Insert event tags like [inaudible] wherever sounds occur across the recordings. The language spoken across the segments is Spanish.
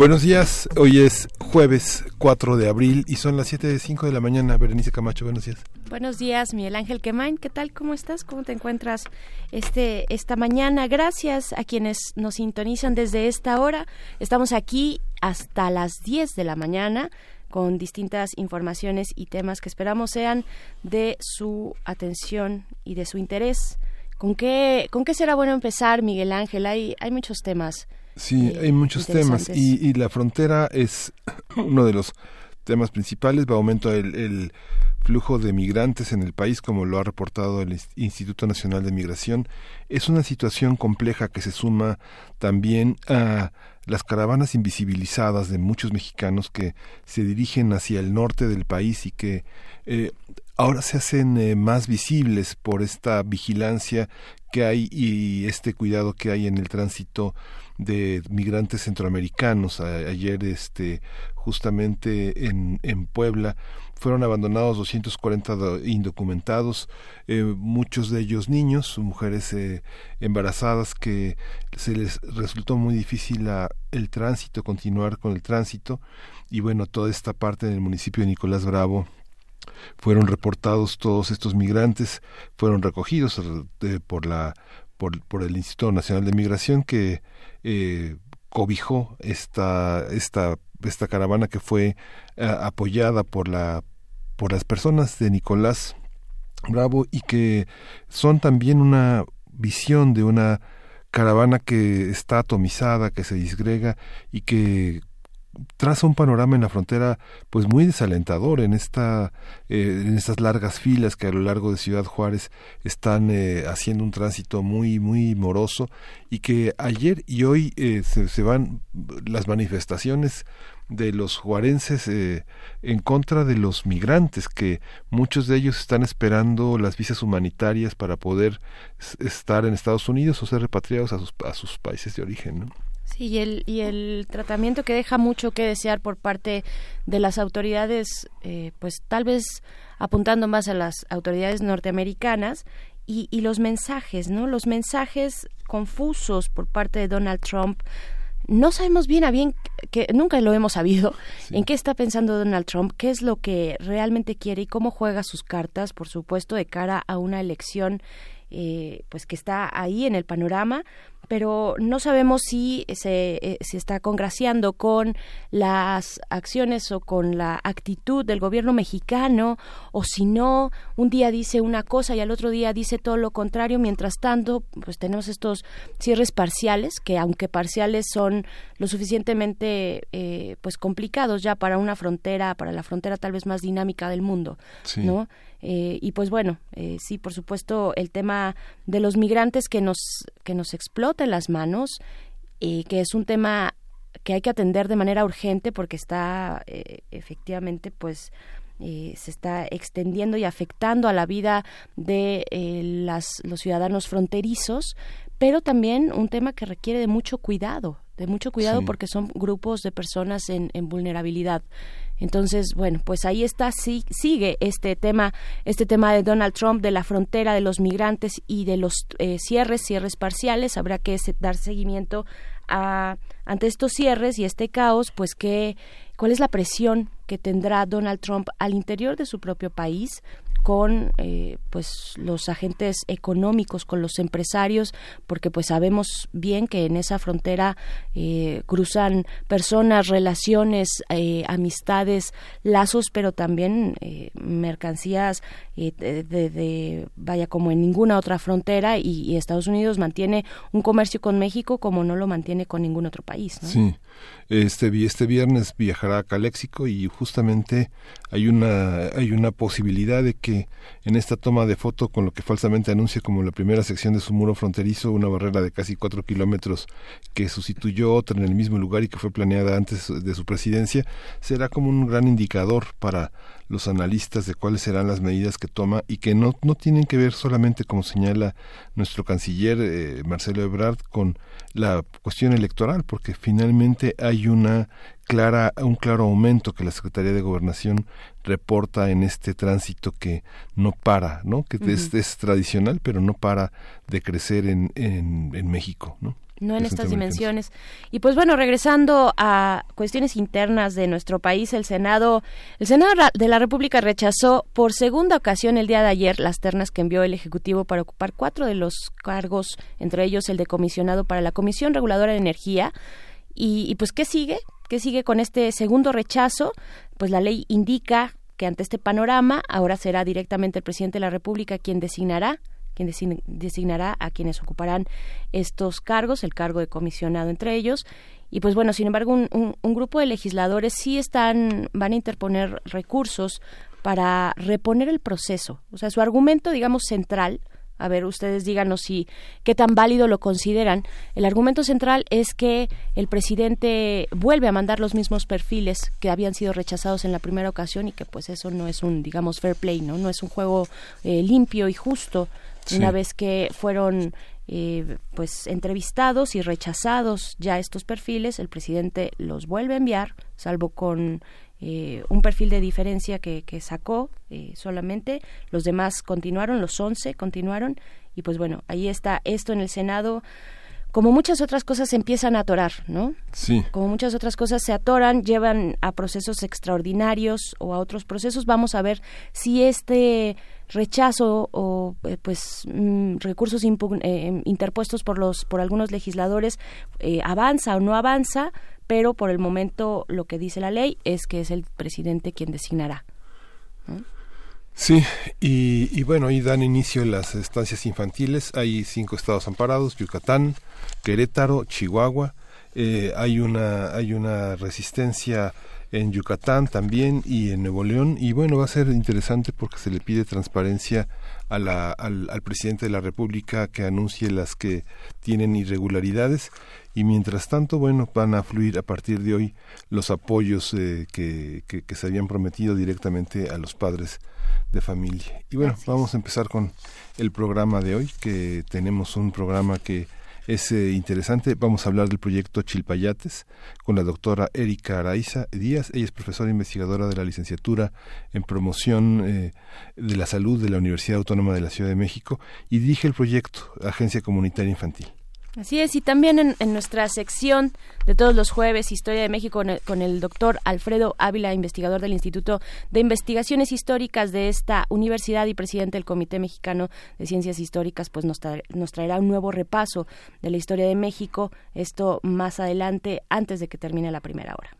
Buenos días, hoy es jueves 4 de abril y son las 7 de 5 de la mañana. Berenice Camacho, buenos días. Buenos días, Miguel Ángel Quemain. ¿Qué tal? ¿Cómo estás? ¿Cómo te encuentras este, esta mañana? Gracias a quienes nos sintonizan desde esta hora. Estamos aquí hasta las 10 de la mañana con distintas informaciones y temas que esperamos sean de su atención y de su interés. ¿Con qué, con qué será bueno empezar, Miguel Ángel? Hay, hay muchos temas Sí, hay muchos temas y, la frontera es [clears throat] uno de los temas principales. Va aumento el, el flujo de migrantes en el país, como lo ha reportado el Instituto Nacional de Migración. Es una situación compleja que se suma también a las caravanas invisibilizadas de muchos mexicanos que se dirigen hacia el norte del país y que eh, ahora se hacen eh, más visibles por esta vigilancia que hay y este cuidado que hay en el tránsito de migrantes centroamericanos. ayer, este, justamente en, en Puebla, fueron abandonados 240 indocumentados, eh, muchos de ellos niños, mujeres eh, embarazadas que se les resultó muy difícil el tránsito, continuar con el tránsito y bueno, toda esta parte del municipio de Nicolás Bravo fueron reportados todos estos migrantes, fueron recogidos eh, por la por, por el Instituto Nacional de Migración que eh, cobijó esta, esta, esta caravana que fue eh, apoyada por, la, por las personas de Nicolás Bravo y que son también una visión de una caravana que está atomizada, que se disgrega y que traza un panorama en la frontera pues muy desalentador en esta eh, en estas largas filas que a lo largo de Ciudad Juárez están eh, haciendo un tránsito muy muy moroso y que ayer y hoy eh, se, van las manifestaciones de los juarenses en contra de los migrantes que muchos de ellos están esperando las visas humanitarias para poder estar en Estados Unidos o ser repatriados a sus, a sus países de origen. Sí, y el, y el tratamiento que deja mucho que desear por parte de las autoridades, eh, pues tal vez apuntando más a las autoridades norteamericanas y, y los mensajes, ¿no? Los mensajes confusos por parte de Donald Trump no sabemos bien a bien, que nunca lo hemos sabido, en qué está pensando Donald Trump, qué es lo que realmente quiere y cómo juega sus cartas, por supuesto, de cara a una elección eh, pues que está ahí en el panorama, pero no sabemos si se, eh, se está congraciando con las acciones o con la actitud del gobierno mexicano o si no, un día dice una cosa y al otro día dice todo lo contrario. Mientras tanto, pues tenemos estos cierres parciales que aunque parciales son lo suficientemente eh, pues complicados ya para una frontera, para la frontera tal vez más dinámica del mundo, ¿no? Eh, y pues bueno, eh, sí, por supuesto, el tema de los migrantes que nos, que nos explota en las manos, eh, que es un tema que hay que atender de manera urgente porque está efectivamente pues se está extendiendo y afectando a la vida de las, los ciudadanos fronterizos, pero también un tema que requiere de mucho cuidado, de mucho cuidado porque son grupos de personas en, en vulnerabilidad. Entonces, bueno, pues ahí está, sí, sigue este tema, este tema de Donald Trump, de la frontera de los migrantes y de los eh, cierres, cierres parciales. Habrá que dar seguimiento a, ante estos cierres y este caos, pues que, cuál es la presión que tendrá Donald Trump al interior de su propio país con eh, pues los agentes económicos con los empresarios porque pues sabemos bien que en esa frontera eh, cruzan personas relaciones eh, amistades lazos pero también mercancías de, vaya como en ninguna otra frontera y, Estados Unidos mantiene un comercio con México como no lo mantiene con ningún otro país sí. Este este viernes viajará a Caléxico y justamente hay una hay una posibilidad de que en esta toma de foto con lo que falsamente anuncia como la primera sección de su muro fronterizo, una barrera de casi cuatro kilómetros que sustituyó otra en el mismo lugar y que fue planeada antes de su presidencia, será como un gran indicador para los analistas de cuáles serán las medidas que toma y que no, no tienen que ver solamente, como señala nuestro canciller eh, Marcelo Ebrard, con la cuestión electoral, porque finalmente hay una clara, un claro aumento que la Secretaría de Gobernación reporta en este tránsito que no para, ¿no? que es, es, tradicional, pero no para de crecer en, en, en México. ¿no? No en estas dimensiones. Y pues bueno, regresando a cuestiones internas de nuestro país, el Senado, el Senado de la República rechazó por segunda ocasión el día de ayer las ternas que envió el Ejecutivo para ocupar cuatro de los cargos, entre ellos el de comisionado para la Comisión Reguladora de Energía. Y, y pues, ¿qué sigue? ¿Qué sigue con este segundo rechazo? Pues la ley indica que ante este panorama ahora será directamente el presidente de la República quien designará quien designará a quienes ocuparán estos cargos, el cargo de comisionado entre ellos. Y pues bueno, sin embargo, un, grupo de legisladores sí están, van a interponer recursos para reponer el proceso. O sea, su argumento, digamos, central, a ver, ustedes díganos si qué tan válido lo consideran. El argumento central es que el presidente vuelve a mandar los mismos perfiles que habían sido rechazados en la primera ocasión y que pues eso no es un, digamos, fair play, ¿no? No es un juego eh, limpio y justo una vez que fueron eh, pues entrevistados y rechazados ya estos perfiles, el presidente los vuelve a enviar, salvo con eh, un perfil de diferencia que, que sacó eh, solamente, los demás continuaron, los once continuaron, y pues bueno, ahí está esto en el Senado como muchas otras cosas se empiezan a atorar, ¿no? Sí. Como muchas otras cosas se atoran, llevan a procesos extraordinarios o a otros procesos. Vamos a ver si este rechazo o eh, pues mm, recursos eh, interpuestos por los por algunos legisladores eh, avanza o no avanza, pero por el momento lo que dice la ley es que es el presidente quien designará. Sí, y, bueno, ahí dan inicio las estancias infantiles. Hay cinco estados amparados: Yucatán, Querétaro, Chihuahua. hay una hay una resistencia en Yucatán también y en Nuevo León. Y bueno, va a ser interesante porque se le pide transparencia a la, al, al, presidente de la República que anuncie las que tienen irregularidades. Y mientras tanto, bueno, van a fluir a partir de hoy los apoyos eh, que, que, que, se habían prometido directamente a los padres de familia. Y bueno, vamos a empezar con el programa de hoy, que tenemos un programa que es eh, interesante. Vamos a hablar del proyecto Chilpayates con la doctora Erika Araiza Díaz. Ella es profesora investigadora de la licenciatura en promoción eh, de la salud de la Universidad Autónoma de la Ciudad de México y dirige el proyecto Agencia Comunitaria Infantil. Así es, y también en, nuestra sección de todos los jueves, Historia de México, con el, doctor Alfredo Ávila, investigador del Instituto de Investigaciones Históricas de esta universidad y presidente del Comité Mexicano de Ciencias Históricas, pues nos, traerá un nuevo repaso de la historia de México, esto más adelante, antes de que termine la primera hora.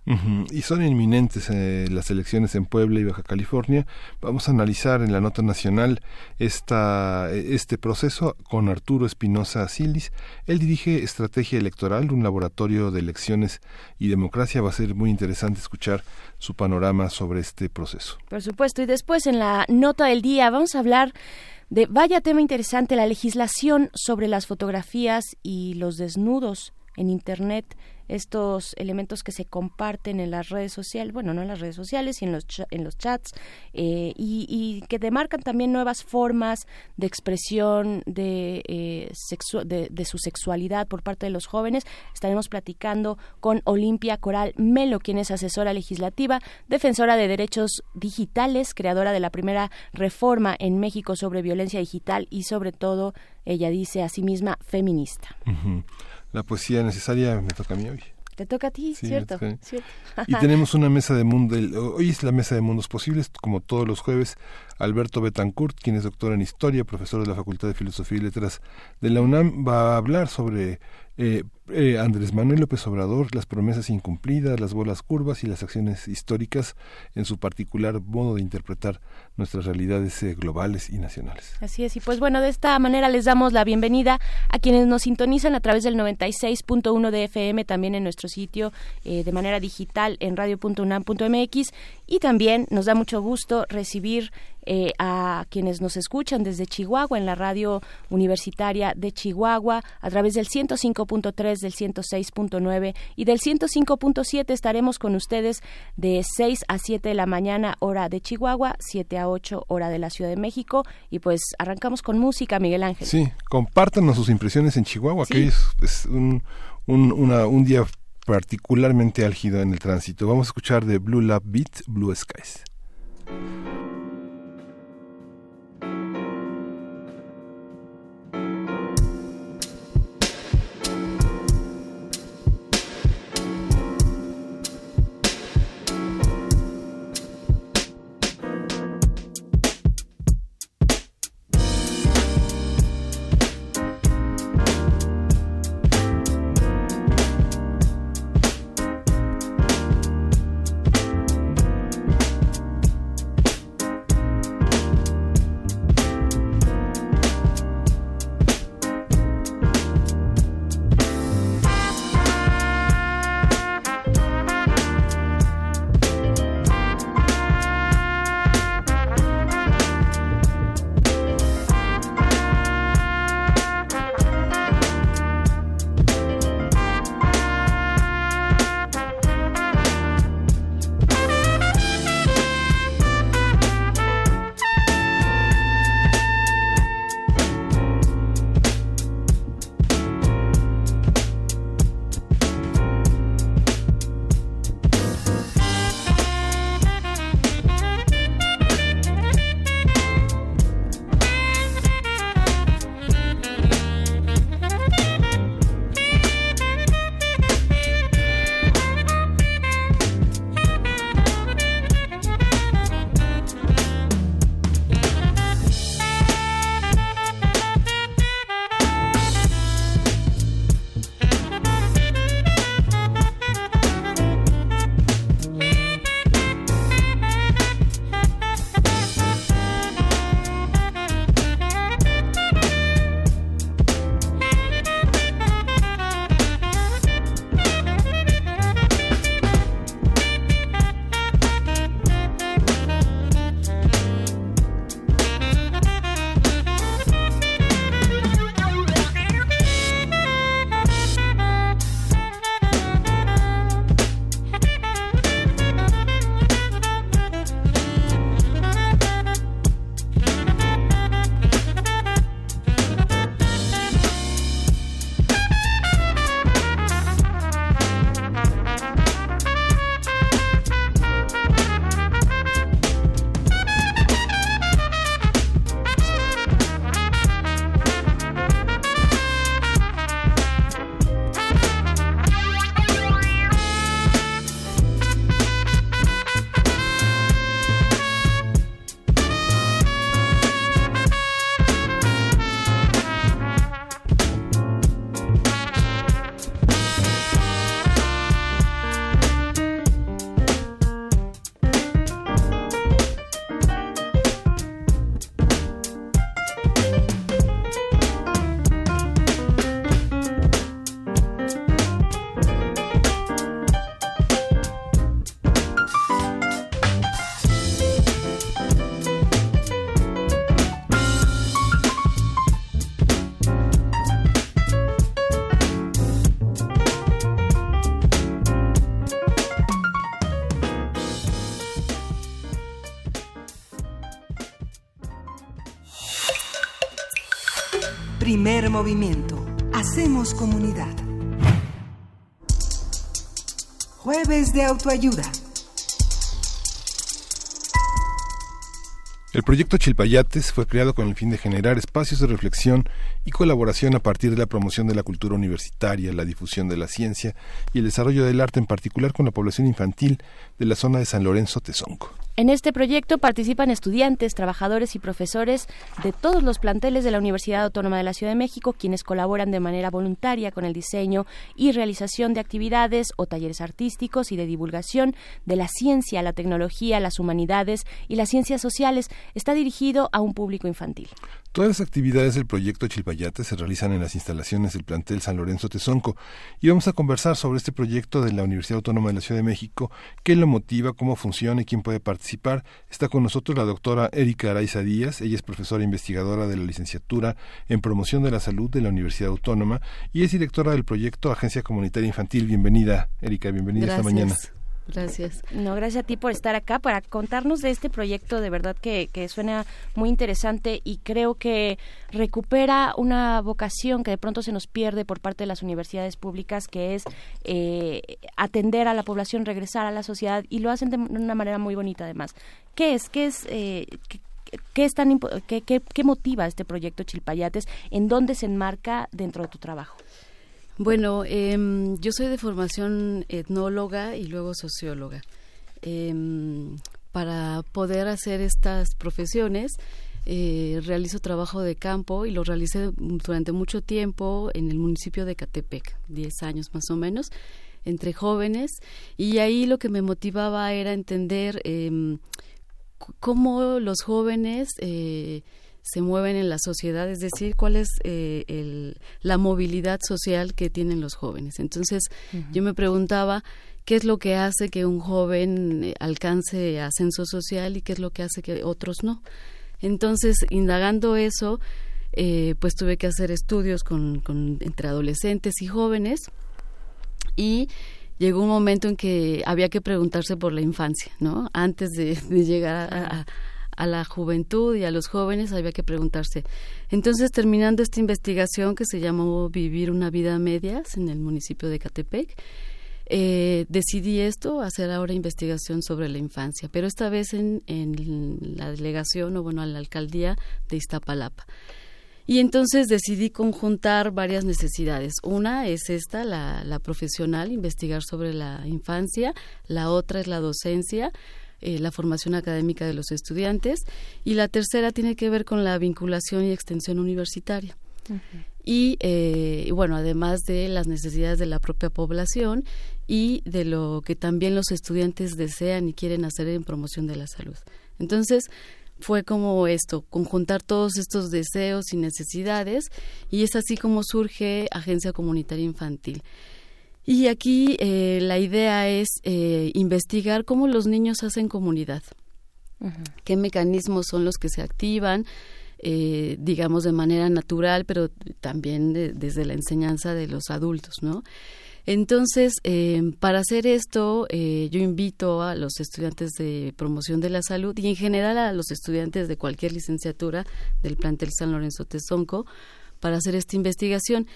Y son inminentes eh, las elecciones en Puebla y Baja California. Vamos a analizar en la nota nacional esta, este proceso con Arturo Espinosa Silis dirige Estrategia Electoral, un laboratorio de elecciones y democracia. Va a ser muy interesante escuchar su panorama sobre este proceso. Por supuesto. Y después en la nota del día vamos a hablar de, vaya tema interesante, la legislación sobre las fotografías y los desnudos en Internet estos elementos que se comparten en las redes sociales, bueno, no en las redes sociales, y en los, en los chats, eh, y, que demarcan también nuevas formas de expresión de, eh, de, su sexualidad por parte de los jóvenes. Estaremos platicando con Olimpia Coral Melo, quien es asesora legislativa, defensora de derechos digitales, creadora de la primera reforma en México sobre violencia digital y sobre todo, ella dice a sí misma, feminista la poesía necesaria me toca a mí hoy. Te toca a ti, ¿cierto? y [laughs] tenemos una mesa de mundo, hoy es la mesa de mundos posibles, como todos los jueves, Alberto Betancourt, quien es doctor en historia, profesor de la Facultad de Filosofía y Letras de la UNAM, va a hablar sobre eh, eh, Andrés Manuel López Obrador, las promesas incumplidas, las bolas curvas y las acciones históricas en su particular modo de interpretar nuestras realidades eh, globales y nacionales. Así es, y pues bueno, de esta manera les damos la bienvenida a quienes nos sintonizan a través del 96.1 de FM, también en nuestro sitio de manera digital en radio.unam.mx y también nos da mucho gusto recibir eh, a quienes nos escuchan desde Chihuahua en la radio universitaria de Chihuahua a través del 105.3, del 106.9 y del 105.7 estaremos con ustedes de 6 a 7 de la mañana hora de Chihuahua, 7 a 8 hora de la Ciudad de México y pues arrancamos con música, Miguel Ángel. Sí, compártanos sus impresiones en Chihuahua, que es, un, un día particularmente álgido en el tránsito. Vamos a escuchar de Blue Lab Beat, Blue Skies. Comunidad. Jueves de autoayuda. El proyecto Chilpayates fue creado con el fin de generar espacios de reflexión y colaboración a partir de la promoción de la cultura universitaria, la difusión de la ciencia y el desarrollo del arte, en particular con la población infantil de la zona de San Lorenzo Tezonco. En este proyecto participan estudiantes, trabajadores y profesores de todos los planteles de la Universidad Autónoma de la Ciudad de México, quienes colaboran de manera voluntaria con el diseño y realización de actividades o talleres artísticos y de divulgación de la ciencia, la tecnología, las humanidades y las ciencias sociales. está dirigido a un público infantil. Todas las actividades del proyecto Chilpayate se realizan en las instalaciones del plantel San Lorenzo Tezonco y vamos a conversar sobre este proyecto de la Universidad Autónoma de la Ciudad de México, qué lo motiva, cómo funciona y quién puede participar. Está con nosotros la doctora Erika Araiza Díaz, ella es profesora investigadora de la licenciatura en promoción de la salud de la Universidad Autónoma y es directora del proyecto Agencia Comunitaria Infantil. Bienvenida, Erika, bienvenida esta mañana. Gracias. No, gracias a ti por estar acá para contarnos de este proyecto de verdad que, que suena muy interesante y creo que recupera una vocación que de pronto se nos pierde por parte de las universidades públicas, que es eh, atender a la población, regresar a la sociedad y lo hacen de una manera muy bonita además. ¿Qué es? ¿Qué es? Eh, qué, es tan qué, qué, qué motiva este proyecto Chilpayates? ¿En dónde se enmarca dentro de tu trabajo? Bueno, em, yo soy de formación etnóloga y luego socióloga. Em, para poder hacer estas profesiones, eh, realizo trabajo de campo y lo realicé durante mucho tiempo en el municipio de Catepec, 10 años más o menos, entre jóvenes. Y ahí lo que me motivaba era entender em, cómo los jóvenes eh, se mueven en la sociedad, es decir, cuál es eh, el, la movilidad social que tienen los jóvenes. Entonces, yo me preguntaba qué es lo que hace que un joven eh, alcance ascenso social y qué es lo que hace que otros no. Entonces, indagando eso, eh, pues tuve que hacer estudios con, con, entre adolescentes y jóvenes y llegó un momento en que había que preguntarse por la infancia, ¿no? Antes de, llegar a a la juventud y a los jóvenes había que preguntarse. Entonces, terminando esta investigación que se llamó Vivir una vida a medias en el municipio de Catepec, eh, decidí esto, hacer ahora investigación sobre la infancia, pero esta vez en, la delegación o bueno, en la alcaldía de Iztapalapa. Y entonces decidí conjuntar varias necesidades. Una es esta, la, la profesional, investigar sobre la infancia. La otra es la docencia, eh, la formación académica de los estudiantes y la tercera tiene que ver con la vinculación y extensión universitaria. Eh, y, bueno, además de las necesidades de la propia población y de lo que también los estudiantes desean y quieren hacer en promoción de la salud. Entonces, fue como esto, conjuntar todos estos deseos y necesidades y es así como surge Agencia Comunitaria Infantil. Y aquí eh, la idea es eh, investigar cómo los niños hacen comunidad, qué mecanismos son los que se activan, eh, digamos de manera natural, pero también desde la enseñanza de los adultos, ¿no? Entonces, para hacer esto, yo invito a los estudiantes de promoción de la salud y en general a los estudiantes de cualquier licenciatura del plantel San Lorenzo Tezonco para hacer esta investigación.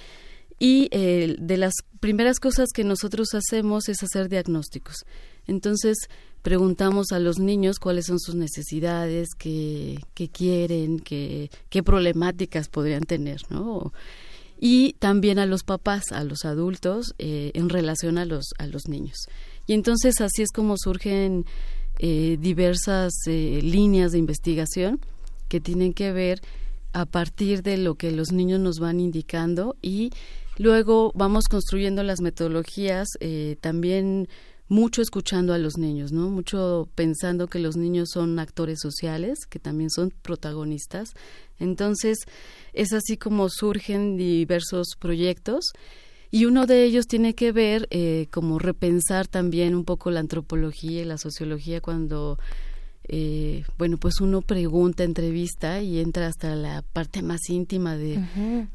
Y eh, de las primeras cosas que nosotros hacemos es hacer diagnósticos. Entonces, preguntamos a los niños cuáles son sus necesidades, qué, qué quieren, qué, qué problemáticas podrían tener, ¿no? Y también a los papás, a los adultos, eh, en relación a los, a los niños. Y entonces así es como surgen eh, diversas líneas de investigación que tienen que ver a partir de lo que los niños nos van indicando y Luego vamos construyendo las metodologías eh, también mucho escuchando a los niños, ¿no? Mucho pensando que los niños son actores sociales, que también son protagonistas. Entonces, es así como surgen diversos proyectos y uno de ellos tiene que ver eh, como repensar también un poco la antropología y la sociología cuando eh, bueno, pues uno pregunta, entrevista y entra hasta la parte más íntima de,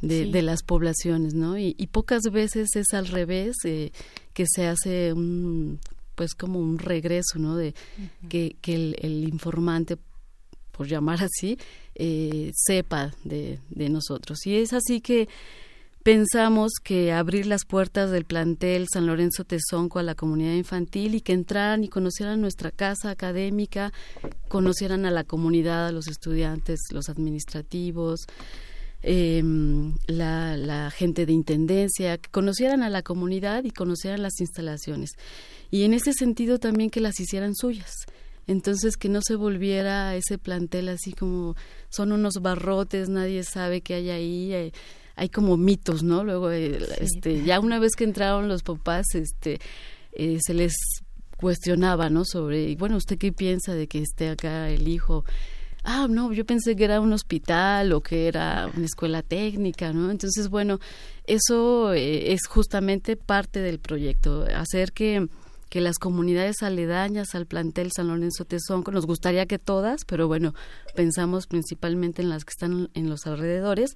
de, las poblaciones, ¿no? Y, pocas veces es al revés, eh, que se hace un, pues como un regreso, ¿no? De que, que el, informante, por llamar así, eh, sepa de, de nosotros. Y es así que pensamos que abrir las puertas del plantel San Lorenzo Tezonco a la comunidad infantil y que entraran y conocieran nuestra casa académica, conocieran a la comunidad, a los estudiantes, los administrativos, em, la, gente de intendencia, que conocieran a la comunidad y conocieran las instalaciones. Y en ese sentido también que las hicieran suyas. Entonces que no se volviera ese plantel así como son unos barrotes, nadie sabe qué hay ahí. Eh, hay como mitos, ¿no? Luego, este, ya una vez que entraron los papás, este, eh, se les cuestionaba, ¿no? Sobre, bueno, ¿usted qué piensa de que esté acá el hijo? ah, no, yo pensé que era un hospital o que era una escuela técnica, ¿no? Entonces, bueno, eso eh, es justamente parte del proyecto, hacer que que las comunidades aledañas al plantel San Lorenzo Tezonco, nos gustaría que todas, pero bueno, pensamos principalmente en las que están en los alrededores,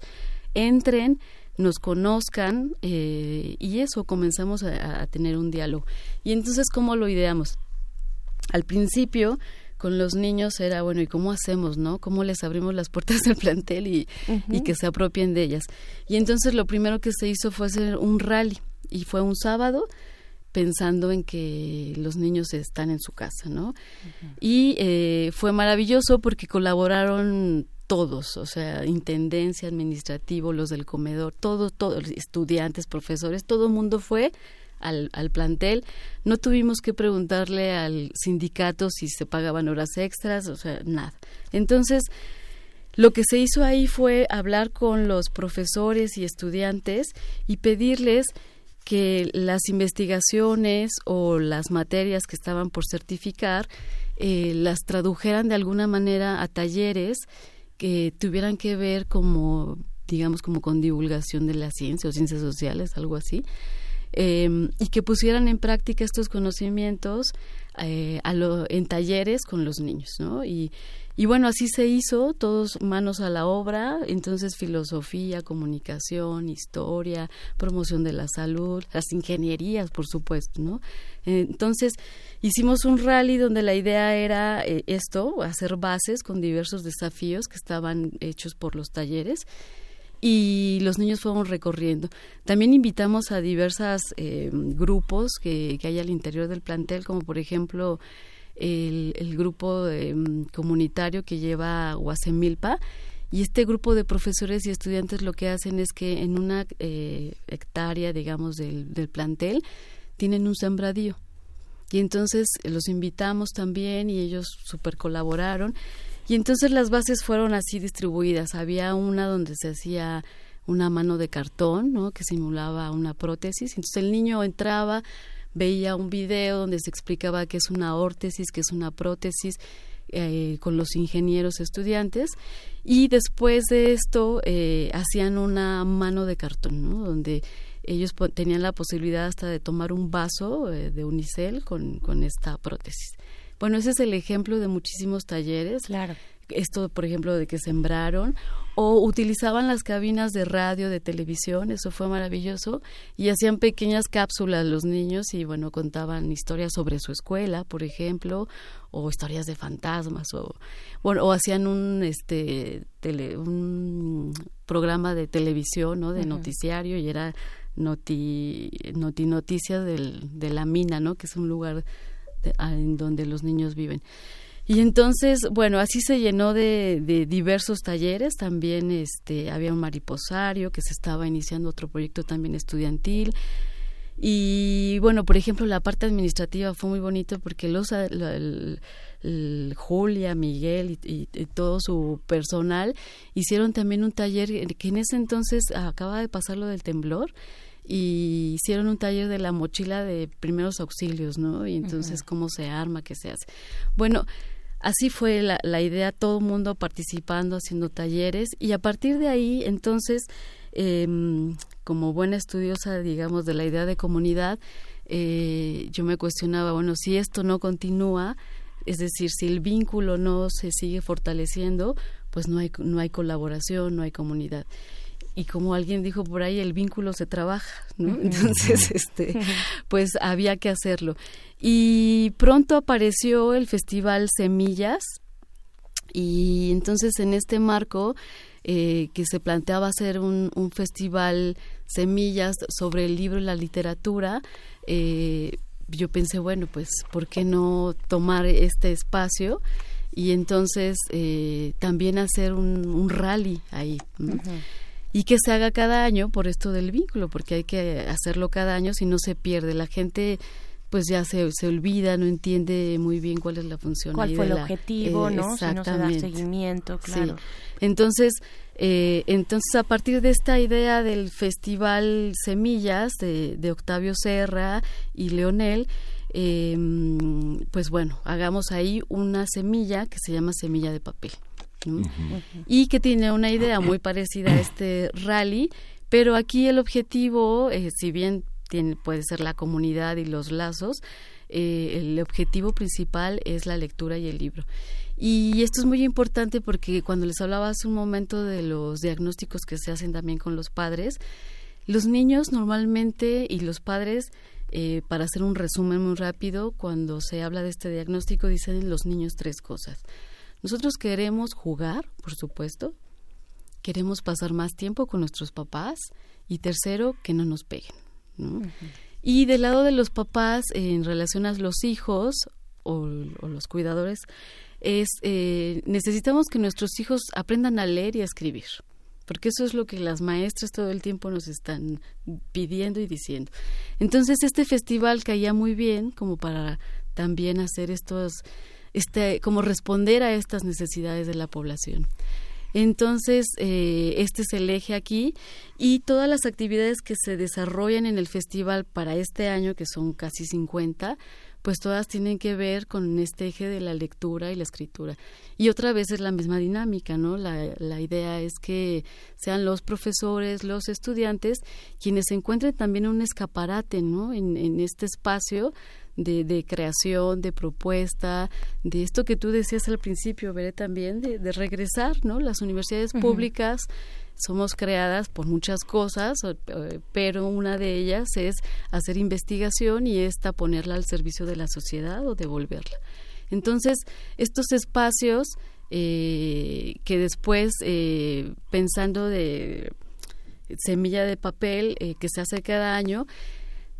entren, nos conozcan eh, y eso, comenzamos a, tener un diálogo. Y entonces, ¿cómo lo ideamos? Al principio, con los niños era, bueno, ¿y cómo hacemos, no? ¿Cómo les abrimos las puertas del plantel y, y que se apropien de ellas? Y entonces lo primero que se hizo fue hacer un rally y fue un sábado pensando en que los niños están en su casa, ¿no? Y eh, fue maravilloso porque colaboraron todos, o sea, intendencia, administrativo, los del comedor, todos, todos, estudiantes, profesores, todo el mundo fue al, al, plantel. No tuvimos que preguntarle al sindicato si se pagaban horas extras, o sea, nada. Entonces, lo que se hizo ahí fue hablar con los profesores y estudiantes y pedirles que las investigaciones o las materias que estaban por certificar eh, las tradujeran de alguna manera a talleres que tuvieran que ver como digamos como con divulgación de la ciencia o ciencias sociales algo así em, y que pusieran en práctica estos conocimientos eh, en talleres con los niños no y y bueno, así se hizo, todos manos a la obra, entonces filosofía, comunicación, historia, promoción de la salud, las ingenierías, por supuesto, ¿no? Entonces, hicimos un rally donde la idea era eh, esto, hacer bases con diversos desafíos que estaban hechos por los talleres y los niños fueron recorriendo. También invitamos a diversos eh, grupos que, que hay al interior del plantel, como por ejemplo el, grupo em, comunitario que lleva Guasemilpa y este grupo de profesores y estudiantes lo que hacen es que en una eh, hectárea, digamos, del, del plantel, tienen un sembradío. Y entonces los invitamos también y ellos super colaboraron. Y entonces las bases fueron así distribuidas. Había una donde se hacía una mano de cartón, ¿no? Que simulaba una prótesis. Entonces el niño entraba, veía un video donde se explicaba qué es una órtesis, qué es una prótesis, eh, con los ingenieros estudiantes y después de esto eh, hacían una mano de cartón, ¿no? donde ellos tenían la posibilidad hasta de tomar un vaso eh, de unicel con, con esta prótesis. Bueno, ese es el ejemplo de muchísimos talleres. Claro esto, por ejemplo, de que sembraron, o utilizaban las cabinas de radio, de televisión, eso fue maravilloso, y hacían pequeñas cápsulas los niños y, bueno, contaban historias sobre su escuela, por ejemplo, o historias de fantasmas, o, bueno, o hacían un, este, tele, un programa de televisión, ¿no?, de noticiario, y era noti, noti noticias del, de la mina, ¿no?, que es un lugar en donde los niños viven. Y entonces, bueno, así se llenó de, de, diversos talleres. También este, había un mariposario que se estaba iniciando otro proyecto también estudiantil. Y bueno, por ejemplo, la parte administrativa fue muy bonito porque los, el, Julia, Miguel y, todo su personal hicieron también un taller que en ese entonces acaba de pasar lo del temblor y hicieron un taller de la mochila de primeros auxilios, ¿no? Y entonces cómo se arma, qué se hace. Bueno, así fue la, idea, todo el mundo participando, haciendo talleres y a partir de ahí, entonces, em, como buena estudiosa, digamos, de la idea de comunidad, eh, yo me cuestionaba, bueno, si esto no continúa, es decir, si el vínculo no se sigue fortaleciendo, pues no hay, no hay colaboración, no hay comunidad y como alguien dijo por ahí el vínculo se trabaja ¿no? entonces este pues había que hacerlo. Y pronto apareció el festival semillas y entonces en este marco eh, que se planteaba hacer un, un, festival semillas sobre el libro y la literatura eh, yo pensé bueno pues por qué no tomar este espacio y entonces eh, también hacer un, un rally ahí y que se haga cada año por esto del vínculo, porque hay que hacerlo cada año si no se pierde. La gente pues ya se, se olvida, no entiende muy bien cuál es la función. ¿Cuál fue el objetivo, eh, no? Si no se da seguimiento, claro. Entonces, eh, entonces, a partir de esta idea del Festival Semillas de, de Octavio Serra y Leonel, eh, pues bueno, hagamos ahí una semilla que se llama semilla de papel. Y que tiene una idea muy parecida a este rally, pero aquí el objetivo, eh, si bien tiene, puede ser la comunidad y los lazos, eh, el objetivo principal es la lectura y el libro. Y esto es muy importante porque cuando les hablaba hace un momento de los diagnósticos que se hacen también con los padres, los niños normalmente y los padres, eh, para hacer un resumen muy rápido, cuando se habla de este diagnóstico dicen los niños tres cosas. Nosotros queremos jugar, por supuesto, queremos pasar más tiempo con nuestros papás y tercero, que no nos peguen. Y del lado de los papás, en relación a los hijos o, los cuidadores, es eh, necesitamos que nuestros hijos aprendan a leer y a escribir porque eso es lo que las maestras todo el tiempo nos están pidiendo y diciendo. Entonces este festival caía muy bien como para también hacer estos, este, como responder a estas necesidades de la población. Entonces, eh, este es el eje aquí y todas las actividades que se desarrollan en el festival para este año, que son casi 50, pues todas tienen que ver con este eje de la lectura y la escritura. Y otra vez es la misma dinámica, ¿no? La, la idea es que sean los profesores, los estudiantes, quienes encuentren también un escaparate, ¿no? En, en este espacio de, de, creación, de propuesta, de esto que tú decías al principio, veré también, de, de regresar, ¿no? Las universidades públicas somos creadas por muchas cosas, pero una de ellas es hacer investigación y esta ponerla al servicio de la sociedad o devolverla. Entonces, estos espacios eh, que después, eh, pensando de semilla de papel eh, que se hace cada año,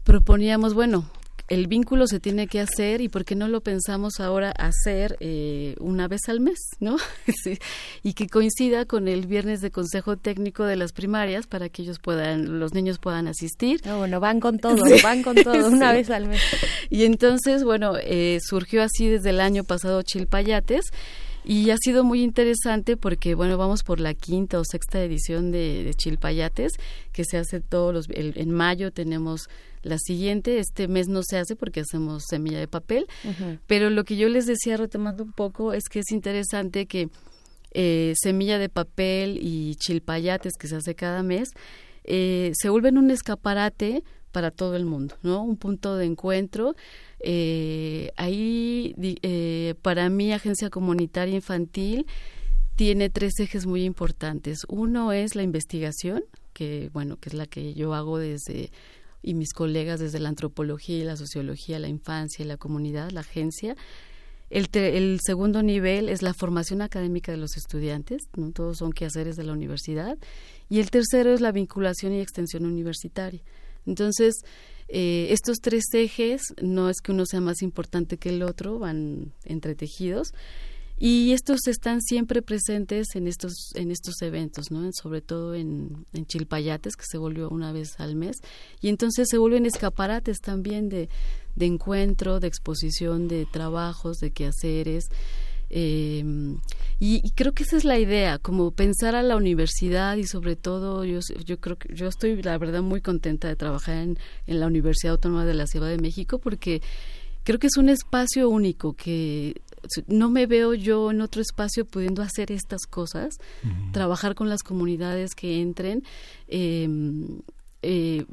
proponíamos, bueno, el vínculo se tiene que hacer y por qué no lo pensamos ahora hacer eh, una vez al mes, ¿no? [laughs] Y que coincida con el viernes de consejo técnico de las primarias para que ellos puedan, los niños puedan asistir. bueno, van con todo, van con todo, [laughs] una vez al mes. Y entonces, bueno, eh, surgió así desde el año pasado Chilpayates y ha sido muy interesante porque, bueno, vamos por la quinta o sexta edición de, Chilpayates, que se hace todos los... en mayo tenemos la siguiente, este mes no se hace porque hacemos semilla de papel, pero lo que yo les decía retomando un poco es que es interesante que eh, semilla de papel y chilpayates que se hace cada mes eh, se vuelven un escaparate para todo el mundo, ¿no? Un punto de encuentro. Eh, ahí, eh, para mí, Agencia Comunitaria Infantil tiene tres ejes muy importantes. Uno es la investigación, que, bueno, que es la que yo hago desde y mis colegas desde la antropología y la sociología, la infancia y la comunidad, la agencia. El, segundo nivel es la formación académica de los estudiantes, ¿no? todos son quehaceres de la universidad. Y el tercero es la vinculación y extensión universitaria. Entonces, eh, estos tres ejes no es que uno sea más importante que el otro, van entretejidos. Y estos están siempre presentes en estos, en estos eventos, ¿no? sobre todo en, en Chilpayates, que se volvió una vez al mes. Y entonces se vuelven escaparates también de, de encuentro, de exposición, de trabajos, de quehaceres. Eh, y, creo que esa es la idea, como pensar a la universidad y sobre todo yo, yo creo que yo estoy la verdad muy contenta de trabajar en, en la Universidad Autónoma de la Ciudad de México porque creo que es un espacio único que no me veo yo en otro espacio pudiendo hacer estas cosas, trabajar con las comunidades que entren. Eh, eh,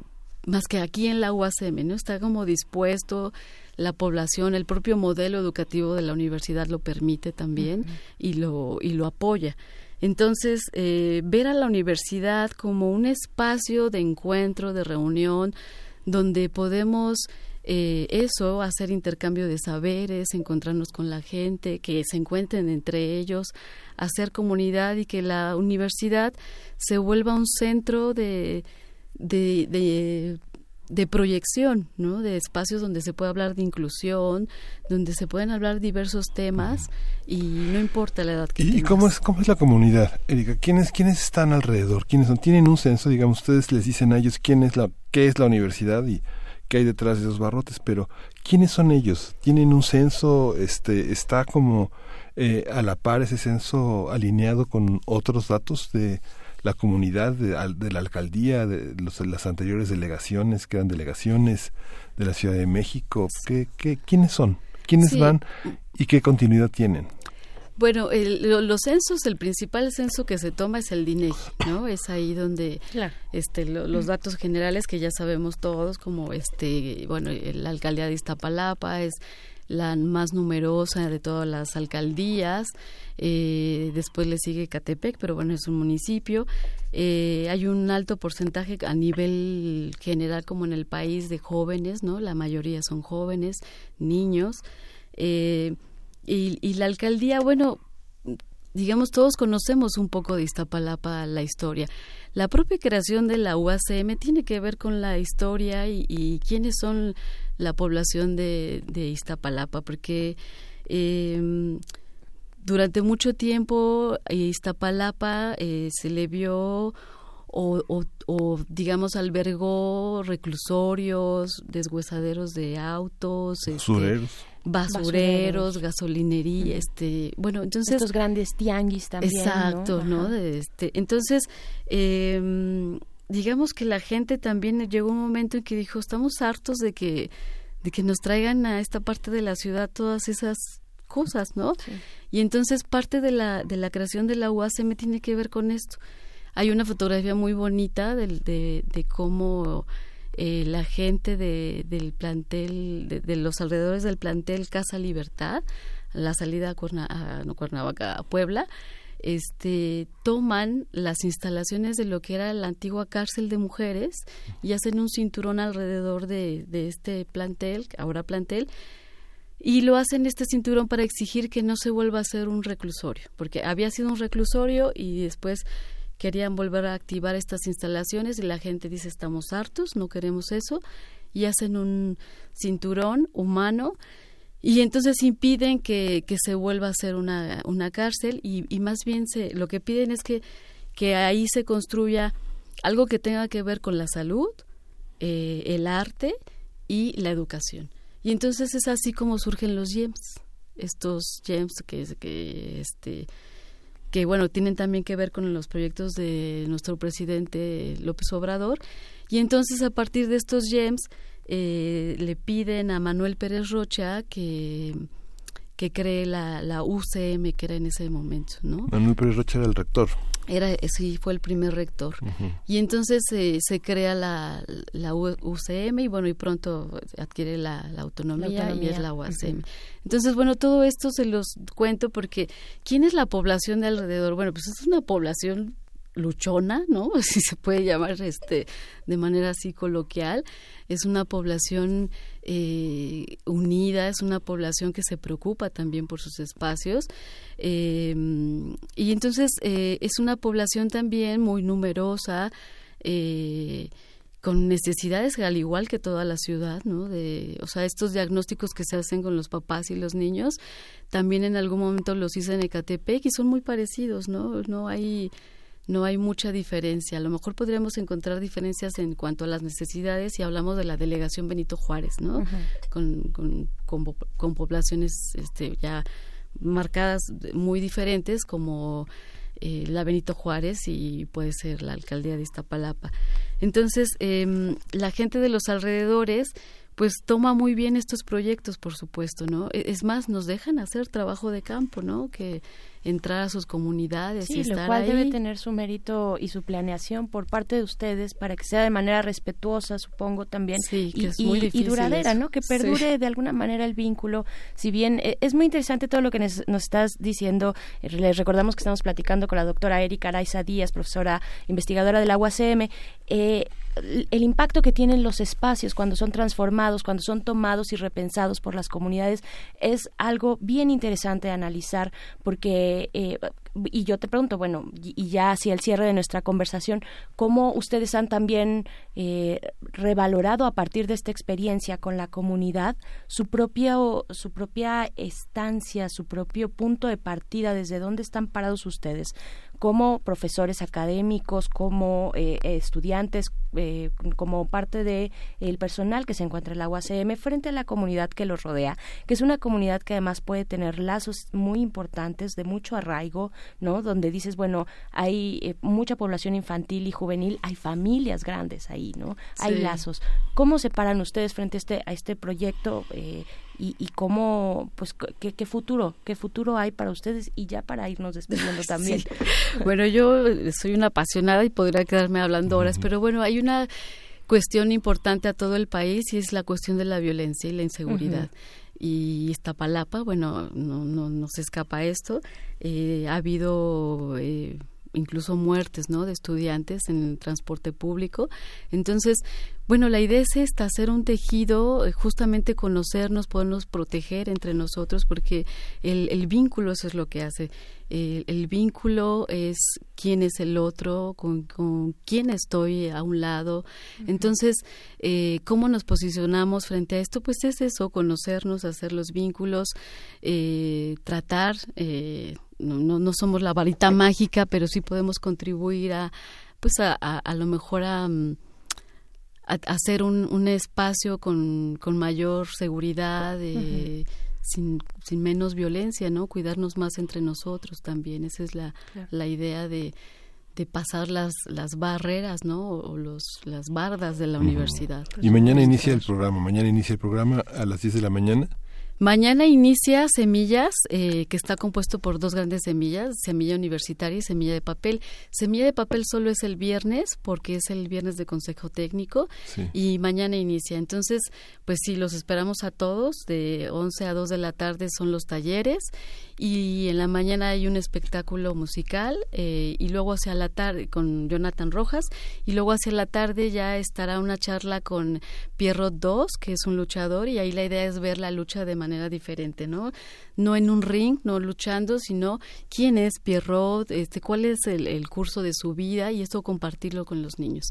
más que aquí en la UACM, ¿no? Está como dispuesto la población, el propio modelo educativo de la universidad lo permite también y, lo, y lo apoya. Entonces, eh, ver a la universidad como un espacio de encuentro, de reunión, donde podemos eh, eso, hacer intercambio de saberes, encontrarnos con la gente, que se encuentren entre ellos, hacer comunidad y que la universidad se vuelva un centro de, de, de, proyección, ¿no? De espacios donde se puede hablar de inclusión, donde se pueden hablar diversos temas y no importa la edad que ¿Y, ¿Y cómo es, cómo es la comunidad, Erika? ¿Quiénes, ¿Quiénes están alrededor? ¿Quiénes son? ¿Tienen un censo? Digamos, ustedes les dicen a ellos quién es la, qué es la universidad y qué hay detrás de esos barrotes, pero ¿quiénes son ellos? ¿Tienen un censo? Este, ¿Está como eh, a la par ese censo alineado con otros datos de la comunidad de, la alcaldía, de las anteriores delegaciones, que eran delegaciones de la Ciudad de México. ¿Qué, qué, ¿Quiénes son? ¿Quiénes van y qué continuidad tienen? Bueno, los censos, el principal censo que se toma es el DINEGI, ¿no? Es ahí donde este, los datos generales que ya sabemos todos, como este, bueno, la alcaldía de Iztapalapa es la más numerosa de todas las alcaldías. Eh, después le sigue Catepec, pero bueno, es un municipio. Eh, hay un alto porcentaje a nivel general como en el país de jóvenes, ¿no? La mayoría son jóvenes, niños. Eh, y, la alcaldía, bueno, digamos, todos conocemos un poco de Iztapalapa, la historia. La propia creación de la UACM tiene que ver con la historia y, quiénes son la población de, de Iztapalapa, porque eh, durante mucho tiempo Iztapalapa eh, se le vio o, o, digamos albergó reclusorios, deshuesaderos de autos, este, basureros, gasolinería, este, bueno, entonces estos grandes tianguis también, exacto, ¿no? este, entonces eh, digamos que la gente también llegó un momento en que dijo estamos hartos de que de que nos traigan a esta parte de la ciudad todas esas cosas, ¿no? Y entonces parte de la de la creación de la UACM tiene que ver con esto. Hay una fotografía muy bonita de, de, cómo eh, la gente de, del plantel, de, los alrededores del plantel Casa Libertad, la salida a, Cuernavaca, a Puebla, este, toman las instalaciones de lo que era la antigua cárcel de mujeres y hacen un cinturón alrededor de, de este plantel, ahora plantel, y lo hacen este cinturón para exigir que no se vuelva a ser un reclusorio, porque había sido un reclusorio y después querían volver a activar estas instalaciones y la gente dice estamos hartos, no queremos eso y hacen un cinturón humano y entonces impiden que, que se vuelva a ser una, una cárcel y, y, más bien se, lo que piden es que, que ahí se construya algo que tenga que ver con la salud, eh, el arte y la educación. Y entonces es así como surgen los GEMS, estos GEMS que, que este, que bueno, tienen también que ver con los proyectos de nuestro presidente López Obrador. Y entonces a partir de estos GEMS eh, le piden a Manuel Pérez Rocha que que cree la, la UCM que era en ese momento, ¿no? Manuel Pérez Rocha era el rector. Era, sí, fue el primer rector. Y entonces eh, se crea la, la UCM y bueno, y pronto adquiere la, autonomía, y es la UACM. Entonces, bueno, todo esto se los cuento porque ¿quién es la población de alrededor? Bueno, pues es una población luchona, ¿no? [laughs] Si se puede llamar este de manera así coloquial. Es una población eh, unida, es una población que se preocupa también por sus espacios. Eh, y entonces eh, es una población también muy numerosa, con necesidades al igual que toda la ciudad, ¿no? De, o sea, estos diagnósticos que se hacen con los papás y los niños, también en algún momento los hice en Ecatepec y son muy parecidos, ¿no? No hay no hay mucha diferencia. A lo mejor podríamos encontrar diferencias en cuanto a las necesidades si hablamos de la delegación Benito Juárez, ¿no? con, con, con, poblaciones este, ya marcadas muy diferentes como eh, la Benito Juárez y puede ser la alcaldía de Iztapalapa. Entonces, eh, la gente de los alrededores pues toma muy bien estos proyectos, por supuesto, ¿no? E, es más, nos dejan hacer trabajo de campo, ¿no? Que entrar a sus comunidades y estar lo cual debe tener su mérito y su planeación por parte de ustedes para que sea de manera respetuosa, supongo también, sí, y, es muy y, duradera, ¿no? Que perdure de alguna manera el vínculo. Si bien eh, es muy interesante todo lo que nos, estás diciendo, eh, les recordamos que estamos platicando con la doctora Erika Araiza Díaz, profesora investigadora del la UACM. Eh, el impacto que tienen los espacios cuando son transformados, cuando son tomados y repensados por las comunidades, es algo bien interesante de analizar porque, eh, y yo te pregunto, bueno, y, ya hacia el cierre de nuestra conversación, ¿cómo ustedes han también eh, revalorado a partir de esta experiencia con la comunidad su, propio, su propia estancia, su propio punto de partida, desde dónde están parados ustedes? Como profesores académicos, como eh, estudiantes, eh, como parte de el personal que se encuentra en la UACM frente a la comunidad que los rodea, que es una comunidad que además puede tener lazos muy importantes de mucho arraigo, ¿no? Donde dices, bueno, hay eh, mucha población infantil y juvenil, hay familias grandes ahí, ¿no? Hay lazos. ¿Cómo se paran ustedes frente a este, a este proyecto eh, y, y, cómo, pues, qué, futuro, qué futuro hay para ustedes y ya para irnos despidiendo [laughs] también? [laughs] Bueno, yo soy una apasionada y podría quedarme hablando horas, pero bueno, hay una cuestión importante a todo el país y es la cuestión de la violencia y la inseguridad. y Iztapalapa, bueno, no, no, no se escapa esto. Eh, ha habido eh, incluso muertes, ¿no? De estudiantes en el transporte público. Entonces, bueno, la idea es esta, hacer un tejido, eh, justamente conocernos, podernos proteger entre nosotros, porque el, el vínculo eso es lo que hace. el vínculo es quién es el otro, con, con quién estoy a un lado. Entonces, eh, ¿cómo nos posicionamos frente a esto? Pues es eso, conocernos, hacer los vínculos, eh, tratar, no, no, somos la varita mágica, pero sí podemos contribuir a, pues a, a, lo mejor a... Hacer un, un espacio con, con, mayor seguridad, eh, sin, sin, menos violencia, ¿no? Cuidarnos más entre nosotros también. Esa es la, la idea de, de pasar las, las barreras, ¿no? O los, las bardas de la universidad. Y mañana inicia el programa, mañana inicia el programa a las 10 de la mañana. Mañana inicia Semillas, eh, que está compuesto por dos grandes semillas, semilla universitaria y semilla de papel. Semilla de papel solo es el viernes, porque es el viernes de consejo técnico, y mañana inicia. Entonces, pues sí, los esperamos a todos, de 11 a 2 de la tarde son los talleres, y en la mañana hay un espectáculo musical eh, y luego hacia la tarde con Jonathan Rojas y luego hacia la tarde ya estará una charla con Pierrot 2 que es un luchador y ahí la idea es ver la lucha de manera diferente, ¿no? No en un ring, no luchando, sino quién es Pierrot, este, cuál es el, curso de su vida y eso compartirlo con los niños.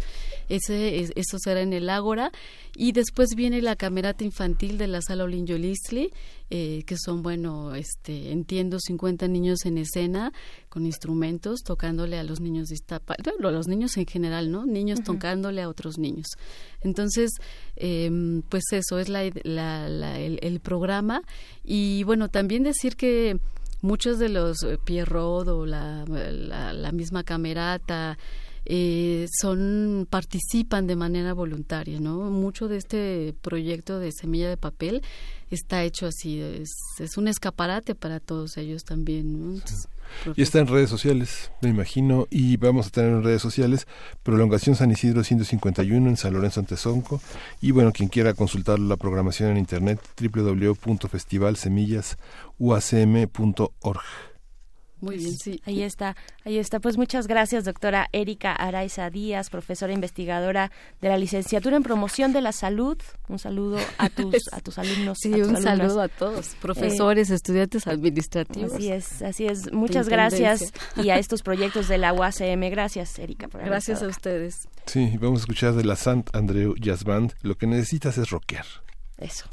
Ese, eso será en el Ágora y después viene la camerata infantil de la sala Olinjo Lisli eh, que son, bueno, este, entiendo, 50 niños en escena con instrumentos, tocándole a los niños de bueno, a los niños en general, ¿no? Niños tocándole a otros niños. Entonces, em, pues eso es la, el, programa. Y bueno, también decir que muchos de los eh, Pierrot o la, la misma camerata, eh, son participan de manera voluntaria, ¿no? Mucho de este proyecto de semilla de papel está hecho así, es, un escaparate para todos ellos también, Y está en redes sociales, me imagino, y vamos a tener en redes sociales Prolongación San Isidro 151 en San Lorenzo Antezonco, y bueno, quien quiera consultar la programación en internet www.festivalsemillas.uacm.org. Muy bien, sí. Ahí está, ahí está. Pues muchas gracias, doctora Erika Araiza Díaz, profesora investigadora de la licenciatura en promoción de la salud. Un saludo a [laughs] tus, a tus alumnos. Sí, un saludo a todos, profesores, estudiantes administrativos. Así es, así es. Muchas gracias y a [laughs] estos proyectos de la UACM. Gracias, Erika. Por gracias a ustedes. Sí, vamos a escuchar de la Sant Andreu Jazz Band. Lo que necesitas es rockear. Eso.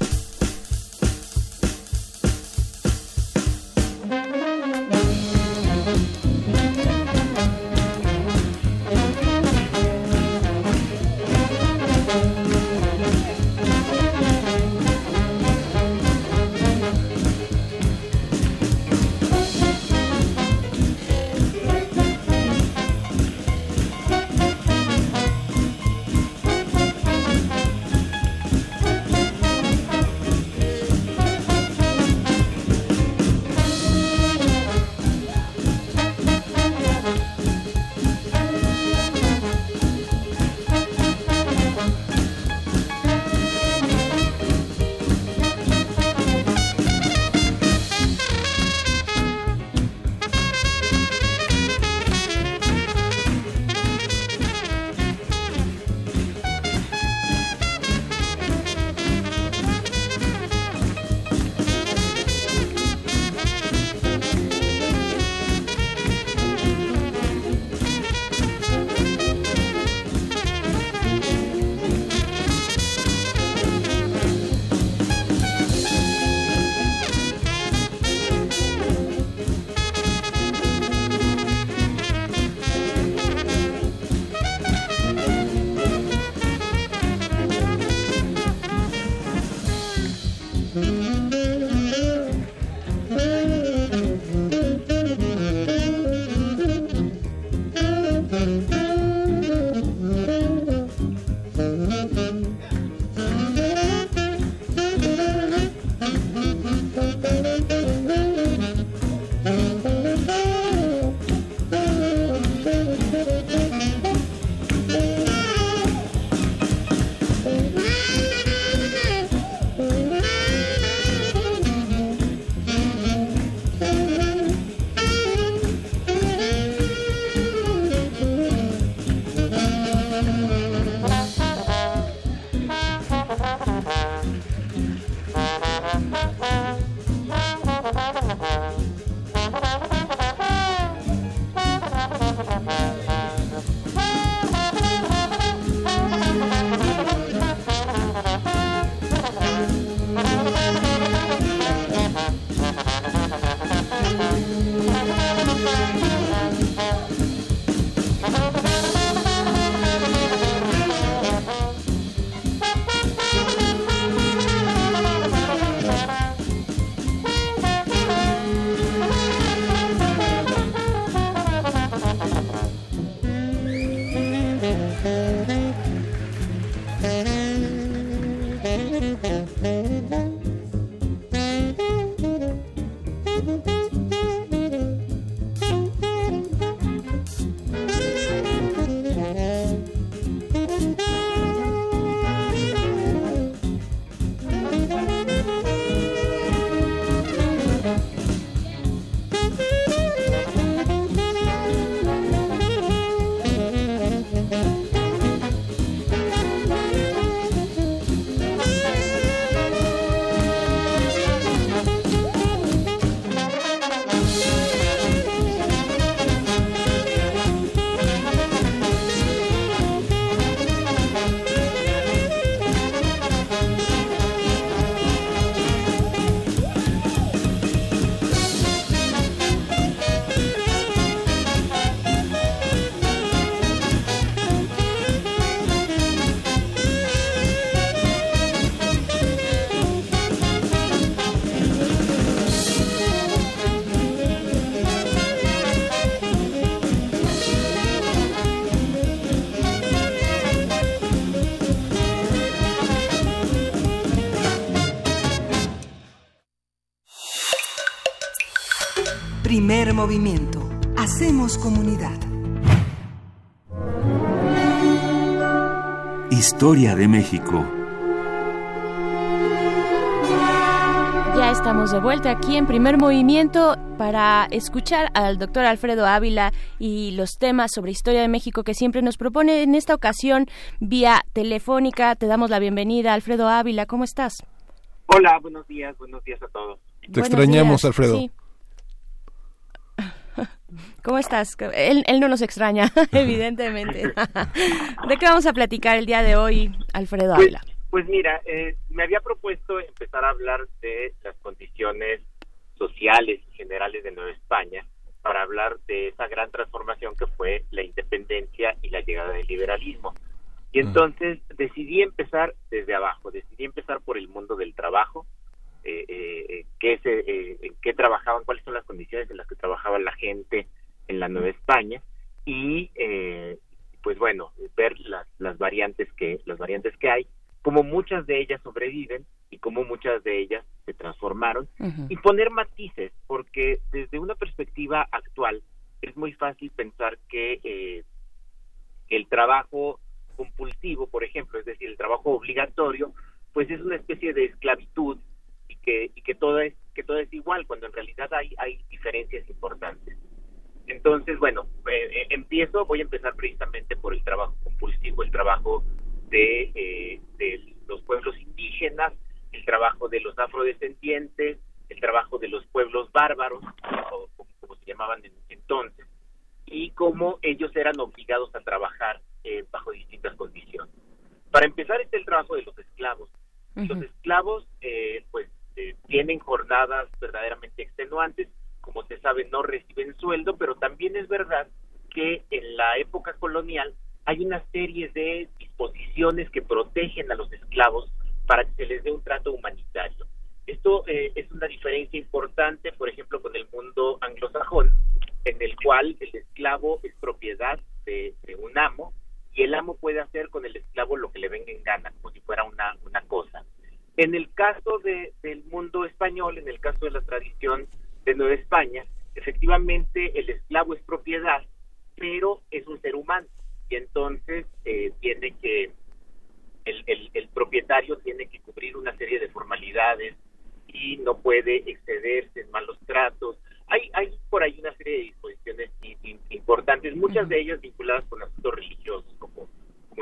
Primer movimiento. Hacemos comunidad. Historia de México. Ya estamos de vuelta aquí en primer movimiento para escuchar al doctor Alfredo Ávila y los temas sobre historia de México que siempre nos propone en esta ocasión vía telefónica. Te damos la bienvenida, Alfredo Ávila. ¿Cómo estás? Hola, buenos días, buenos días a todos. Te extrañamos, Alfredo. [laughs] ¿Cómo estás? Él, no nos extraña, [laughs] evidentemente. [laughs] ¿De qué vamos a platicar el día de hoy, Alfredo pues, Ávila? Pues, mira, eh, me había propuesto empezar a hablar de las condiciones sociales y generales de Nueva España para hablar de esa gran transformación que fue la independencia y la llegada del liberalismo. Y entonces decidí empezar desde abajo, decidí empezar por el mundo del trabajo, eh, eh, qué, se, eh, en qué trabajaban, cuáles son las condiciones en las que trabajaba la gente en la Nueva España y eh, pues bueno, ver las, las variantes que las variantes que hay, como muchas de ellas sobreviven y como muchas de ellas se transformaron y poner matices, porque desde una perspectiva actual es muy fácil pensar que eh, el trabajo compulsivo, por ejemplo, es decir, el trabajo obligatorio, pues es una especie de esclavitud que, y que todo es que todo es igual, cuando en realidad hay, hay diferencias importantes. Entonces, bueno, eh, eh, empiezo, voy a empezar precisamente por el trabajo compulsivo, el trabajo de, eh, de los pueblos indígenas, el trabajo de los afrodescendientes, el trabajo de los pueblos bárbaros, o como, se llamaban entonces, y cómo ellos eran obligados a trabajar bajo distintas condiciones. Para empezar está el trabajo de los esclavos. Los esclavos, pues, tienen jornadas verdaderamente extenuantes, como se sabe, no reciben sueldo, pero también es verdad que en la época colonial hay una serie de disposiciones que protegen a los esclavos para que se les dé un trato humanitario. Esto eh, es una diferencia importante, por ejemplo, con el mundo anglosajón, en el cual el esclavo es propiedad de, un amo y el amo puede hacer con el esclavo lo que le venga en gana, como si fuera una, una cosa. En el caso de, del mundo español, en el caso de la tradición de Nueva España, efectivamente el esclavo es propiedad, pero es un ser humano y entonces eh, tiene que el, el, propietario tiene que cubrir una serie de formalidades y no puede excederse en malos tratos. Hay, hay por ahí una serie de disposiciones importantes, muchas de ellas vinculadas con asuntos religiosos, como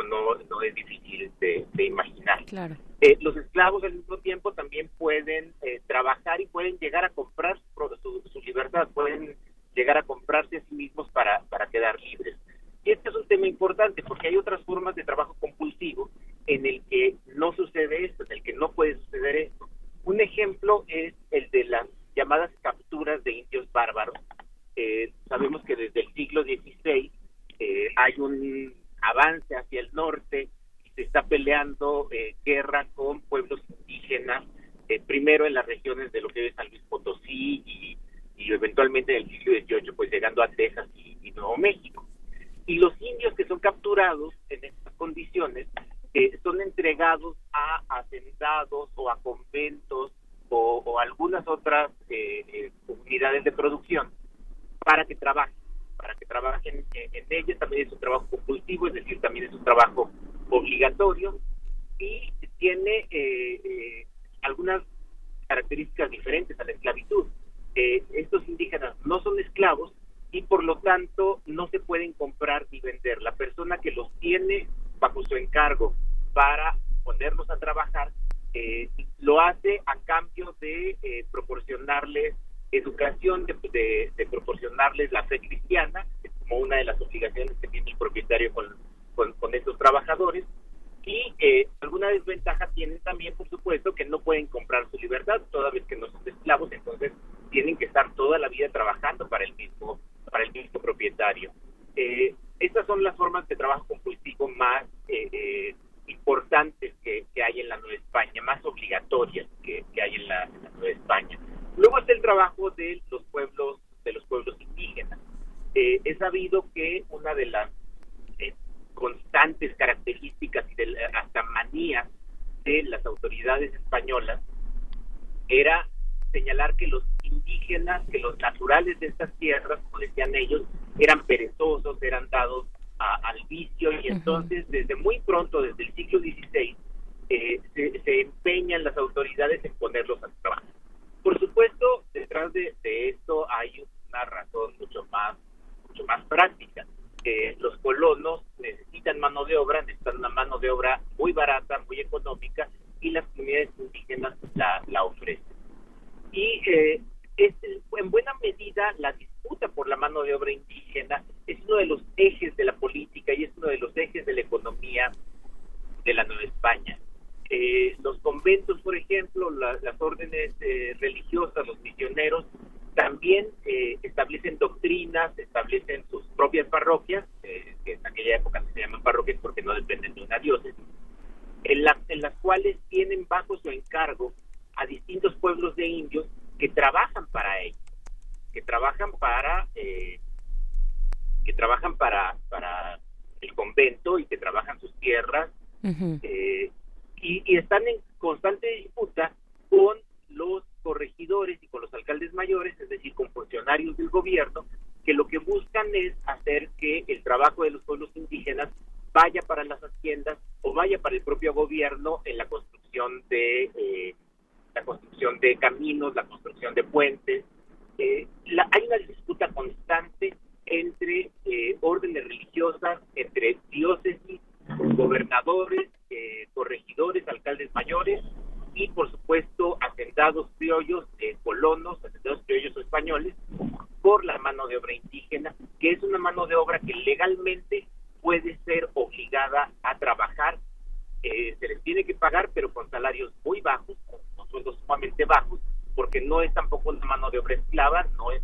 no, no es difícil de, imaginar. Claro. Eh, los esclavos al mismo tiempo también pueden eh, trabajar y pueden llegar a comprar su, su, libertad, pueden llegar a comprarse a sí mismos para, para quedar libres. Y este es un tema importante porque hay otras formas de trabajo compulsivo en el que no sucede esto, en el que no puede suceder esto. Un ejemplo es el de las llamadas capturas de indios bárbaros. Eh, sabemos que desde el siglo XVI hay un avance hacia el norte y se está peleando eh, guerra con pueblos indígenas, eh, primero en las regiones de lo que es San Luis Potosí y, eventualmente en el siglo XVIII, pues llegando a Texas y, Nuevo México. Y los indios que son capturados en estas condiciones eh, son entregados a hacendados o a conventos o, algunas otras unidades de producción para que trabajen para que trabajen en, ella, también es un trabajo compulsivo, es decir, también es un trabajo obligatorio y tiene eh, eh, algunas características diferentes a la esclavitud. Eh, estos indígenas no son esclavos y por lo tanto no se pueden comprar ni vender. La persona que los tiene bajo su encargo para ponerlos a trabajar lo hace a cambio de proporcionarles educación, de, de, proporcionarles la fe cristiana, como una de las obligaciones que tiene el propietario con, con, estos trabajadores, y eh, alguna desventaja tienen también, por supuesto, que no pueden comprar su libertad, toda vez que no son esclavos, entonces tienen que estar toda la vida trabajando para el mismo, para el mismo propietario. Eh, estas son las formas de trabajo compulsivo más eh, importantes que, que, hay en la Nueva España, más obligatorias que, hay en la Nueva España. Luego está el trabajo de los pueblos, de los pueblos indígenas. Eh, he sabido que una de las eh, constantes características y de, hasta manías de las autoridades españolas era señalar que los indígenas, que los naturales de estas tierras, como decían ellos, eran perezosos, eran dados al vicio y entonces desde muy pronto, desde el siglo XVI, eh, se, empeñan las autoridades en ponerlos a trabajo. Por supuesto, detrás de, esto hay una razón mucho más, mucho más práctica. que los colonos necesitan mano de obra, necesitan una mano de obra muy barata, muy económica, y las comunidades indígenas la, la ofrecen. Y eh, es, en buena medida la disputa por la mano de obra indígena es uno de los ejes de la política y es uno de los ejes de la economía de la Nueva España. Eh, los conventos, por ejemplo, las órdenes eh, religiosas, los misioneros, también eh, establecen doctrinas, establecen sus propias parroquias, que en aquella época se llaman parroquias porque no dependen de una diócesis, en, en las cuales tienen bajo su encargo a distintos pueblos de indios que trabajan para ellos, que trabajan para que trabajan para para el convento y que trabajan sus tierras y, están en constante disputa con los corregidores y con los alcaldes mayores, es decir, con funcionarios del gobierno, que lo que buscan es hacer que el trabajo de los pueblos indígenas vaya para las haciendas o vaya para el propio gobierno en la construcción de eh, la construcción de caminos, la construcción de puentes. Eh, hay una disputa constante entre eh, órdenes religiosas, entre diócesis, gobernadores eh, corregidores, alcaldes mayores y por supuesto hacendados criollos, eh, colonos, hacendados criollos españoles por la mano de obra indígena, que es una mano de obra que legalmente puede ser obligada a trabajar, eh, se les tiene que pagar pero con salarios muy bajos, con, sueldos sumamente bajos, porque no es tampoco una mano de obra esclava, no es,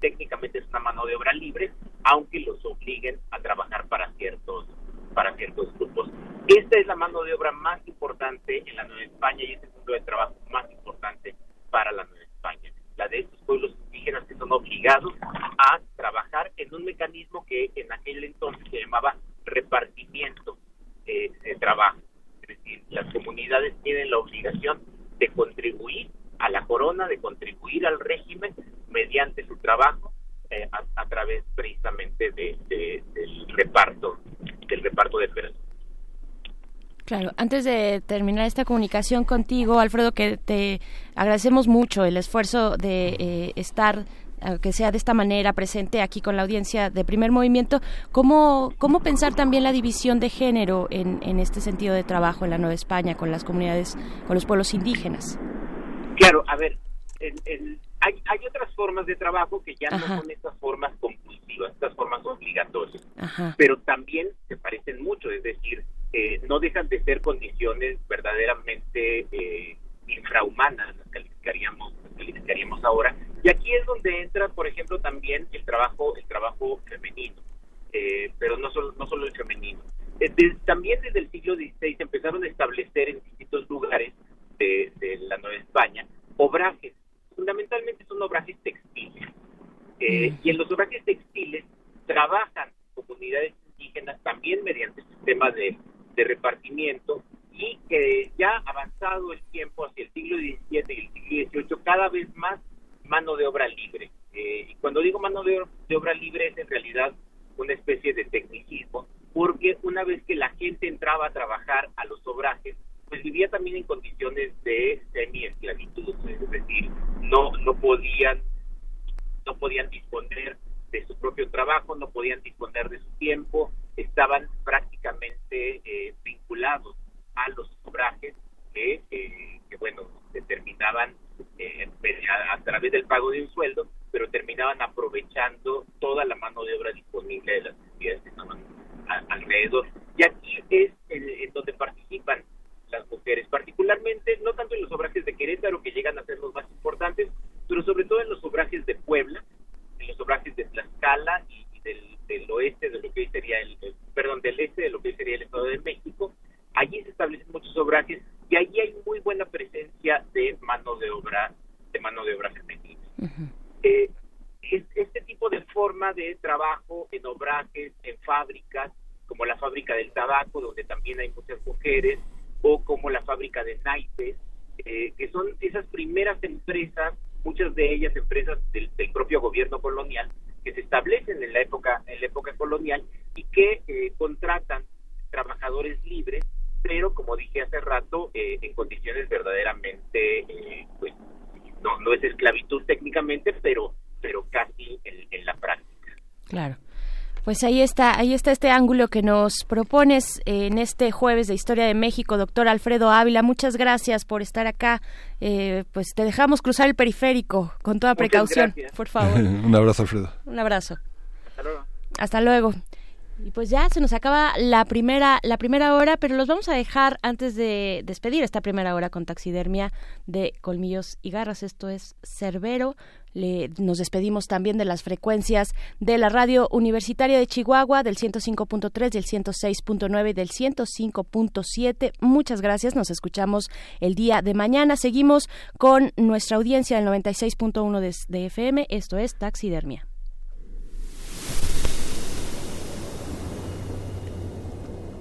técnicamente es una mano de obra libre, aunque los obliguen a trabajar para ciertos para ciertos grupos. Esta es la mano de obra más importante en la Nueva España y es el mundo de trabajo más importante para la Nueva España. La de estos pueblos indígenas que son obligados a trabajar en un mecanismo que en aquel entonces se llamaba repartimiento eh, de trabajo. Es decir, las comunidades tienen la obligación de contribuir a la corona, de contribuir al régimen mediante su trabajo eh, a, través precisamente de, del reparto del reparto de personas. Claro, antes de terminar esta comunicación contigo, Alfredo, que te agradecemos mucho el esfuerzo de eh, estar que sea de esta manera presente aquí con la audiencia de primer movimiento, ¿cómo, cómo pensar también la división de género en, en este sentido de trabajo en la Nueva España con las comunidades, con los pueblos indígenas? Claro, a ver, el, hay, hay otras formas de trabajo que ya no son estas formas compulsivas, estas formas obligatorias, pero también se parecen mucho, es decir, eh, no dejan de ser condiciones verdaderamente eh, infrahumanas, las calificaríamos, calificaríamos ahora. Y aquí es donde entra, por ejemplo, también el trabajo, el trabajo femenino, eh, pero no solo, no solo el femenino. también desde el siglo XVI empezaron a establecer en distintos lugares de, de la Nueva España obrajes fundamentalmente son obrajes textiles. Eh, y en los obrajes textiles trabajan comunidades indígenas también mediante sistemas de, de repartimiento y que ya avanzado el tiempo hacia el siglo XVII y el siglo XVIII cada vez más mano de obra libre. Eh, y cuando digo mano de, de obra libre es en realidad una especie de tecnicismo, porque una vez que la gente entraba a trabajar a los obrajes, pues vivía también en condiciones de semi-esclavitud, es decir, no, no podían, no podían disponer de su propio trabajo, no podían disponer de su tiempo, estaban prácticamente eh, vinculados a los obrajes que, eh, que bueno, determinaban eh, a, través del pago de un sueldo, pero terminaban aprovechando toda la mano de obra disponible de las comunidades que estaban alrededor. Y aquí es en donde participan las mujeres, particularmente no tanto en los obrajes de Querétaro, que llegan a ser los más importantes, pero sobre todo en los obrajes de Puebla, en los obrajes de Tlaxcala y, del, oeste de lo que sería el, perdón, del este de lo que sería el Estado de México. Allí se establecen muchos obrajes y allí hay muy buena presencia de mano de obra, de mano de obra femenina. Eh, este tipo de forma de trabajo en obrajes, en fábricas, como la fábrica del tabaco, donde también hay muchas mujeres, o como la fábrica de naipes, eh, que son esas primeras empresas, muchas de ellas empresas del, propio gobierno colonial, que se establecen en la época, en la época colonial y que eh, contratan trabajadores libres, pero como dije hace rato, eh, en condiciones verdaderamente, pues, no, no es esclavitud técnicamente, pero, pero casi en, en la práctica. Claro. Pues ahí está, ahí está este ángulo que nos propones en este jueves de Historia de México, doctor Alfredo Ávila. Muchas gracias por estar acá. Eh, pues te dejamos cruzar el periférico con toda precaución, por favor. [laughs] Un abrazo, Alfredo. Un abrazo. Hasta luego. Hasta luego. Y pues ya se nos acaba la primera, la primera hora, pero los vamos a dejar antes de despedir esta primera hora con taxidermia de colmillos y garras. Esto es Cerbero. Le, nos despedimos también de las frecuencias de la radio universitaria de Chihuahua del 105.3, del 106.9 del 105.7. Muchas gracias. Nos escuchamos el día de mañana. Seguimos con nuestra audiencia del 96.1 de, de FM. Esto es Taxidermia.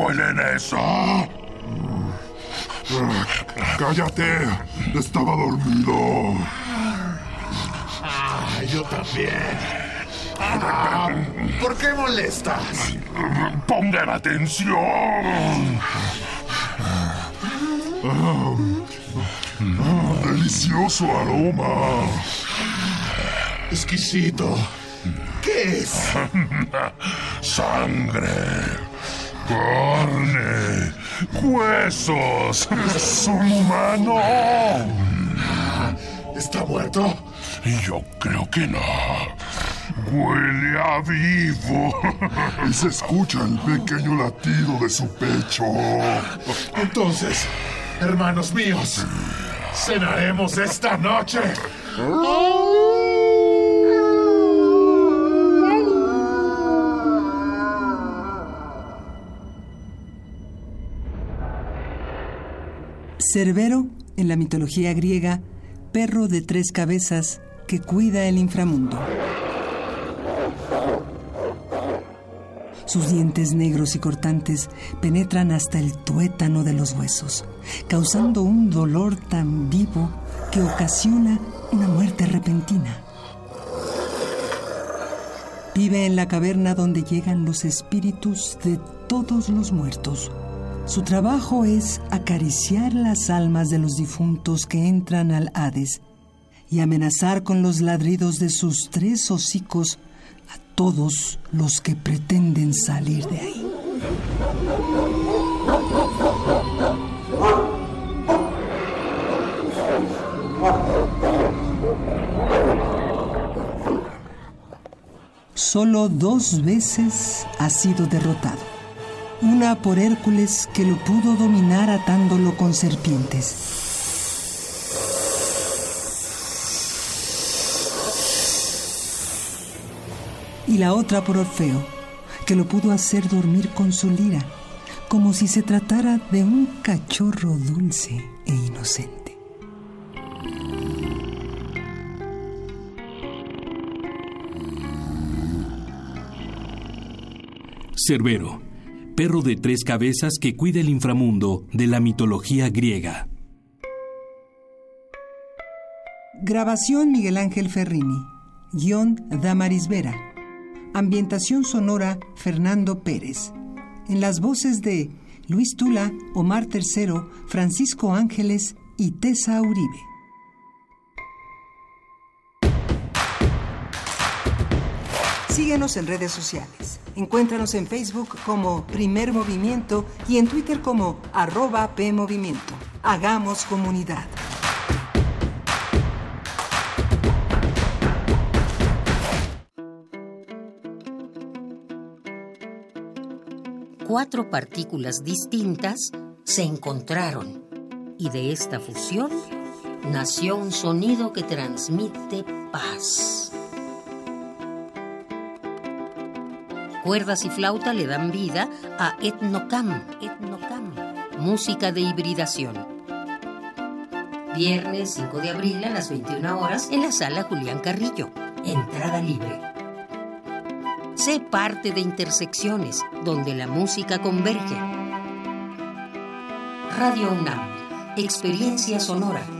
¿Huelen eso? Cállate, estaba dormido. Ah, yo también. ¿Por qué molestas? Pongan atención. delicioso aroma. Exquisito. ¿Qué es? [laughs] Sangre carne, huesos. ¿Son humanos? ¿Está muerto? Yo creo que no. Huele a vivo. Y se escucha el pequeño latido de su pecho. Entonces, hermanos míos, cenaremos esta noche. Cerbero, en la mitología griega, perro de tres cabezas que cuida el inframundo. Sus dientes negros y cortantes penetran hasta el tuétano de los huesos, causando un dolor tan vivo que ocasiona una muerte repentina. Vive en la caverna donde llegan los espíritus de todos los muertos su trabajo es acariciar las almas de los difuntos que entran al Hades y amenazar con los ladridos de sus tres hocicos a todos los que pretenden salir de ahí. Solo dos veces ha sido derrotado una por Hércules que lo pudo dominar atándolo con serpientes. Y la otra por Orfeo, que lo pudo hacer dormir con su lira, como si se tratara de un cachorro dulce e inocente. Cerbero perro de tres cabezas que cuida el inframundo de la mitología griega. Grabación Miguel Ángel Ferrini. Guión Damaris Vera. Ambientación sonora Fernando Pérez. En las voces de Luis Tula, Omar Tercero, Francisco Ángeles y Tessa Uribe. Síguenos en redes sociales. Encuéntranos en Facebook como Primer Movimiento y en Twitter como arroba PMovimiento. Hagamos comunidad. Cuatro partículas distintas se encontraron y de esta fusión nació un sonido que transmite paz. Cuerdas y flauta le dan vida a Etnocam, Etnocam, música de hibridación. Viernes 5 de abril a las 21 horas en la sala Julián Carrillo. Entrada libre. Sé parte de Intersecciones, donde la música converge. Radio UNAM, experiencia sonora.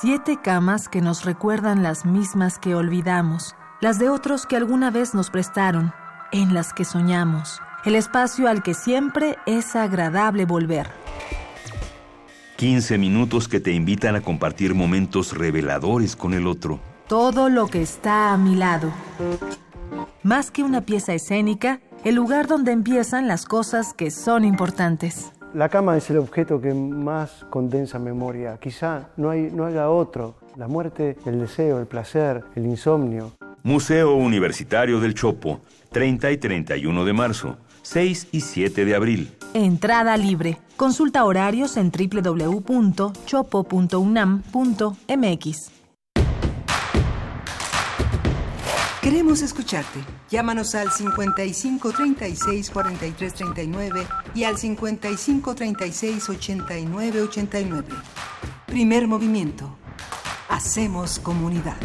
Siete camas que nos recuerdan las mismas que olvidamos, las de otros que alguna vez nos prestaron, en las que soñamos, el espacio al que siempre es agradable volver. 15 minutos que te invitan a compartir momentos reveladores con el otro. Todo lo que está a mi lado. Más que una pieza escénica, el lugar donde empiezan las cosas que son importantes. La cama es el objeto que más condensa memoria. Quizá no, hay, no haya otro. La muerte, el deseo, el placer, el insomnio. Museo Universitario del Chopo, 30 y 31 de marzo, 6 y 7 de abril. Entrada libre. Consulta horarios en www.chopo.unam.mx. Queremos escucharte. Llámanos al 55 36 43 39 y al 55 36 89 89. Primer movimiento. Hacemos comunidad.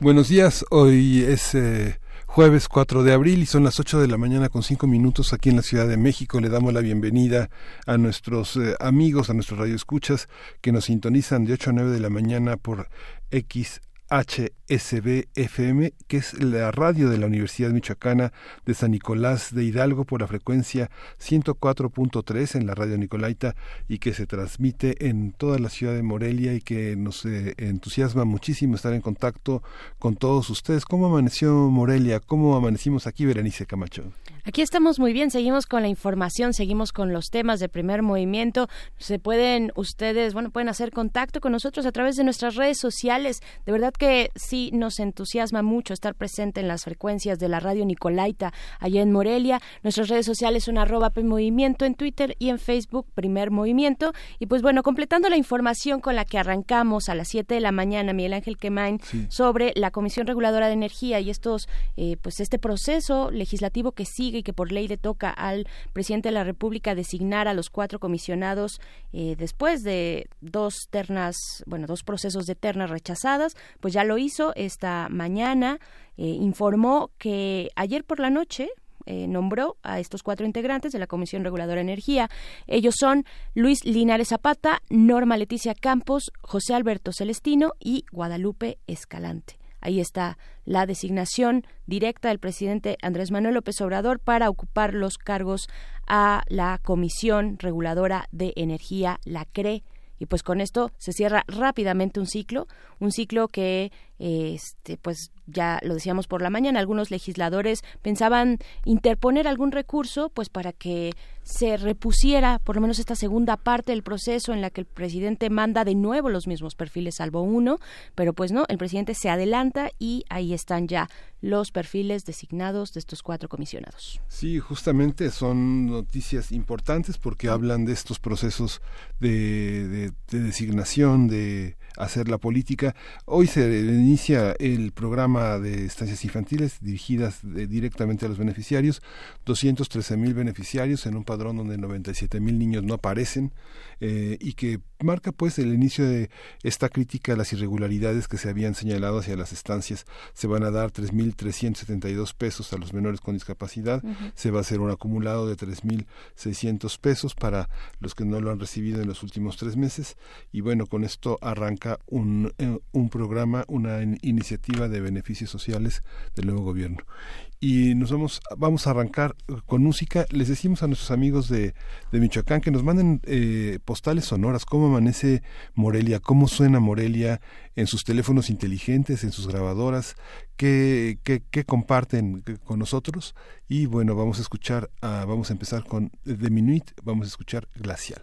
Buenos días, hoy es eh, jueves 4 de abril y son las 8 de la mañana con 5 minutos aquí en la Ciudad de México. Le damos la bienvenida a nuestros eh, amigos, a nuestros radioescuchas que nos sintonizan de 8 a 9 de la mañana por X HSB-FM, que es la radio de la Universidad Michoacana de San Nicolás de Hidalgo por la frecuencia 104.3 en la radio Nicolaita y que se transmite en toda la ciudad de Morelia y que nos eh, entusiasma muchísimo estar en contacto con todos ustedes. ¿Cómo amaneció Morelia? ¿Cómo amanecimos aquí, Berenice Camacho? Aquí estamos muy bien, seguimos con la información, seguimos con los temas de primer movimiento. Se pueden ustedes, bueno, pueden hacer contacto con nosotros a través de nuestras redes sociales. De verdad que sí nos entusiasma mucho estar presente en las frecuencias de la radio Nicolaita allá en Morelia. Nuestras redes sociales son arroba Movimiento en Twitter y en Facebook Primer Movimiento. Y pues bueno, completando la información con la que arrancamos a las 7 de la mañana, Miguel Ángel Quemain, sobre la Comisión Reguladora de Energía y estos, eh, pues este proceso legislativo que sigue y que por ley le toca al presidente de la República designar a los cuatro comisionados eh, después de dos ternas, bueno, dos procesos de ternas rechazadas, pues ya lo hizo esta mañana, eh, informó que ayer por la noche, eh, nombró a estos cuatro integrantes de la Comisión Reguladora de Energía. Ellos son Luis Linares Zapata, Norma Leticia Campos, José Alberto Celestino y Guadalupe Escalante. Ahí está la designación directa del presidente Andrés Manuel López Obrador para ocupar los cargos a la Comisión Reguladora de Energía, la CRE. Y pues con esto se cierra rápidamente un ciclo, un ciclo que, este, pues ya lo decíamos por la mañana, algunos legisladores pensaban interponer algún recurso, pues para que se repusiera por lo menos esta segunda parte del proceso en la que el presidente manda de nuevo los mismos perfiles, salvo uno, pero pues no, el presidente se adelanta y ahí están ya los perfiles designados de estos cuatro comisionados. Sí, justamente son noticias importantes porque hablan de estos procesos de, designación, de hacer la política. Hoy se inicia el programa de estancias infantiles dirigidas directamente a los beneficiarios, 213 mil beneficiarios en un padrón donde 97 mil niños no aparecen eh, y que marca pues el inicio de esta crítica a las irregularidades que se habían señalado hacia las estancias. Se van a dar 3.372 pesos a los menores con discapacidad, se va a hacer un acumulado de 3.600 pesos para los que no lo han recibido en los últimos tres meses. Y bueno, con esto arranca un, eh, un programa, una iniciativa de beneficios sociales del nuevo gobierno y nos vamos, vamos a arrancar con música. Les decimos a nuestros amigos de, de Michoacán que nos manden eh, postales sonoras, cómo amanece Morelia, cómo suena Morelia en sus teléfonos inteligentes, en sus grabadoras, qué, qué, qué comparten con nosotros. Y bueno, vamos a escuchar, vamos a empezar con The Minuit, vamos a escuchar Glacial.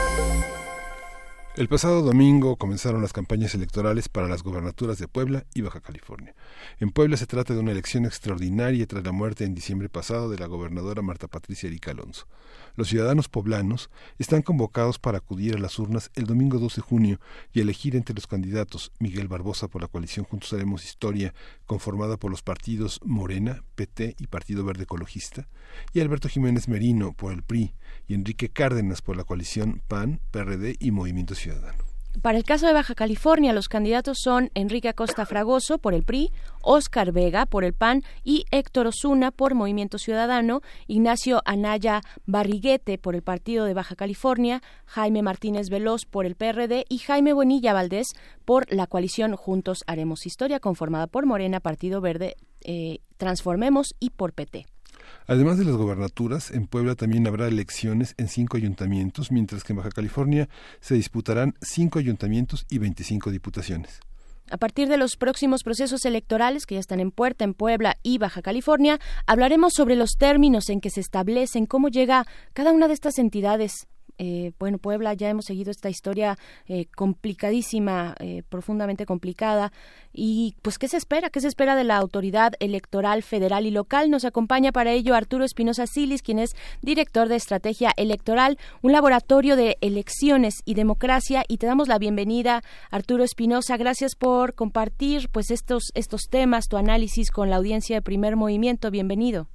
El pasado domingo comenzaron las campañas electorales para las gobernaturas de Puebla y Baja California. En Puebla se trata de una elección extraordinaria tras la muerte en diciembre pasado de la gobernadora Marta Patricia Erika Alonso. Los ciudadanos poblanos están convocados para acudir a las urnas el domingo 2 de junio y elegir entre los candidatos Miguel Barbosa por la coalición Juntos Haremos Historia, conformada por los partidos Morena, PT y Partido Verde Ecologista, y Alberto Jiménez Merino por el PRI y Enrique Cárdenas por la coalición PAN, PRD y Movimiento Ciudadano. Para el caso de Baja California, los candidatos son Enrique Acosta Fragoso por el PRI, Óscar Vega por el PAN y Héctor Osuna por Movimiento Ciudadano, Ignacio Anaya Barriguete por el Partido de Baja California, Jaime Martínez Veloz por el PRD y Jaime Bonilla Valdés por la coalición Juntos Haremos Historia, conformada por Morena, Partido Verde, eh, Transformemos y por PT. Además de las gobernaturas, en Puebla también habrá elecciones en cinco ayuntamientos, mientras que en Baja California se disputarán cinco ayuntamientos y 25 diputaciones. A partir de los próximos procesos electorales que ya están en puerta en Puebla y Baja California, hablaremos sobre los términos en que se establecen, cómo llega cada una de estas entidades eh, bueno, Puebla ya hemos seguido esta historia eh, complicadísima, eh, profundamente complicada. Y pues, ¿qué se espera? ¿Qué se espera de la autoridad electoral federal y local? Nos acompaña para ello Arturo Espinosa Silis, quien es director de Estrategia Electoral, un laboratorio de elecciones y democracia. Y te damos la bienvenida, Arturo Espinosa. Gracias por compartir pues estos, estos temas, tu análisis con la audiencia de primer movimiento. Bienvenido.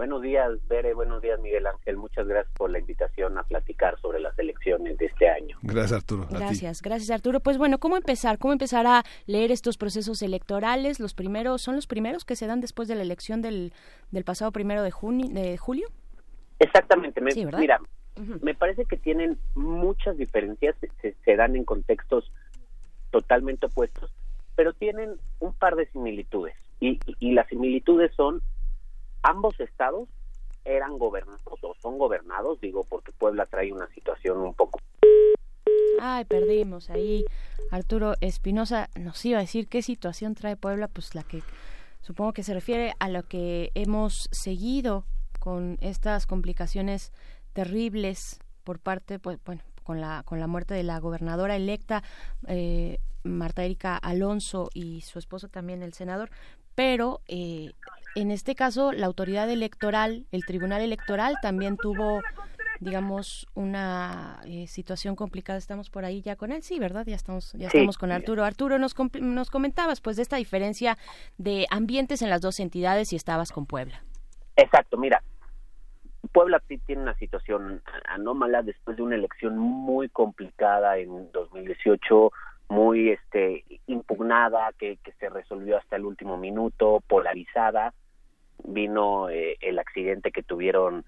Buenos días, Bere. Buenos días, Miguel Ángel. Muchas gracias por la invitación a platicar sobre las elecciones de este año. Gracias, Arturo. Gracias, gracias, Arturo. Pues bueno, ¿cómo empezar? ¿Cómo empezar a leer estos procesos electorales? Los primeros, ¿son los primeros que se dan después de la elección del, del pasado primero de, junio, de julio? Exactamente. Me, mira, me parece que tienen muchas diferencias, se, se dan en contextos totalmente opuestos, pero tienen un par de similitudes. Y, y las similitudes son ambos estados eran gobernados o son gobernados, digo, porque Puebla trae una situación un poco... Ay, perdimos ahí. Arturo Espinosa nos iba a decir qué situación trae Puebla, pues la que supongo que se refiere a lo que hemos seguido con estas complicaciones terribles por parte, pues, bueno, con la, con la muerte de la gobernadora electa eh, Marta Erika Alonso y su esposo también, el senador, pero eh, en este caso la autoridad electoral, el tribunal electoral también tuvo digamos una eh, situación complicada. Estamos por ahí ya con él sí verdad ya estamos ya estamos con Arturo. Arturo nos nos comentabas pues de esta diferencia de ambientes en las dos entidades y estabas con Puebla. Exacto mira Puebla sí tiene una situación anómala después de una elección muy complicada en 2018 muy este impugnada que, que se resolvió hasta el último minuto polarizada vino eh, el accidente que tuvieron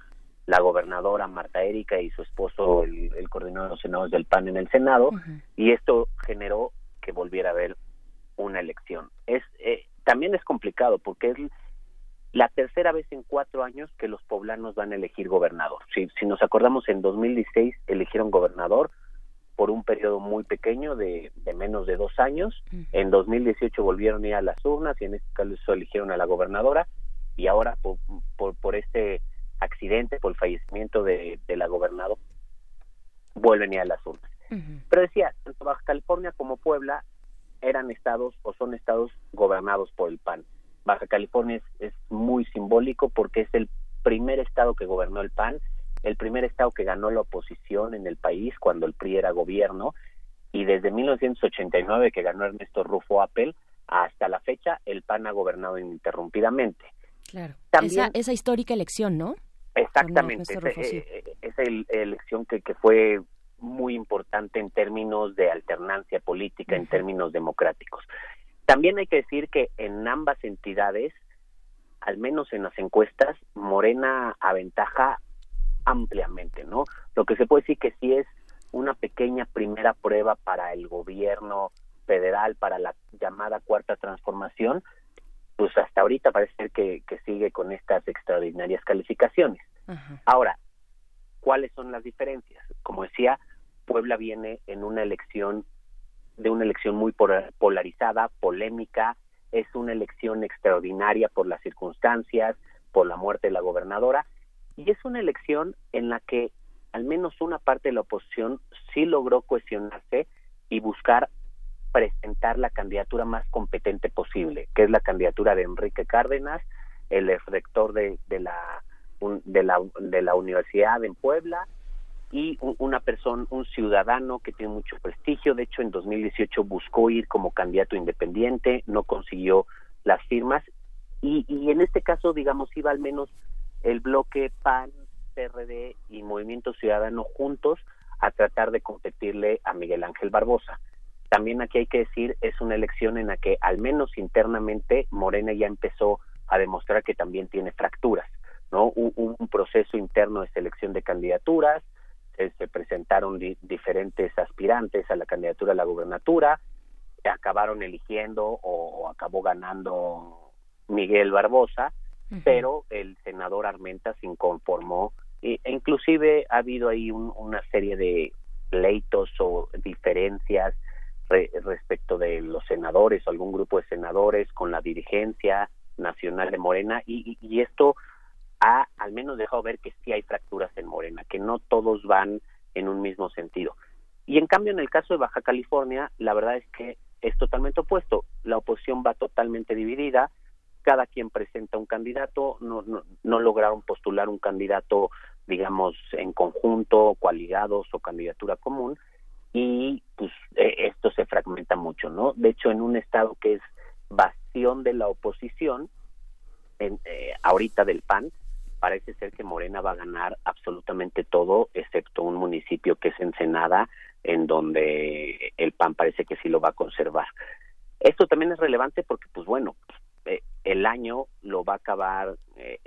la gobernadora Marta Erika y su esposo el, coordinador de los senadores del PAN en el Senado y esto generó que volviera a haber una elección. Es eh, también es complicado porque es la tercera vez en cuatro años que los poblanos van a elegir gobernador. Si, si nos acordamos en 2016 eligieron gobernador por un periodo muy pequeño de, menos de dos años. En 2018 volvieron a ir a las urnas y en este caso eligieron a la gobernadora y ahora por, por, este accidente, por el fallecimiento de, la gobernadora, vuelven a las urnas. Pero decía, tanto Baja California como Puebla eran estados o son estados gobernados por el PAN. Baja California es, es muy simbólico porque es el primer estado que gobernó el PAN el primer estado que ganó la oposición en el país cuando el PRI era gobierno y desde 1989 que ganó Ernesto Rufo Apple hasta la fecha el PAN ha gobernado ininterrumpidamente. Claro. esa, histórica elección, ¿no? Exactamente. Esa, eh, elección que, que fue muy importante en términos de alternancia política, en términos democráticos. También hay que decir que en ambas entidades, al menos en las encuestas, Morena aventaja ampliamente, ¿no? Lo que se puede decir que sí es una pequeña primera prueba para el gobierno federal, para la llamada cuarta transformación, pues hasta ahorita parece que, que sigue con estas extraordinarias calificaciones. Ahora, ¿cuáles son las diferencias? Como decía, Puebla viene en una elección, de una elección muy polarizada, polémica, es una elección extraordinaria por las circunstancias, por la muerte de la gobernadora, y es una elección en la que al menos una parte de la oposición sí logró cohesionarse y buscar presentar la candidatura más competente posible, que es la candidatura de Enrique Cárdenas, el rector de, de, la, de, la, de la Universidad en Puebla, y una persona, un ciudadano que tiene mucho prestigio. De hecho, en 2018 buscó ir como candidato independiente, no consiguió las firmas. Y, y en este caso, digamos, iba al menos el bloque PAN, PRD y Movimiento Ciudadano juntos a tratar de competirle a Miguel Ángel Barbosa. También aquí hay que decir, es una elección en la que al menos internamente Morena ya empezó a demostrar que también tiene fracturas, ¿no? Un, un proceso interno de selección de candidaturas, se presentaron diferentes aspirantes a la candidatura a la gubernatura, acabaron eligiendo o, acabó ganando Miguel Barbosa, pero el senador Armenta se inconformó e inclusive ha habido ahí una serie de pleitos o diferencias respecto de los senadores o algún grupo de senadores con la dirigencia nacional de Morena y, esto ha al menos dejado ver que sí hay fracturas en Morena, que no todos van en un mismo sentido. Y en cambio, en el caso de Baja California, la verdad es que es totalmente opuesto. La oposición va totalmente dividida, cada quien presenta un candidato, no, no, lograron postular un candidato, digamos, en conjunto, coaligados o candidatura común, y pues e, esto se fragmenta mucho, ¿no? De hecho, en un estado que es bastión de la oposición, en, eh, ahorita del PAN, parece ser que Morena va a ganar absolutamente todo, excepto un municipio que es Ensenada, en donde el PAN parece que sí lo va a conservar. Esto también es relevante porque, pues bueno, eh, el año lo va a acabar eh,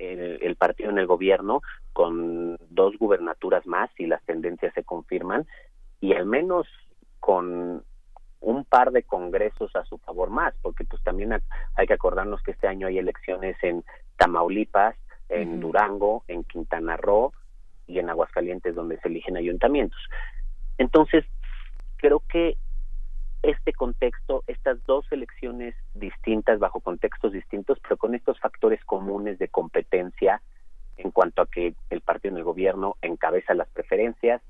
el, partido en el gobierno con dos gubernaturas más y las tendencias se confirman y al menos con un par de congresos a su favor más, porque pues también hay que acordarnos que este año hay elecciones en Tamaulipas, en Durango, en Quintana Roo y en Aguascalientes donde se eligen ayuntamientos. Entonces, creo que este contexto, estas dos elecciones distintas bajo contextos distintos, pero con estos factores comunes de competencia en cuanto a que el partido en el gobierno encabeza las preferencias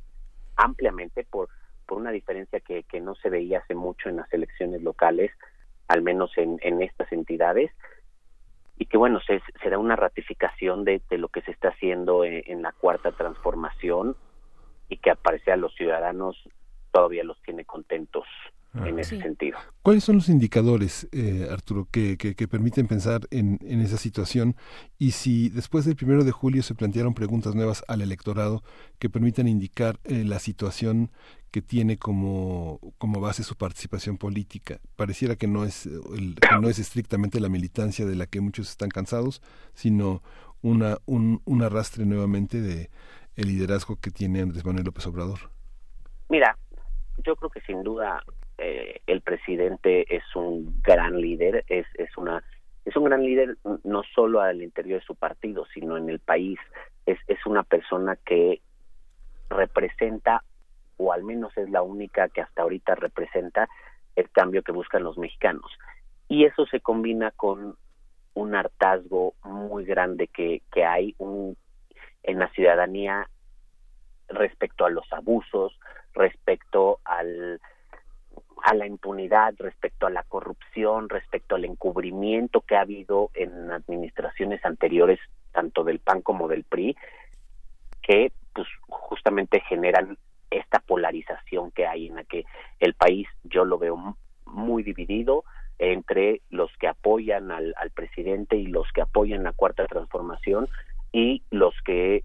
ampliamente por, por una diferencia que, que no se veía hace mucho en las elecciones locales, al menos en, en estas entidades, y que bueno, se, será una ratificación de, lo que se está haciendo en, la cuarta transformación y que aparece a los ciudadanos todavía los tiene contentos ah. en ese sentido. ¿Cuáles son los indicadores, eh, Arturo, que, que, permiten pensar en, en, esa situación? Y si después del primero de julio se plantearon preguntas nuevas al electorado que permitan indicar eh, la situación que tiene como, como base su participación política. Pareciera que no es el, que no es estrictamente la militancia de la que muchos están cansados, sino una un, un arrastre nuevamente de el liderazgo que tiene Andrés Manuel López Obrador. Mira, yo creo que sin duda eh, el presidente es un gran líder, es, es una es un gran líder no solo al interior de su partido, sino en el país. Es, es una persona que representa o al menos es la única que hasta ahorita representa el cambio que buscan los mexicanos. Y eso se combina con un hartazgo muy grande que, que hay un, en la ciudadanía respecto a los abusos, respecto al, a la impunidad, respecto a la corrupción, respecto al encubrimiento que ha habido en administraciones anteriores, tanto del PAN como del PRI, que pues justamente generan esta polarización que hay en la que el país yo lo veo muy dividido entre los que apoyan al, presidente y los que apoyan la cuarta transformación y los que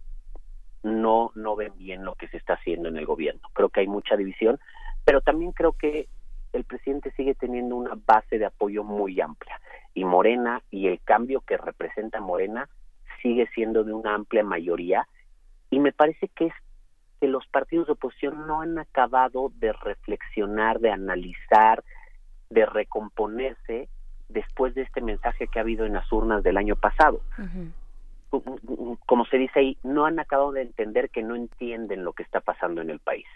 no no ven bien lo que se está haciendo en el gobierno. Creo que hay mucha división, pero también creo que el presidente sigue teniendo una base de apoyo muy amplia y Morena y el cambio que representa Morena sigue siendo de una amplia mayoría y me parece que es que los partidos de oposición no han acabado de reflexionar, de analizar, de recomponerse después de este mensaje que ha habido en las urnas del año pasado. Como se dice ahí, no han acabado de entender que no entienden lo que está pasando en el país.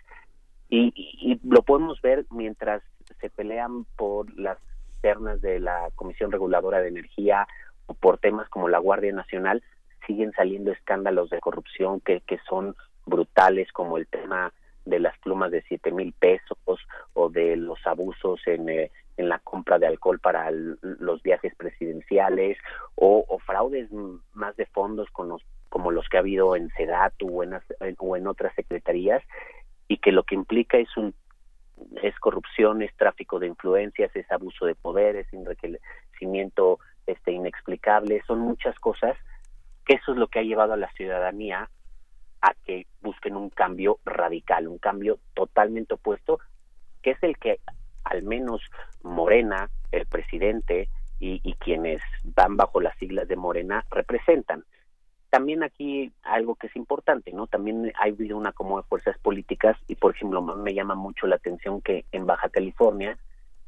Y, y lo podemos ver mientras se pelean por las ternas de la Comisión Reguladora de Energía o por temas como la Guardia Nacional, siguen saliendo escándalos de corrupción que, que son brutales como el tema de las plumas de siete mil pesos o de los abusos en, eh, en la compra de alcohol para los viajes presidenciales o, fraudes más de fondos con los, como los que ha habido en SEDATU o en, o en otras secretarías y que lo que implica es un es corrupción, es tráfico de influencias, es abuso de poder, es enriquecimiento este inexplicable, son muchas cosas que eso es lo que ha llevado a la ciudadanía a que busquen un cambio radical, un cambio totalmente opuesto, que es el que al menos Morena, el presidente y, y quienes van bajo las siglas de Morena representan también aquí algo que es importante, ¿no? También ha habido una como de fuerzas políticas y, por ejemplo, me llama mucho la atención que en Baja California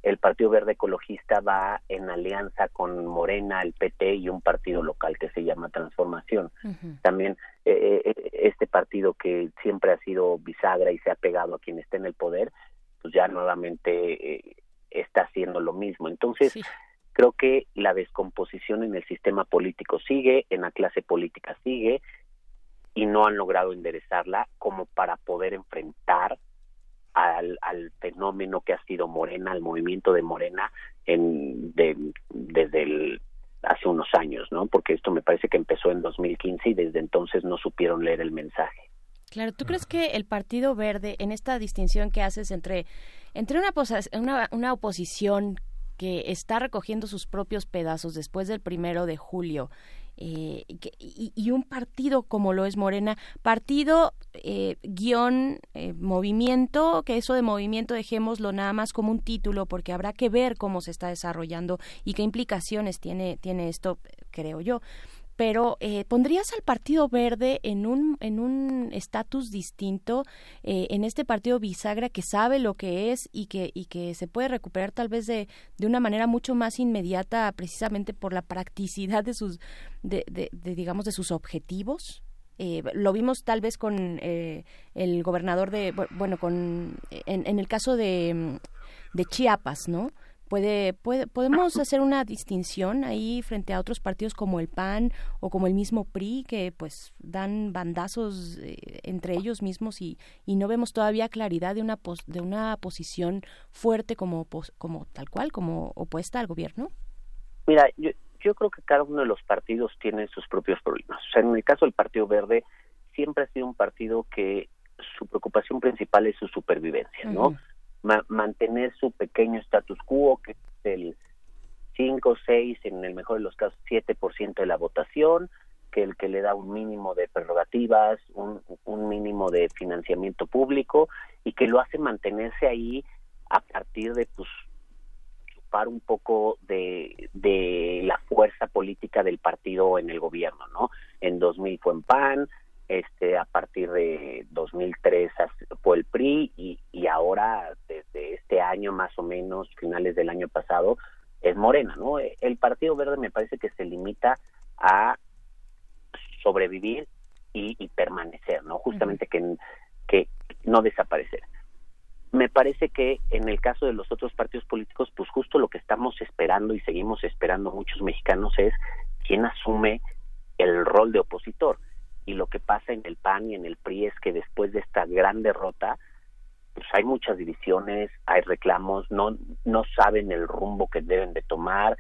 el Partido Verde Ecologista va en alianza con Morena, el PT y un partido local que se llama Transformación. También eh, eh, este partido que siempre ha sido bisagra y se ha pegado a quien está en el poder, pues ya nuevamente eh, está haciendo lo mismo. Entonces, Creo que la descomposición en el sistema político sigue, en la clase política sigue, y no han logrado enderezarla como para poder enfrentar al, fenómeno que ha sido Morena, al movimiento de Morena en, desde hace unos años, ¿no? Porque esto me parece que empezó en 2015 y desde entonces no supieron leer el mensaje. Claro, ¿tú crees que el Partido Verde, en esta distinción que haces entre, entre una, una, una oposición que está recogiendo sus propios pedazos después del primero de julio eh, y, un partido como lo es Morena, partido eh, guion eh, movimiento, que eso de movimiento dejémoslo nada más como un título porque habrá que ver cómo se está desarrollando y qué implicaciones tiene, tiene esto, creo yo pero eh, pondrías al Partido Verde en un en un estatus distinto eh, en este partido bisagra que sabe lo que es y que y que se puede recuperar tal vez de, de una manera mucho más inmediata precisamente por la practicidad de sus de, de, digamos de sus objetivos eh, lo vimos tal vez con el gobernador de bueno con en, en el caso de de Chiapas no puede, puede podemos hacer una distinción ahí frente a otros partidos como el PAN o como el mismo PRI que pues dan bandazos eh, entre ellos mismos y, y no vemos todavía claridad de una de una posición fuerte como como tal cual como opuesta al gobierno. Mira yo, yo creo que cada uno de los partidos tiene sus propios problemas. O sea en el caso del Partido Verde siempre ha sido un partido que su preocupación principal es su supervivencia no mantener su pequeño status quo, que es el 5, 6, en el mejor de los casos 7% de la votación, que el que le da un mínimo de prerrogativas, un, un mínimo de financiamiento público y que lo hace mantenerse ahí a partir de pues chupar un poco de, de la fuerza política del partido en el gobierno, ¿no? En 2000 fue en PAN, este a partir de 2003 fue el PRI y, y ahora desde este año más o menos finales del año pasado es Morena no el Partido Verde me parece que se limita a sobrevivir y, permanecer no justamente que que no desaparecer. Me parece que en el caso de los otros partidos políticos pues justo lo que estamos esperando y seguimos esperando muchos mexicanos es quién asume el rol de opositor y lo que pasa en el PAN y en el PRI es que después de esta gran derrota pues hay muchas divisiones, hay reclamos, no no saben el rumbo que deben de tomar,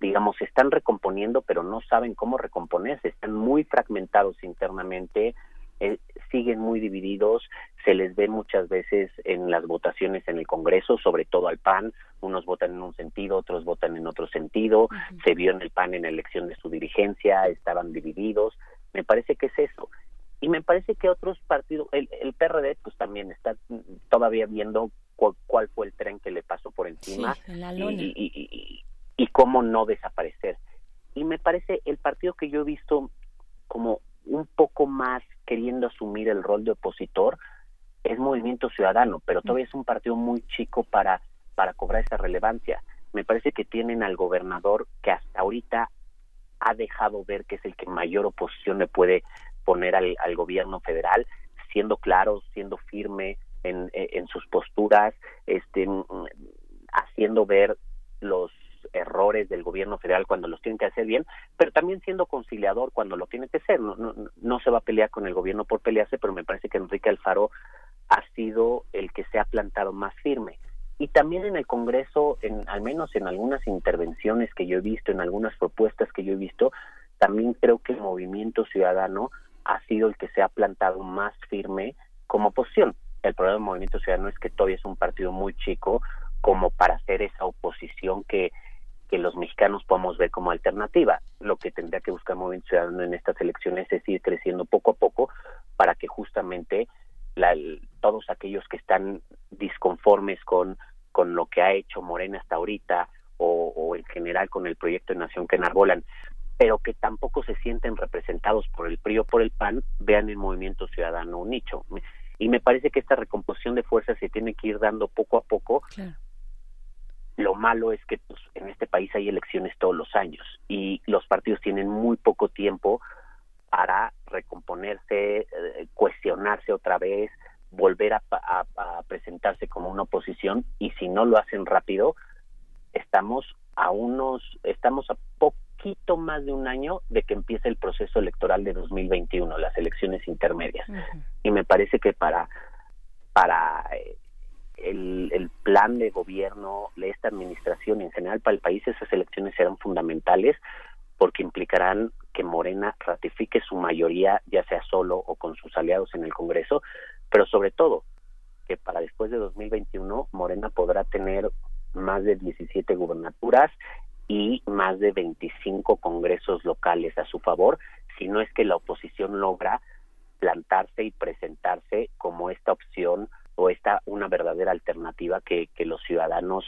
digamos, se están recomponiendo, pero no saben cómo recomponerse, están muy fragmentados internamente, eh, siguen muy divididos, se les ve muchas veces en las votaciones en el Congreso, sobre todo al PAN, unos votan en un sentido, otros votan en otro sentido, se vio en el PAN en la elección de su dirigencia, estaban divididos, me parece que es eso. Y me parece que otros partidos, el, el PRD pues también está todavía viendo cuál, fue el tren que le pasó por encima y, y, cómo no desaparecer. Y me parece el partido que yo he visto como un poco más queriendo asumir el rol de opositor es Movimiento Ciudadano, pero todavía es un partido muy chico para, para cobrar esa relevancia. Me parece que tienen al gobernador que hasta ahorita ha dejado ver que es el que mayor oposición le puede poner al, gobierno federal, siendo claro, siendo firme en, en sus posturas, este, haciendo ver los errores del gobierno federal cuando los tienen que hacer bien, pero también siendo conciliador cuando lo tiene que ser. No, no, no se va a pelear con el gobierno por pelearse, pero me parece que Enrique Alfaro ha sido el que se ha plantado más firme. Y también en el Congreso, en, al menos en algunas intervenciones que yo he visto, en algunas propuestas que yo he visto, también creo que el movimiento ciudadano ha sido el que se ha plantado más firme como oposición. El problema del movimiento ciudadano es que todavía es un partido muy chico como para hacer esa oposición que, que los mexicanos podamos ver como alternativa. Lo que tendría que buscar el movimiento ciudadano en estas elecciones es ir creciendo poco a poco para que justamente la, todos aquellos que están disconformes con, con lo que ha hecho Morena hasta ahorita o, o en general con el proyecto de nación que enarbolan, pero que tampoco se sienten representados por el PRI o por el PAN, vean el movimiento ciudadano un nicho. Y me parece que esta recomposición de fuerzas se tiene que ir dando poco a poco. Lo malo es que pues, en este país hay elecciones todos los años y los partidos tienen muy poco tiempo para recomponerse, eh, cuestionarse otra vez, volver a, presentarse como una oposición y si no lo hacen rápido, estamos a unos, estamos a poquito más de un año de que empiece el proceso electoral de 2021, las elecciones intermedias. Y me parece que para, para eh, el, el, plan de gobierno de esta administración y en general para el país, esas elecciones serán fundamentales porque implicarán que Morena ratifique su mayoría, ya sea solo o con sus aliados en el Congreso, pero sobre todo que para después de 2021 Morena podrá tener más de 17 gubernaturas y más de 25 congresos locales a su favor, si no es que la oposición logra plantarse y presentarse como esta opción o esta una verdadera alternativa que, que los ciudadanos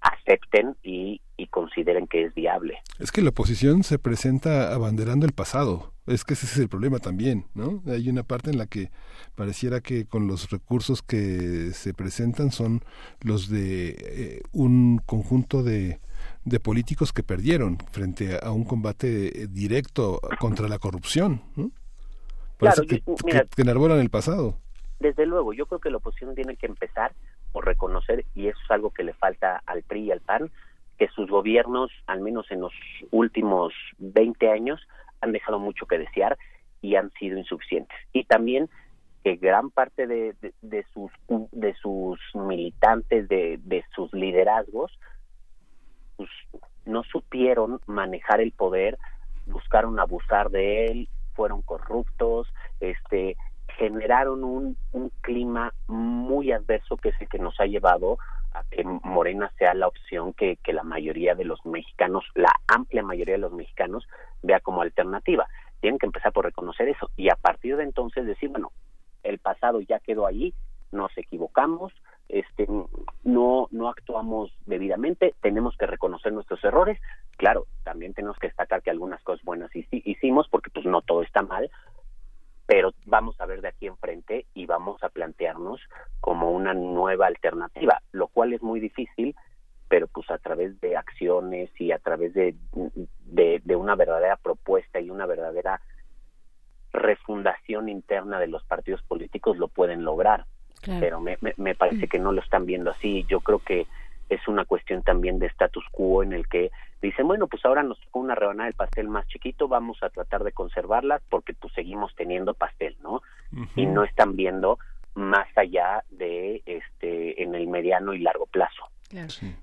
acepten y, y, consideren que es viable. Es que la oposición se presenta abanderando el pasado. Es que ese es el problema también, ¿no? Hay una parte en la que pareciera que con los recursos que se presentan son los de eh, un conjunto de, de políticos que perdieron frente a un combate directo contra la corrupción. ¿no? Parece que, que enarbolan el pasado. Desde luego, yo creo que la oposición tiene que empezar por reconocer, y eso es algo que le falta al PRI y al PAN, que sus gobiernos, al menos en los últimos 20 años, han dejado mucho que desear y han sido insuficientes. Y también que gran parte de, de, sus de sus militantes, de, de sus liderazgos, pues, no supieron manejar el poder, buscaron abusar de él, fueron corruptos, este generaron un, un clima muy adverso que es el que nos ha llevado a que Morena sea la opción que, que la mayoría de los mexicanos, la amplia mayoría de los mexicanos, vea como alternativa. Tienen que empezar por reconocer eso y a partir de entonces decir, bueno, el pasado ya quedó ahí, nos equivocamos, este no no actuamos debidamente, tenemos que reconocer nuestros errores. Claro, también tenemos que destacar que algunas cosas buenas hicimos porque pues no todo está mal, pero vamos a ver de aquí enfrente y vamos a plantearnos como una nueva alternativa, lo cual es muy difícil, pero pues a través de acciones y a través de, de, una verdadera propuesta y una verdadera refundación interna de los partidos políticos lo pueden lograr. Pero me, me, parece que no lo están viendo así. Yo creo que es una cuestión también de status quo en el que dicen, bueno, pues ahora nos tocó una rebanada del pastel más chiquito, vamos a tratar de conservarla porque pues seguimos teniendo pastel, ¿no? Y no están viendo más allá de este en el mediano y largo plazo.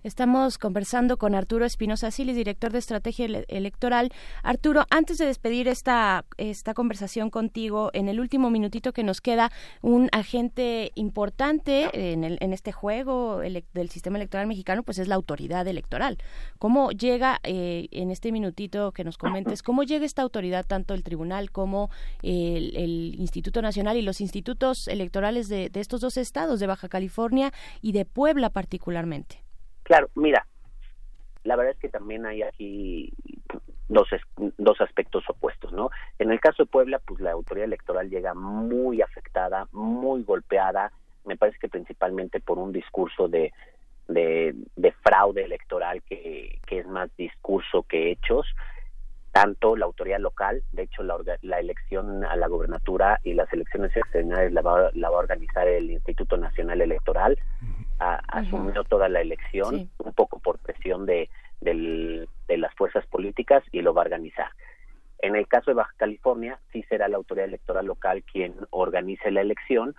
Estamos conversando con Arturo Espinosa Silis, director de Estrategia Electoral. Arturo, antes de despedir esta, esta conversación contigo, en el último minutito que nos queda, un agente importante en, el, en este juego del sistema electoral mexicano, pues es la autoridad electoral. ¿Cómo llega, eh, en este minutito que nos comentes, cómo llega esta autoridad, tanto el tribunal como el, el Instituto Nacional y los institutos electorales de, de estos dos estados, de Baja California y de Puebla particularmente? Claro, mira, la verdad es que también hay aquí dos, dos aspectos opuestos, ¿no? En el caso de Puebla, pues la autoridad electoral llega muy afectada, muy golpeada, me parece que principalmente por un discurso de, de, fraude electoral que, que, es más discurso que hechos, tanto la autoridad local, de hecho la, la elección a la gobernatura y las elecciones extraordinarias la va, la va a organizar el Instituto Nacional Electoral, asumió toda la elección, un poco por presión de, de las fuerzas políticas y lo va a organizar. En el caso de Baja California, sí será la autoridad electoral local quien organice la elección,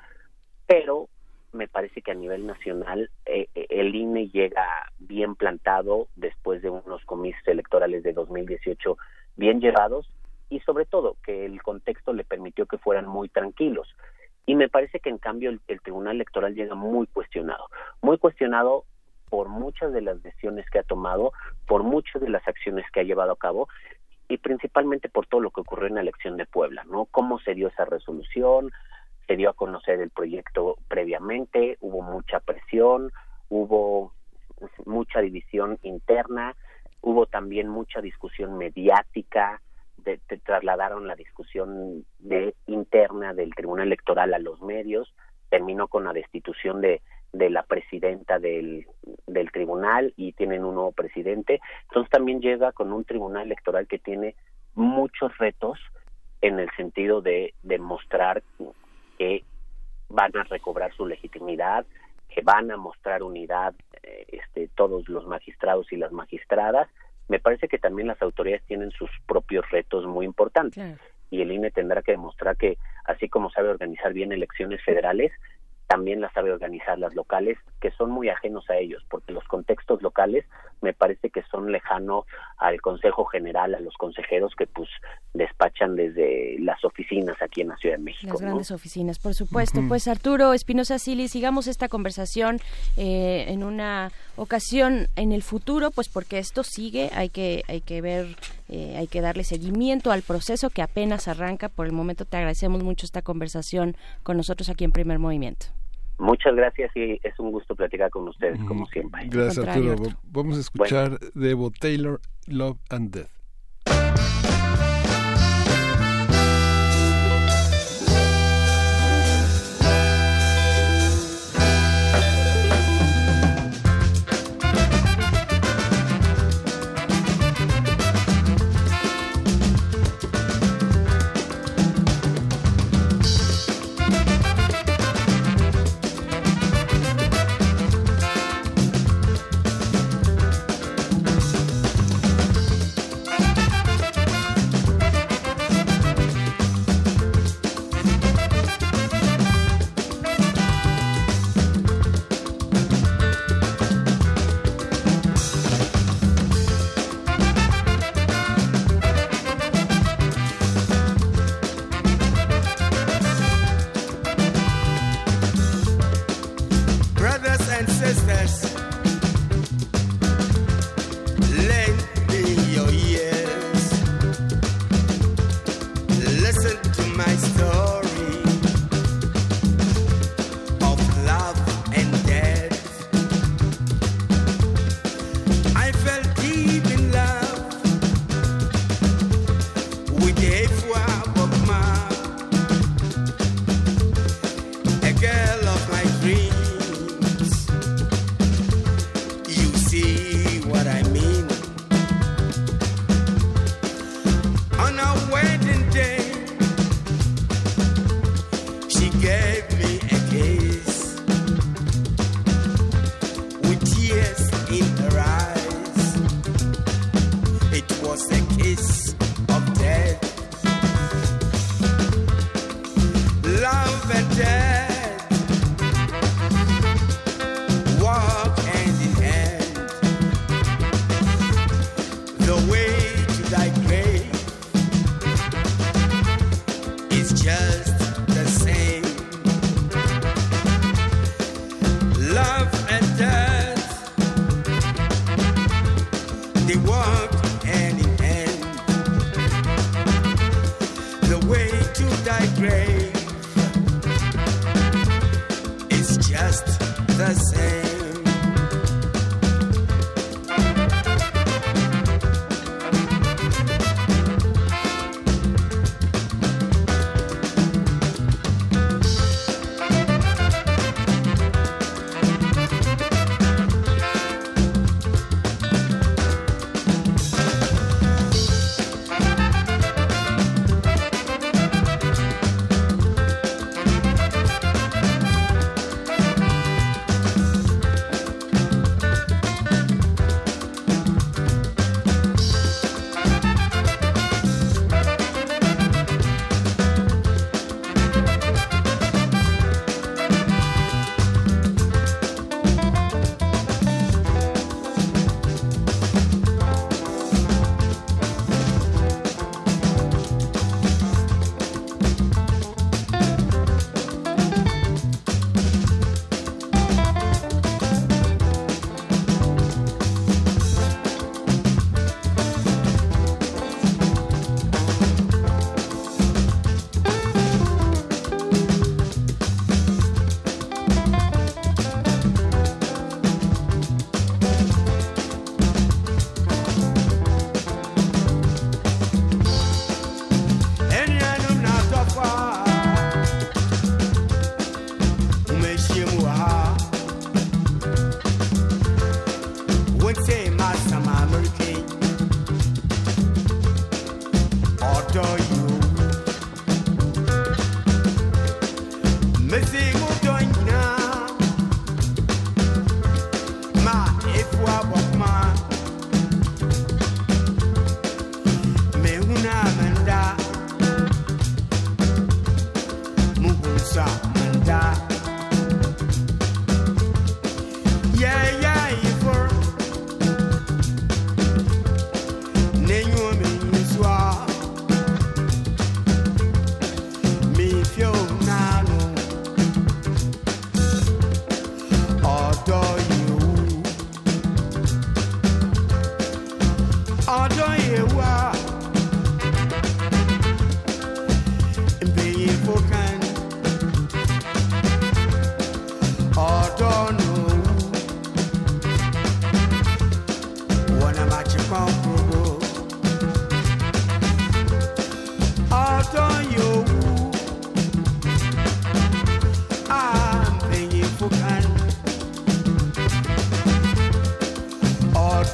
pero me parece que a nivel nacional eh, eh, el INE llega bien plantado después de unos comicios electorales de 2018 bien llevados y sobre todo que el contexto le permitió que fueran muy tranquilos. Y me parece que en cambio el, el Tribunal Electoral llega muy cuestionado, muy cuestionado por muchas de las decisiones que ha tomado, por muchas de las acciones que ha llevado a cabo y principalmente por todo lo que ocurrió en la elección de Puebla, ¿no? Cómo se dio esa resolución, se dio a conocer el proyecto previamente, hubo mucha presión, hubo mucha división interna, hubo también mucha discusión mediática, de, trasladaron la discusión de interna del Tribunal Electoral a los medios, terminó con la destitución de, de la presidenta del tribunal y tienen un nuevo presidente. Entonces también llega con un tribunal electoral que tiene muchos retos en el sentido de demostrar que van a recobrar su legitimidad, que van a mostrar unidad eh, este, todos los magistrados y las magistradas. Me parece que también las autoridades tienen sus propios retos muy importantes y el INE tendrá que demostrar que así como sabe organizar bien elecciones federales, también las sabe organizar las locales, que son muy ajenos a ellos, porque los contextos locales me parece que son lejanos al Consejo General, a los consejeros que pues despachan desde las oficinas aquí en la Ciudad de México. Las grandes oficinas, por supuesto. Pues Arturo Espinosa Sili, sigamos esta conversación eh, en una ocasión en el futuro, pues porque esto sigue, hay que, hay que ver, eh, hay que darle seguimiento al proceso que apenas arranca. Por el momento te agradecemos mucho esta conversación con nosotros aquí en Primer Movimiento. Muchas gracias y es un gusto platicar con ustedes, como siempre. Gracias, Arturo. Vamos a escuchar de Evo Taylor, Love and Death.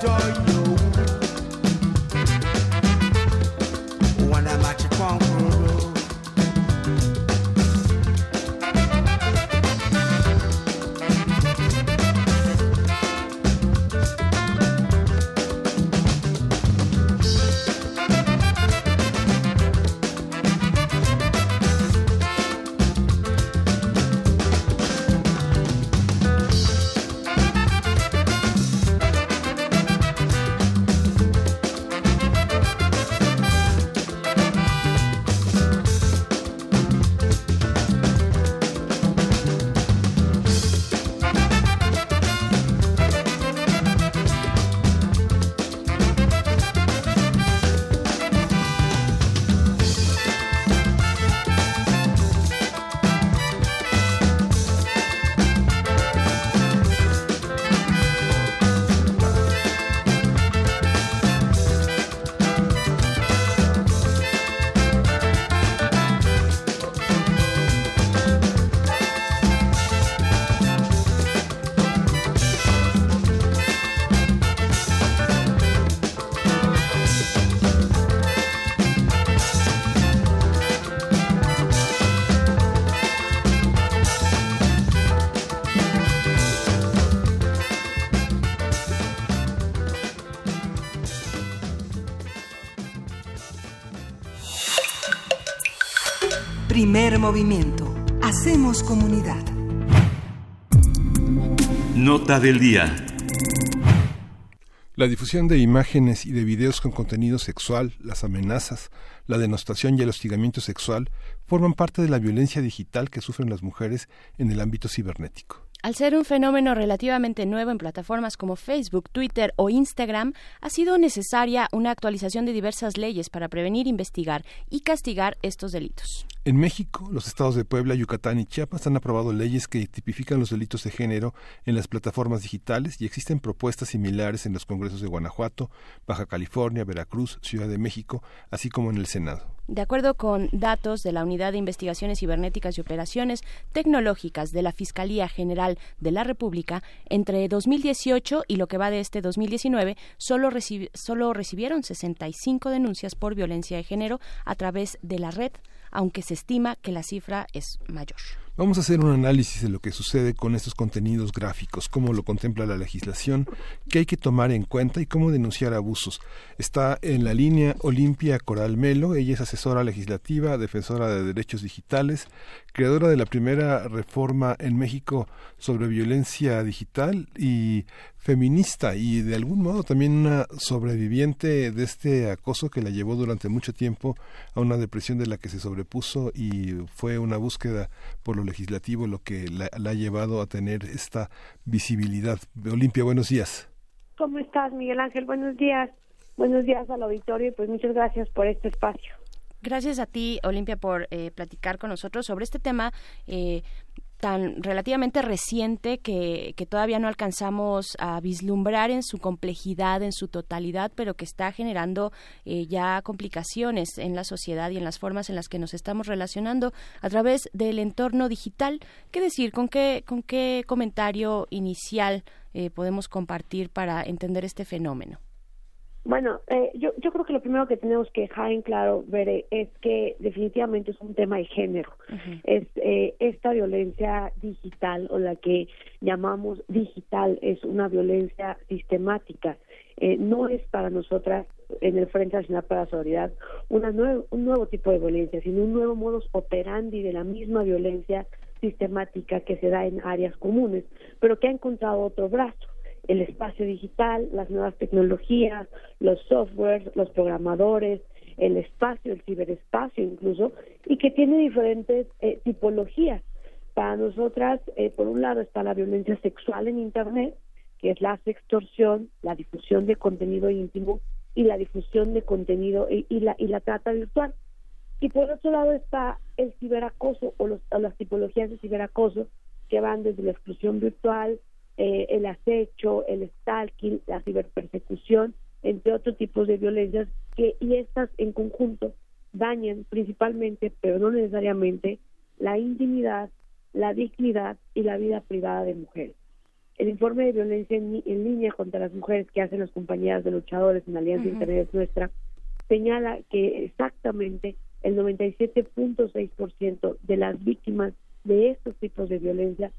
Primer movimiento. Hacemos comunidad. Nota del día. La difusión de imágenes y de videos con contenido sexual, las amenazas, la denostación y el hostigamiento sexual forman parte de la violencia digital que sufren las mujeres en el ámbito cibernético. Al ser un fenómeno relativamente nuevo en plataformas como Facebook, Twitter o Instagram, ha sido necesaria una actualización de diversas leyes para prevenir, investigar y castigar estos delitos. En México, los estados de Puebla, Yucatán y Chiapas han aprobado leyes que tipifican los delitos de género en las plataformas digitales y existen propuestas similares en los congresos de Guanajuato, Baja California, Veracruz, Ciudad de México, así como en el Senado. De acuerdo con datos de la Unidad de Investigaciones Cibernéticas y Operaciones Tecnológicas de la Fiscalía General de la República, entre 2018 y lo que va de este 2019, solo, solo recibieron 65 denuncias por violencia de género a través de la red, aunque se estima que la cifra es mayor. Vamos a hacer un análisis de lo que sucede con estos contenidos gráficos, cómo lo contempla la legislación, qué hay que tomar en cuenta y cómo denunciar abusos. Está en la línea Olimpia Coral Melo, ella es asesora legislativa, defensora de derechos digitales, creadora de la primera reforma en México sobre violencia digital y feminista y de algún modo también una sobreviviente de este acoso que la llevó durante mucho tiempo a una depresión de la que se sobrepuso y fue una búsqueda por lo legislativo lo que la, ha llevado a tener esta visibilidad. Olimpia, buenos días. ¿Cómo estás, Miguel Ángel? Buenos días. Buenos días al auditorio y pues muchas gracias por este espacio. Gracias a ti, Olimpia, por eh, platicar con nosotros sobre este tema eh, tan relativamente reciente que, que, todavía no alcanzamos a vislumbrar en su complejidad, en su totalidad, pero que está generando eh, ya complicaciones en la sociedad y en las formas en las que nos estamos relacionando a través del entorno digital. ¿Qué decir? ¿Con qué, con qué comentario inicial eh, podemos compartir para entender este fenómeno? Bueno, eh, yo, yo creo que lo primero que tenemos que dejar en claro, Bere, es que definitivamente es un tema de género. Es eh, esta violencia digital o la que llamamos digital es una violencia sistemática. Eh, no es para nosotras en el Frente Nacional para la Solidaridad una un nuevo tipo de violencia, sino un nuevo modus operandi de la misma violencia sistemática que se da en áreas comunes, pero que ha encontrado otro brazo el espacio digital, las nuevas tecnologías, los softwares, los programadores, el espacio, el ciberespacio incluso, y que tiene diferentes eh, tipologías. Para nosotras, eh, por un lado está la violencia sexual en Internet, que es la extorsión, la difusión de contenido íntimo y la difusión de contenido y, la, y la trata virtual. Y por otro lado está el ciberacoso o, los, las tipologías de ciberacoso que van desde la exclusión virtual, eh, el acecho, el stalking, la ciberpersecución, entre otros tipos de violencias que y estas en conjunto dañan principalmente, pero no necesariamente, la intimidad, la dignidad y la vida privada de mujeres. El informe de violencia en, línea contra las mujeres que hacen las compañías de luchadores en Alianza Internet Nuestra señala que exactamente el 97.6% de las víctimas de estos tipos de violencia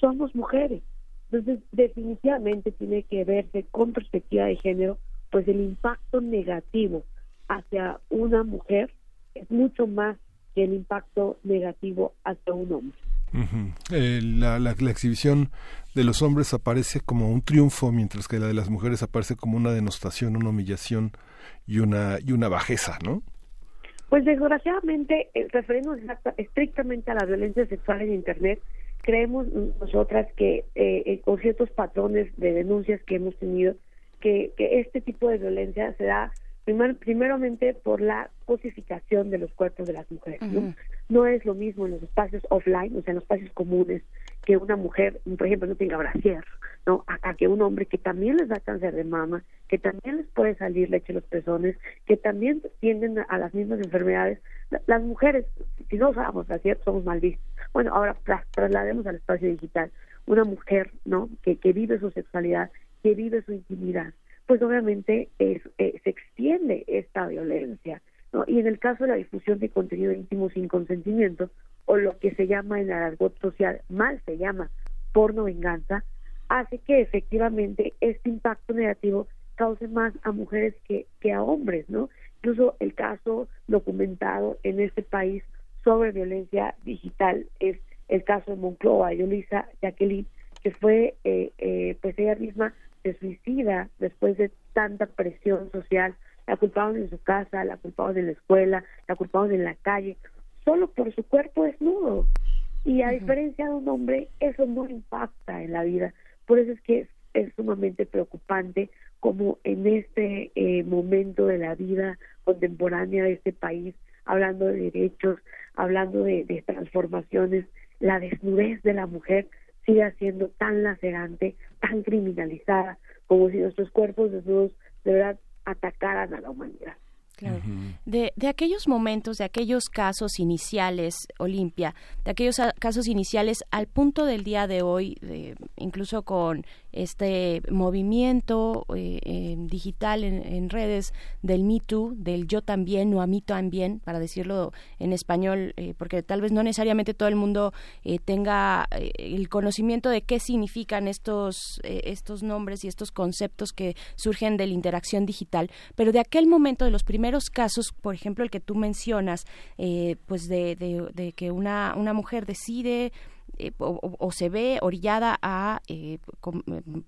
somos mujeres. Entonces, definitivamente tiene que verse con perspectiva de género, pues el impacto negativo hacia una mujer es mucho más que el impacto negativo hacia un hombre. Eh, la, la, exhibición de los hombres aparece como un triunfo, mientras que la de las mujeres aparece como una denostación, una humillación y una, y una bajeza, ¿no? Pues desgraciadamente, referiéndonos estrictamente a la violencia sexual en Internet, creemos nosotras que eh, con ciertos patrones de denuncias que hemos tenido, que, que este tipo de violencia se da primeramente por la cosificación de los cuerpos de las mujeres. ¿no? no es lo mismo en los espacios offline, o sea, en los espacios comunes, que una mujer, por ejemplo, no tenga brasier, ¿no? A, que un hombre que también les da cáncer de mama, que también les puede salir leche en los pezones, que también tienden a, las mismas enfermedades. Las mujeres, si no usamos brasier, somos mal vistos. Bueno, ahora traslademos al espacio digital. Una mujer, ¿no? Que, que vive su sexualidad, que vive su intimidad, pues obviamente es, eh, se extiende esta violencia. ¿no? Y en el caso de la difusión de contenido íntimo sin consentimiento, o lo que se llama en el argot social, mal se llama porno venganza, hace que efectivamente este impacto negativo cause más a mujeres que, que a hombres, ¿no? Incluso el caso documentado en este país sobre violencia digital es el caso de Moncloa, Yolisa Jacqueline, que fue, eh, eh, pues ella misma se suicida después de tanta presión social. La culpaban en su casa, la culpaban en la escuela, la culpaban en la calle, solo por su cuerpo desnudo. Y a diferencia de un hombre, eso no impacta en la vida. Por eso es que es, sumamente preocupante como en este eh, momento de la vida contemporánea de este país, hablando de derechos, hablando de, de transformaciones, la desnudez de la mujer siga siendo tan lacerante, tan criminalizada, como si nuestros cuerpos desnudos de verdad atacaran a la humanidad. de, de, aquellos momentos, de aquellos casos iniciales, Olimpia, de aquellos casos iniciales al punto del día de hoy, de, incluso con este movimiento eh, digital en, redes del Me Too, del yo también o a mí también, para decirlo en español, eh, porque tal vez no necesariamente todo el mundo eh, tenga el conocimiento de qué significan estos, estos nombres y estos conceptos que surgen de la interacción digital, pero de aquel momento, de los primeros casos, por ejemplo, el que tú mencionas, pues de, de que una, una mujer decide eh, o, se ve orillada a, eh,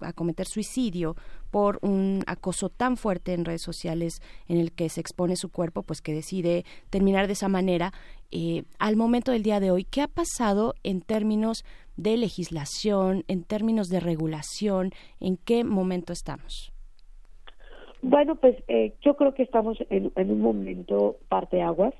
a cometer suicidio por un acoso tan fuerte en redes sociales en el que se expone su cuerpo, pues que decide terminar de esa manera. Eh, al momento del día de hoy, ¿qué ha pasado en términos de legislación, en términos de regulación? ¿En qué momento estamos? Bueno, pues yo creo que estamos en, en un momento parte aguas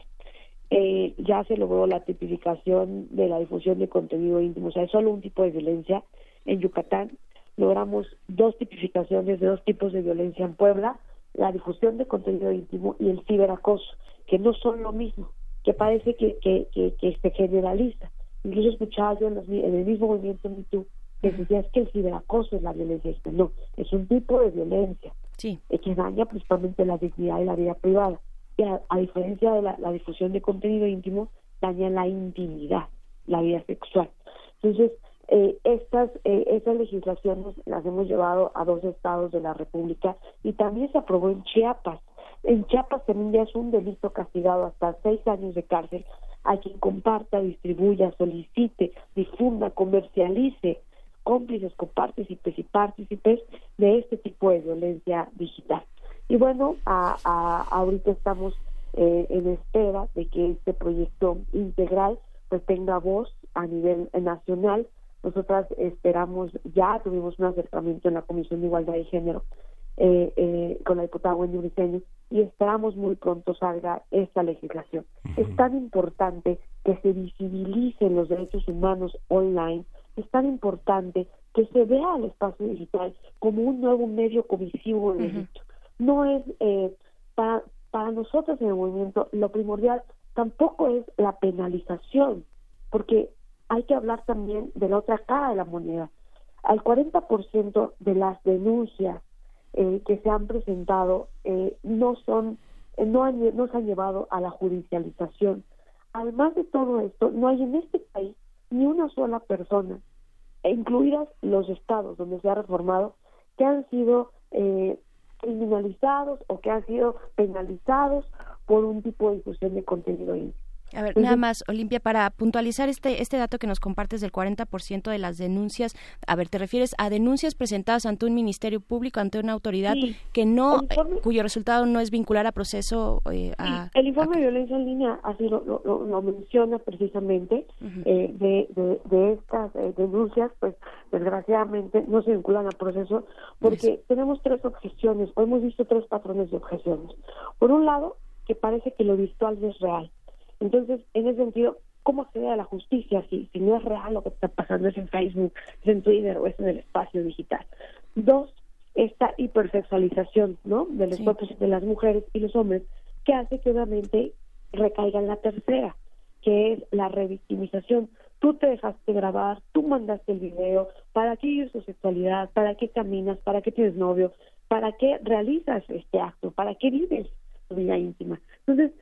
eh, ya se logró la tipificación de la difusión de contenido íntimo, o sea, es solo un tipo de violencia. En Yucatán logramos dos tipificaciones de dos tipos de violencia en Puebla, la difusión de contenido íntimo y el ciberacoso, que no son lo mismo, que parece que, que, que, se generaliza. Incluso escuchaba yo en, el mismo movimiento MeToo que decía es que el ciberacoso es la violencia. No, es un tipo de violencia sí. que daña principalmente la dignidad y la vida privada que a, diferencia de la, difusión de contenido íntimo, daña la intimidad, la vida sexual. Entonces, eh, estas, eh, estas legislaciones las hemos llevado a dos estados de la República y también se aprobó en Chiapas. En Chiapas también ya es un delito castigado hasta seis años de cárcel a quien comparta, distribuya, solicite, difunda, comercialice cómplices, copartícipes y partícipes de este tipo de violencia digital. Y bueno, a, ahorita estamos eh, en espera de que este proyecto integral pues tenga voz a nivel nacional. Nosotras esperamos, ya tuvimos un acercamiento en la Comisión de Igualdad de Género eh, eh, con la diputada Wendy Briceño y esperamos muy pronto salga esta legislación. Es tan importante que se visibilicen los derechos humanos online, es tan importante que se vea el espacio digital como un nuevo medio comisivo de delito. No es eh, para, para nosotros en el movimiento lo primordial tampoco es la penalización, porque hay que hablar también de la otra cara de la moneda. Al 40% de las denuncias eh, que se han presentado eh, no son eh, no, han, se han llevado a la judicialización. Además de todo esto, no hay en este país ni una sola persona, incluidas los estados donde se ha reformado, que han sido criminalizados o que han sido penalizados por un tipo de difusión de contenido íntimo. A ver, nada más, Olimpia, para puntualizar este, este dato que nos compartes del 40% de las denuncias, a ver, ¿te refieres a denuncias presentadas ante un ministerio público, ante una autoridad que no, cuyo resultado no es vincular a proceso? Eh, el informe de violencia en línea así lo, lo, menciona precisamente, eh, de, de, estas eh, denuncias, pues desgraciadamente no se vinculan a proceso porque tenemos tres objeciones, o hemos visto tres patrones de objeciones. Por un lado, que parece que lo virtual es real entonces, en ese sentido, ¿cómo acceder a la justicia si, si no es real lo que está pasando es en Facebook, es en Twitter o es en el espacio digital? Dos, esta hipersexualización ¿no? de los cuerpos de las mujeres y los hombres que hace que obviamente recaiga en la tercera, que es la revictimización. Tú te dejaste grabar, tú mandaste el video, ¿para qué vives tu sexualidad? ¿Para qué caminas? ¿Para qué tienes novio? ¿Para qué realizas este acto? ¿Para qué vives tu vida íntima? Entonces,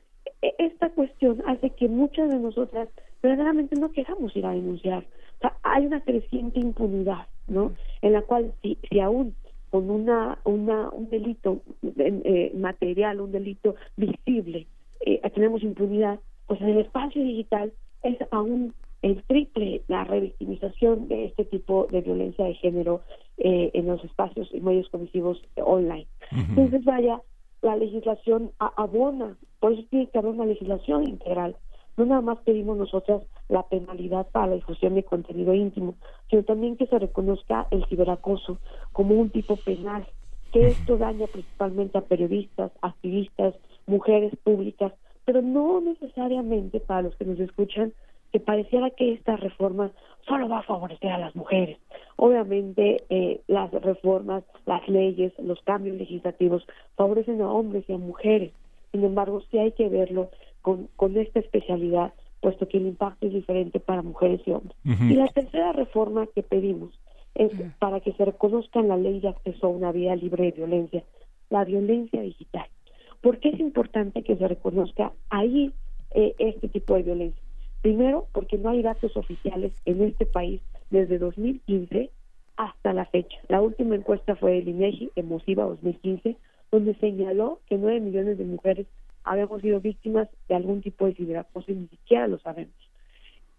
esta cuestión hace que muchas de nosotras verdaderamente no queramos ir a denunciar. O sea, hay una creciente impunidad, ¿no? En la cual si, si aún con una, una un delito eh, material, un delito visible, eh, tenemos impunidad, pues en el espacio digital es aún el triple la revictimización de este tipo de violencia de género eh, en los espacios y medios comisivos online. Entonces, vaya, la legislación abona, por eso tiene que haber una legislación integral. No nada más pedimos nosotras la penalidad para la difusión de contenido íntimo, sino también que se reconozca el ciberacoso como un tipo penal, que esto daña principalmente a periodistas, activistas, mujeres públicas, pero no necesariamente para los que nos escuchan que pareciera que esta reforma solo va a favorecer a las mujeres. Obviamente eh, las reformas, las leyes, los cambios legislativos favorecen a hombres y a mujeres. Sin embargo, sí hay que verlo con, con esta especialidad, puesto que el impacto es diferente para mujeres y hombres. Y la tercera reforma que pedimos es para que se reconozca en la ley de acceso a una vida libre de violencia, la violencia digital. ¿Por qué es importante que se reconozca ahí eh, este tipo de violencia? Primero, porque no hay datos oficiales en este país desde 2015 hasta la fecha. La última encuesta fue del INEGI, Emosiva 2015, donde señaló que 9 millones de mujeres habíamos sido víctimas de algún tipo de ciberacoso y ni siquiera lo sabemos.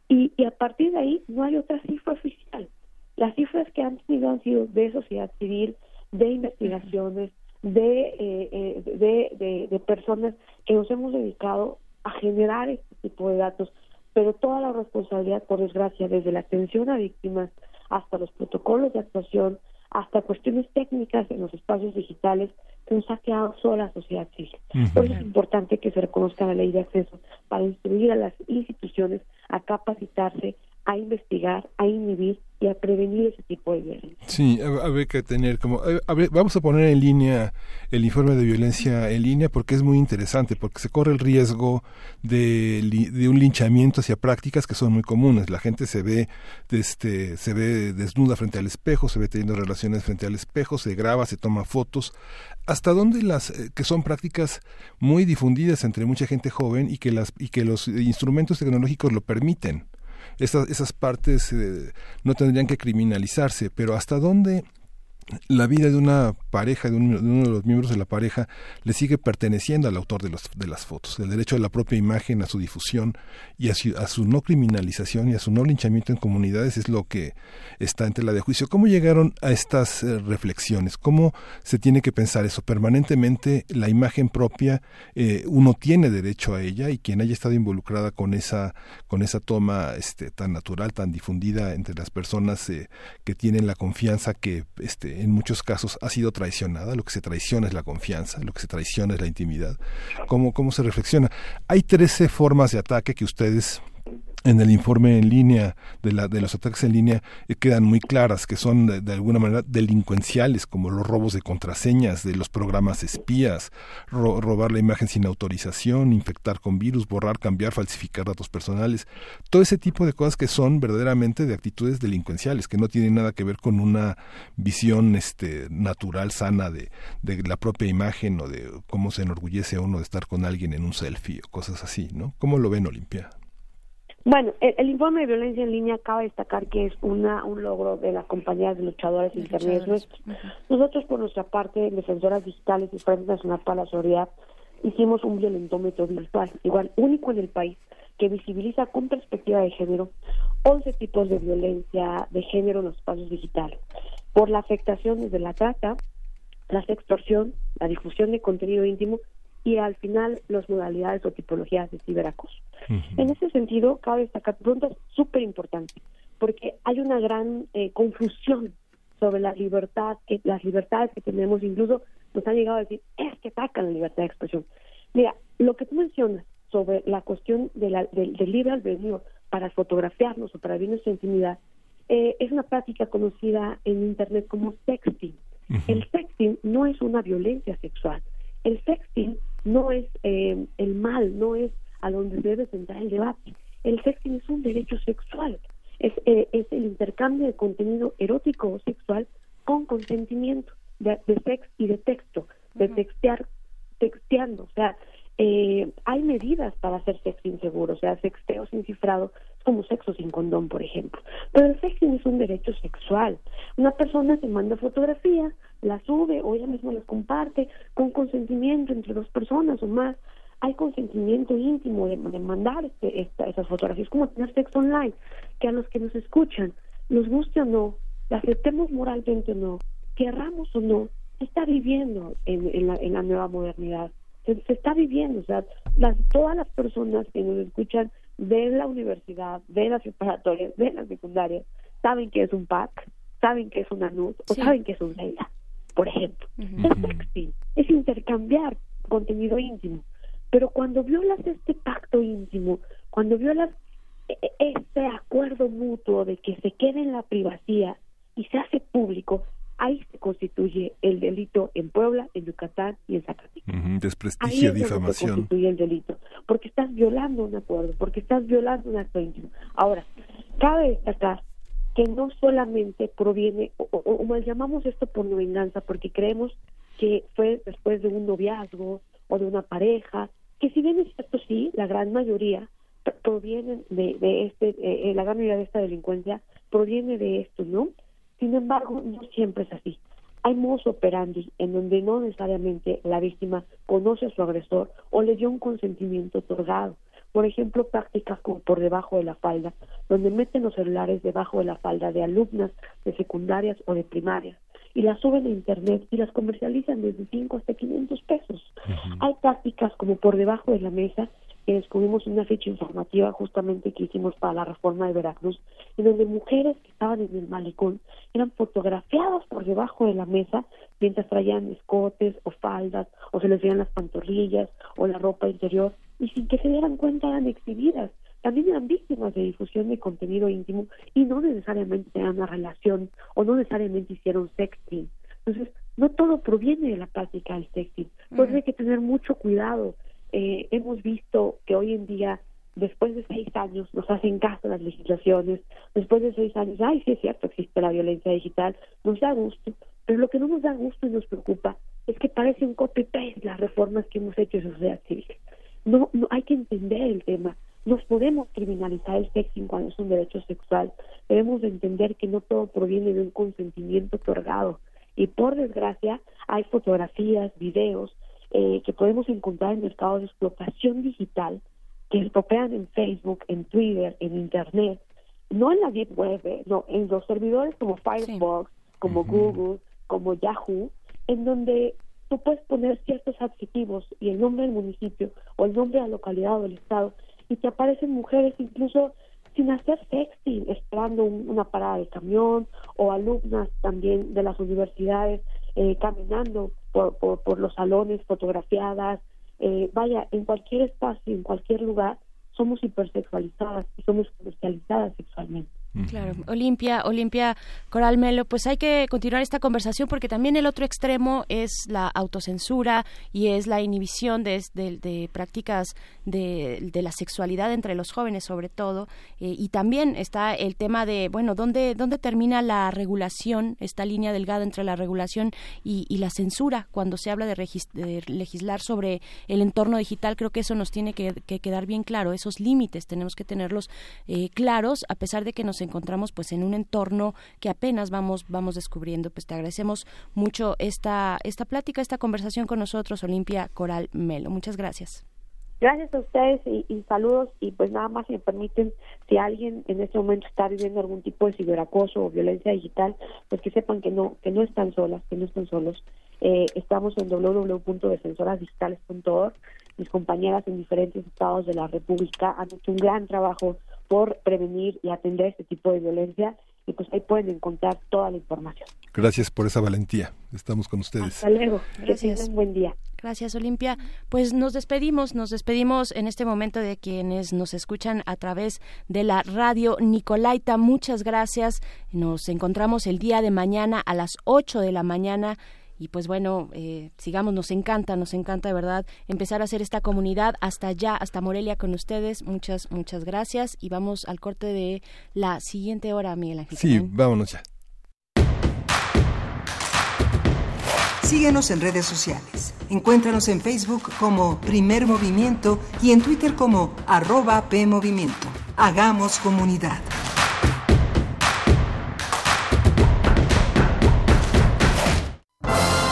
Y, a partir de ahí no hay otra cifra oficial. Las cifras que han tenido han sido de sociedad civil, de investigaciones, de, eh, eh, de, de personas que nos hemos dedicado a generar este tipo de datos pero toda la responsabilidad, por desgracia, desde la atención a víctimas hasta los protocolos de actuación, hasta cuestiones técnicas en los espacios digitales, que nos ha quedado sola la sociedad civil. Por eso es importante que se reconozca la ley de acceso para instruir a las instituciones a capacitarse, a investigar, a inhibir y prevenir ese tipo de violencia. Sí, habría que tener como... vamos a poner en línea el informe de violencia en línea porque es muy interesante, porque se corre el riesgo de, de un linchamiento hacia prácticas que son muy comunes. La gente se ve, este, se ve desnuda frente al espejo, se ve teniendo relaciones frente al espejo, se graba, se toma fotos. ¿Hasta dónde las eh, que son prácticas muy difundidas entre mucha gente joven y que las y que los instrumentos tecnológicos lo permiten? Esas, esas partes eh, no tendrían que criminalizarse, pero hasta dónde la vida de una pareja, de, uno de los miembros de la pareja, le sigue perteneciendo al autor de, los, de las fotos. El derecho a la propia imagen, a su difusión y a su, no criminalización y a su no linchamiento en comunidades es lo que está en tela de juicio. ¿Cómo llegaron a estas eh, reflexiones? ¿Cómo se tiene que pensar eso? Permanentemente la imagen propia, eh, uno tiene derecho a ella y quien haya estado involucrada con esa, con esa toma este, tan natural, tan difundida entre las personas eh, que tienen la confianza que este, en muchos casos ha sido traicionada, lo que se traiciona es la confianza, lo que se traiciona es la intimidad. ¿Cómo, cómo se reflexiona? Hay 13 formas de ataque que ustedes en el informe en línea de, la, de los ataques en línea eh, quedan muy claras que son de, alguna manera delincuenciales como los robos de contraseñas de los programas espías, robar la imagen sin autorización, infectar con virus, borrar, cambiar, falsificar datos personales, todo ese tipo de cosas que son verdaderamente de actitudes delincuenciales, que no tienen nada que ver con una visión este, natural, sana de, la propia imagen o de cómo se enorgullece uno de estar con alguien en un selfie o cosas así, ¿no? ¿Cómo lo ven Olimpia? Bueno, el, informe de violencia en línea acaba de destacar que es una, un logro de las compañías de luchadores internet nuestros. Nosotros, por nuestra parte, defensoras digitales y Frente Nacional para la Seguridad, hicimos un violentómetro virtual, igual único en el país, que visibiliza con perspectiva de género 11 tipos de violencia de género en los espacios digitales, por la afectación desde la trata, la extorsión, la difusión de contenido íntimo y al final las modalidades o tipologías de ciberacoso. En ese sentido, cabe destacar preguntas súper importantes, porque hay una gran eh, confusión sobre la libertad, que las libertades que tenemos, incluso nos han llegado a decir, es que atacan la libertad de expresión. Mira, lo que tú mencionas sobre la cuestión de la, del, libre albedrío para fotografiarnos o para ver nuestra intimidad, eh, es una práctica conocida en Internet como sexting. El sexting no es una violencia sexual. El sexting no es eh, el mal, no es a donde debe centrar el debate. El sexting es un derecho sexual, es, eh, es el intercambio de contenido erótico o sexual con consentimiento de, de sex y de texto, de textear, texteando, o sea, eh, hay medidas para hacer sexting seguro, o sea, sexteo sin cifrado como sexo sin condón, por ejemplo. Pero el sexting es un derecho sexual. Una persona se manda fotografía, la sube o ella misma las comparte con consentimiento entre dos personas o más. Hay consentimiento íntimo de, mandar este, esta, esas fotografías, como tener sexo online, que a los que nos escuchan, nos guste o no, la aceptemos moralmente o no, querramos o no, se está viviendo en, en, la, en la nueva modernidad. Se, se, está viviendo, o sea, las, todas las personas que nos escuchan de la universidad, de las preparatorias, de las secundarias, saben que es un pack, saben que es una NUT o saben que es un Leila por ejemplo. Es sexting, es intercambiar contenido íntimo. Pero cuando violas este pacto íntimo, cuando violas este acuerdo mutuo de que se quede en la privacidad y se hace público, ahí se constituye el delito en Puebla, en Yucatán y en Zacatecas. desprestigio, ahí difamación. Se constituye el delito, porque estás violando un acuerdo, porque estás violando un acto íntimo. Ahora, cabe destacar que no solamente proviene, o, mal llamamos esto por venganza, porque creemos que fue después de un noviazgo o de una pareja, que si bien es cierto, sí, la gran mayoría provienen de, de este, eh, eh, la gran mayoría de esta delincuencia proviene de esto, ¿no? Sin embargo, no siempre es así. Hay modos operandi en donde no necesariamente la víctima conoce a su agresor o le dio un consentimiento otorgado. Por ejemplo, prácticas como por debajo de la falda, donde meten los celulares debajo de la falda de alumnas de secundarias o de primarias y las suben a internet y las comercializan desde 5 hasta 500 pesos. Hay prácticas como por debajo de la mesa que descubrimos una fecha informativa justamente que hicimos para la reforma de Veracruz, en donde mujeres que estaban en el malecón eran fotografiadas por debajo de la mesa mientras traían escotes o faldas o se les veían las pantorrillas o la ropa interior y sin que se dieran cuenta eran exhibidas. También eran víctimas de difusión de contenido íntimo y no necesariamente tenían una relación o no necesariamente hicieron sexting. Entonces, no todo proviene de la práctica del sexting. Por hay que tener mucho cuidado. Eh, hemos visto que hoy en día, después de seis años, nos hacen caso las legislaciones. Después de seis años, ay, sí es cierto, existe la violencia digital. Nos da gusto. Pero lo que no nos da gusto y nos preocupa es que parece un copy-paste las reformas que hemos hecho en sociedad civil. No, no hay que entender el tema. Nos podemos criminalizar el sexting cuando es un derecho sexual. Debemos entender que no todo proviene de un consentimiento otorgado. Y por desgracia, hay fotografías, videos eh, que podemos encontrar en mercados de explotación digital que estropean en Facebook, en Twitter, en Internet, no en la Deep Web, eh, no, en los servidores como Firefox, como Google, como Yahoo, en donde tú puedes poner ciertos adjetivos y el nombre del municipio o el nombre de la localidad o del estado y te aparecen mujeres incluso sin hacer sexy, esperando una parada de camión, o alumnas también de las universidades eh, caminando por, por, los salones, fotografiadas, eh, vaya, en cualquier espacio, en cualquier lugar, somos hipersexualizadas y somos comercializadas sexualmente. Claro, Olimpia, Olimpia Coral Melo, pues hay que continuar esta conversación porque también el otro extremo es la autocensura y es la inhibición de, prácticas de, la sexualidad entre los jóvenes sobre todo eh, y también está el tema de, bueno, ¿dónde, dónde termina la regulación, esta línea delgada entre la regulación y, la censura cuando se habla de, legislar sobre el entorno digital? Creo que eso nos tiene que, quedar bien claro, esos límites tenemos que tenerlos eh, claros a pesar de que nos encontramos pues en un entorno que apenas vamos vamos descubriendo. Pues te agradecemos mucho esta esta plática, esta conversación con nosotros, Olimpia Coral Melo. Muchas gracias. Gracias a ustedes y, saludos y pues nada más si me permiten, si alguien en este momento está viviendo algún tipo de ciberacoso o violencia digital, pues que sepan que no que no están solas, que no están solos. Eh, estamos en www.defensorasdigitales.org. Mis compañeras en diferentes estados de la República han hecho un gran trabajo por prevenir y atender este tipo de violencia y pues ahí pueden encontrar toda la información. Gracias por esa valentía. Estamos con ustedes. Hasta luego. Gracias. un buen día. Gracias, Olimpia. Pues nos despedimos, nos despedimos en este momento de quienes nos escuchan a través de la radio Nicolaita. Muchas gracias. Nos encontramos el día de mañana a las 8 de la mañana y pues bueno, eh, sigamos, nos encanta, nos encanta de verdad empezar a hacer esta comunidad hasta allá, hasta Morelia con ustedes. Muchas, muchas gracias y vamos al corte de la siguiente hora, Miguel Ángel. Sí, vámonos ya. Síguenos en redes sociales. Encuéntranos en Facebook como Primer Movimiento y en Twitter como arroba PMovimiento. Hagamos comunidad.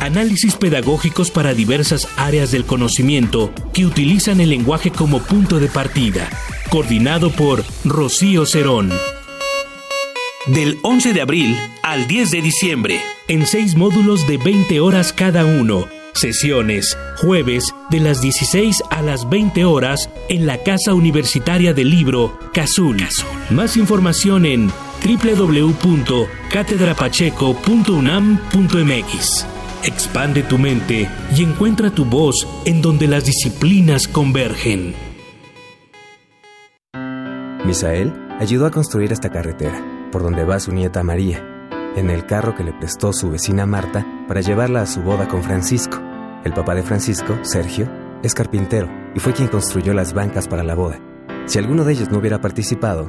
análisis pedagógicos para diversas áreas del conocimiento que utilizan el lenguaje como punto de partida, coordinado por Rocío Cerón. Del 11 de abril al 10 de diciembre, en seis módulos de 20 horas cada uno, sesiones, jueves de las 16 a las 20 horas en la Casa Universitaria del Libro, Cazul. Más información en www.catedrapacheco.unam.mx. Expande tu mente y encuentra tu voz en donde las disciplinas convergen. Misael ayudó a construir esta carretera, por donde va su nieta María, en el carro que le prestó su vecina Marta para llevarla a su boda con Francisco. El papá de Francisco, Sergio, es carpintero y fue quien construyó las bancas para la boda. Si alguno de ellos no hubiera participado,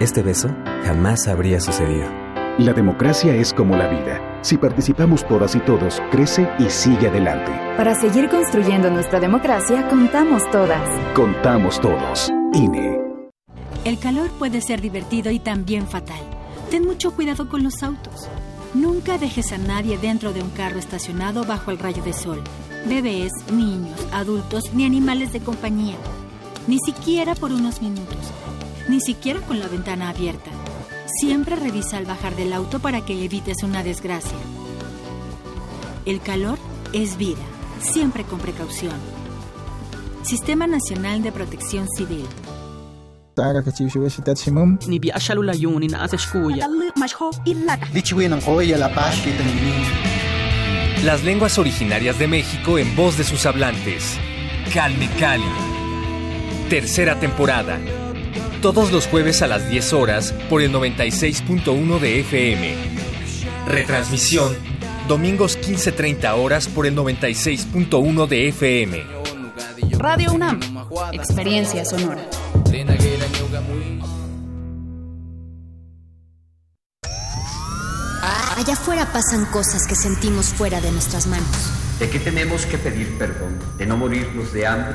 este beso jamás habría sucedido. La democracia es como la vida. Si participamos todas y todos, crece y sigue adelante. Para seguir construyendo nuestra democracia, contamos todas. Contamos todos. INE. El calor puede ser divertido y también fatal. Ten mucho cuidado con los autos. Nunca dejes a nadie dentro de un carro estacionado bajo el rayo de sol. Bebés, niños, adultos ni animales de compañía. Ni siquiera por unos minutos. Ni siquiera con la ventana abierta. Siempre revisa al bajar del auto para que evites una desgracia. El calor es vida, siempre con precaución. Sistema Nacional de Protección Civil. Las lenguas originarias de México en voz de sus hablantes. Calme Cali. Tercera temporada todos los jueves a las 10 horas por el 96.1 de FM. Retransmisión, domingos 15.30 horas por el 96.1 de FM. Radio UNAM, experiencia sonora. Allá afuera pasan cosas que sentimos fuera de nuestras manos. ¿De qué tenemos que pedir perdón? ¿De no morirnos de hambre?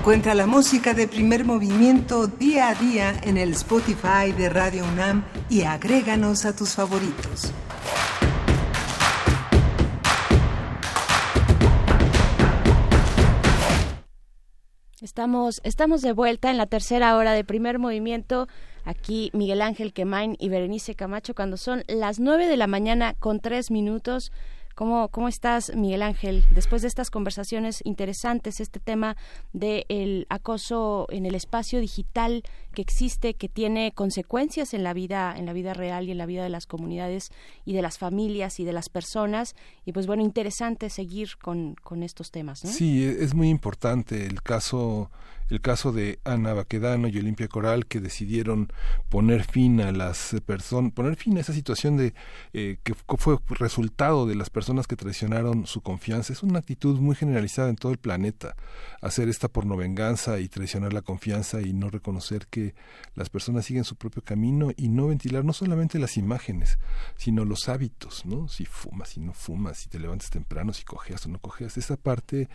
Encuentra la música de primer movimiento día a día en el Spotify de Radio UNAM y agréganos a tus favoritos. Estamos, estamos de vuelta en la tercera hora de primer movimiento. Aquí Miguel Ángel Quemain y Berenice Camacho cuando son las nueve de la mañana con tres minutos. ¿Cómo, ¿Cómo estás, Miguel Ángel? Después de estas conversaciones interesantes, este tema del acoso en el espacio digital que existe, que tiene consecuencias en la vida, en la vida real y en la vida de las comunidades y de las familias y de las personas. Y pues bueno, interesante seguir con, con estos temas. ¿no? Sí, e, es muy importante el caso el caso de Ana Baquedano y Olimpia Coral que decidieron poner fin a las personas, poner fin a esa situación de eh, que fue resultado de las personas que traicionaron su confianza. Es una actitud muy generalizada en todo el planeta, hacer esta pornovenganza y traicionar la confianza y no reconocer que las personas siguen su propio camino y no ventilar no solamente las imágenes, sino los hábitos, ¿no? Si fumas, si no fumas, si te levantas temprano, si cojeas o no cojeas. Esa parte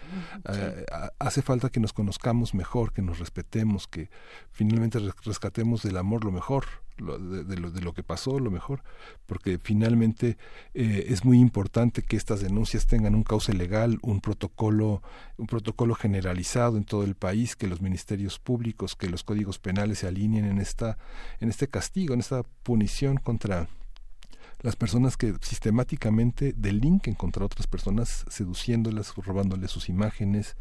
eh, hace falta que nos conozcamos mejor que nos respetemos, que finalmente rescatemos del amor lo mejor, de, lo, de, lo, que pasó, lo mejor, porque finalmente eh, es muy importante que estas denuncias tengan un cauce legal, un protocolo, un protocolo generalizado en todo el país, que los ministerios públicos, que los códigos penales se alineen en esta, en este castigo, en esta punición contra las personas que sistemáticamente delinquen contra otras personas, seduciéndolas, robándoles sus imágenes.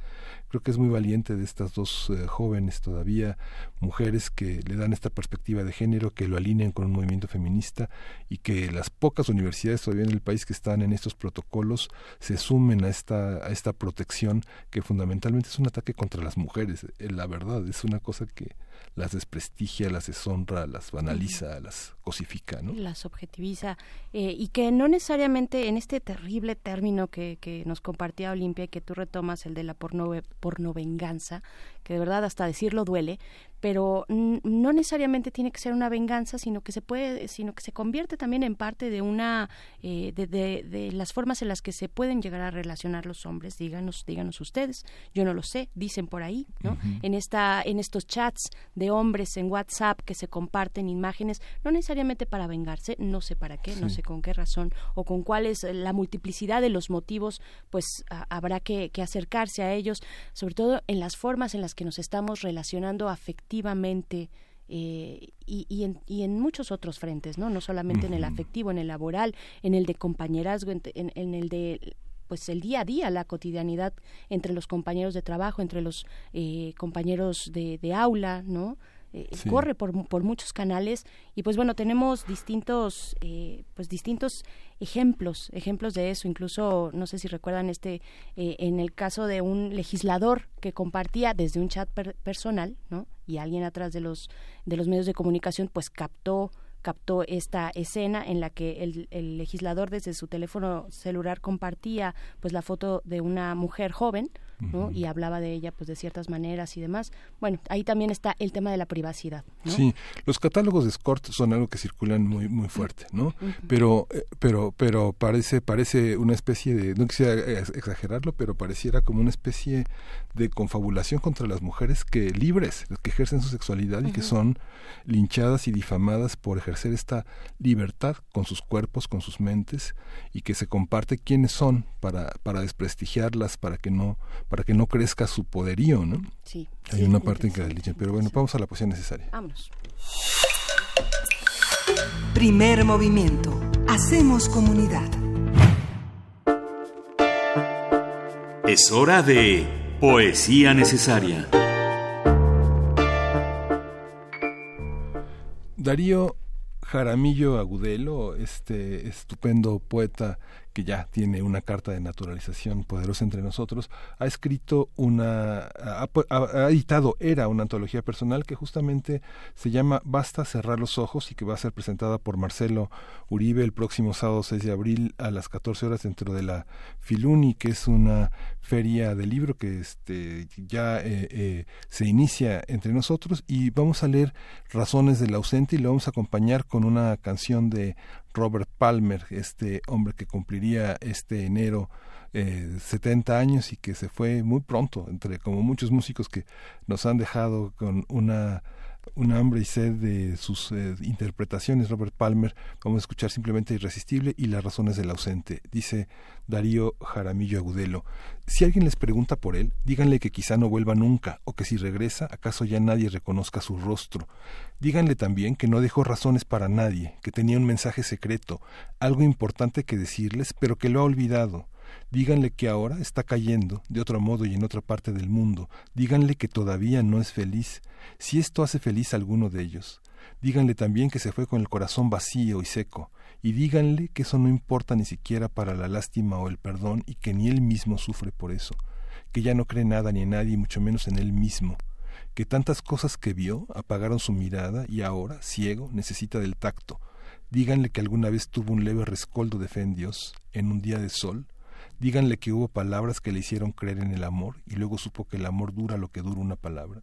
Creo que es muy valiente de estas dos eh, jóvenes todavía, mujeres que le dan esta perspectiva de género, que lo alinean con un movimiento feminista y que las pocas universidades todavía en el país que están en estos protocolos se sumen a esta, a esta protección que fundamentalmente es un ataque contra las mujeres. Eh, la verdad, es una cosa que las desprestigia, las deshonra, las banaliza, las cosifica, ¿no? Las objetiviza eh, y que no necesariamente en este terrible término que, que nos compartía Olimpia y que tú retomas, el de la porno, pornovenganza, que de verdad hasta decirlo duele, pero no necesariamente tiene que ser una venganza, sino que se puede, sino que se convierte también en parte de una eh, de, de, las formas en las que se pueden llegar a relacionar los hombres. Díganos, díganos ustedes. Yo no lo sé, dicen por ahí, ¿no? En esta, en estos chats de hombres en WhatsApp que se comparten imágenes, no necesariamente para vengarse, no sé para qué, no sé con qué razón o con cuál es la multiplicidad de los motivos, pues habrá que, que acercarse a ellos, sobre todo en las formas en las que nos estamos relacionando afectivamente eh, y, en, y, en, muchos otros frentes, ¿no? No solamente en el afectivo, en el laboral, en el de compañerazgo, en, en, el de pues el día a día, la cotidianidad entre los compañeros de trabajo, entre los eh, compañeros de, de aula, ¿no? Eh, corre por, por, muchos canales. Y pues bueno tenemos distintos eh, pues distintos ejemplos ejemplos de eso. Incluso no sé si recuerdan este eh, en el caso de un legislador que compartía desde un chat personal no y alguien atrás de los de los medios de comunicación pues captó captó esta escena en la que el, el, legislador desde su teléfono celular compartía pues la foto de una mujer joven y hablaba de ella pues de ciertas maneras y demás. Bueno, ahí también está el tema de la privacidad. Sí, los catálogos de Escort son algo que circulan muy muy fuerte, ¿no? Pero eh, pero pero parece parece una especie de no quisiera exagerarlo, pero pareciera como una especie de confabulación contra las mujeres que libres, que ejercen su sexualidad y que son linchadas y difamadas por ejercer esta libertad con sus cuerpos, con sus mentes y que se comparte quiénes son para para desprestigiarlas, para que no para que no crezca su poderío, ¿no? Sí. Hay una parte en que delichan, pero bueno, vamos a la posición necesaria. Vámonos. Primer movimiento. Hacemos comunidad. Es hora de poesía necesaria. Darío Jaramillo Agudelo, este estupendo poeta que ya tiene una carta de naturalización poderosa entre nosotros, ha escrito una, ha, editado, era una antología personal que justamente se llama Basta cerrar los ojos y que va a ser presentada por Marcelo Uribe el próximo sábado 6 de abril a las 14 horas dentro de la Filuni, que es una feria de libro que este, ya eh, eh, se inicia entre nosotros. Y vamos a leer Razones del ausente y lo vamos a acompañar con una canción de Robert Palmer, este hombre que cumpliría este enero eh, 70 años y que se fue muy pronto, entre como muchos músicos que nos han dejado con una una hambre y sed de sus eh, interpretaciones, Robert Palmer, vamos a escuchar simplemente Irresistible y Las razones del ausente, dice Darío Jaramillo Agudelo. Si alguien les pregunta por él, díganle que quizá no vuelva nunca, o que si regresa, acaso ya nadie reconozca su rostro. Díganle también que no dejó razones para nadie, que tenía un mensaje secreto, algo importante que decirles, pero que lo ha olvidado. Díganle que ahora está cayendo, de otro modo y en otra parte del mundo. Díganle que todavía no es feliz, si esto hace feliz a alguno de ellos. Díganle también que se fue con el corazón vacío y seco, y díganle que eso no importa ni siquiera para la lástima o el perdón y que ni él mismo sufre por eso, que ya no cree nada ni en nadie, mucho menos en él mismo, que tantas cosas que vio apagaron su mirada y ahora, ciego, necesita del tacto. Díganle que alguna vez tuvo un leve rescoldo de fe en Dios, en un día de sol. Díganle que hubo palabras que le hicieron creer en el amor y luego supo que el amor dura lo que dura una palabra.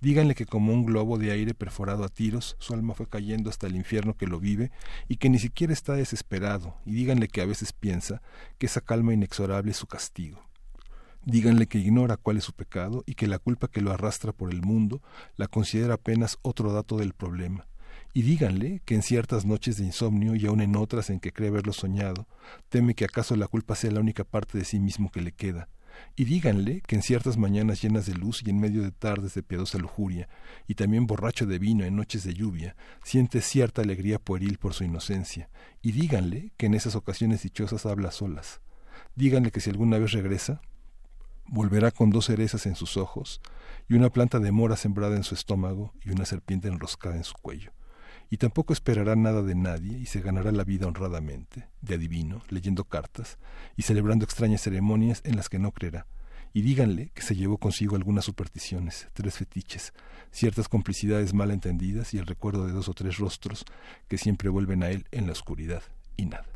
Díganle que como un globo de aire perforado a tiros, su alma fue cayendo hasta el infierno que lo vive y que ni siquiera está desesperado, y díganle que a veces piensa que esa calma inexorable es su castigo. Díganle que ignora cuál es su pecado y que la culpa que lo arrastra por el mundo la considera apenas otro dato del problema. Y díganle que en ciertas noches de insomnio y aun en otras en que cree haberlo soñado, teme que acaso la culpa sea la única parte de sí mismo que le queda, y díganle que en ciertas mañanas llenas de luz y en medio de tardes de piadosa lujuria, y también borracho de vino en noches de lluvia, siente cierta alegría pueril por su inocencia, y díganle que en esas ocasiones dichosas habla solas. Díganle que si alguna vez regresa, volverá con dos cerezas en sus ojos, y una planta de mora sembrada en su estómago, y una serpiente enroscada en su cuello y tampoco esperará nada de nadie y se ganará la vida honradamente, de adivino, leyendo cartas y celebrando extrañas ceremonias en las que no creerá. Y díganle que se llevó consigo algunas supersticiones, tres fetiches, ciertas complicidades mal entendidas y el recuerdo de dos o tres rostros que siempre vuelven a él en la oscuridad y nada.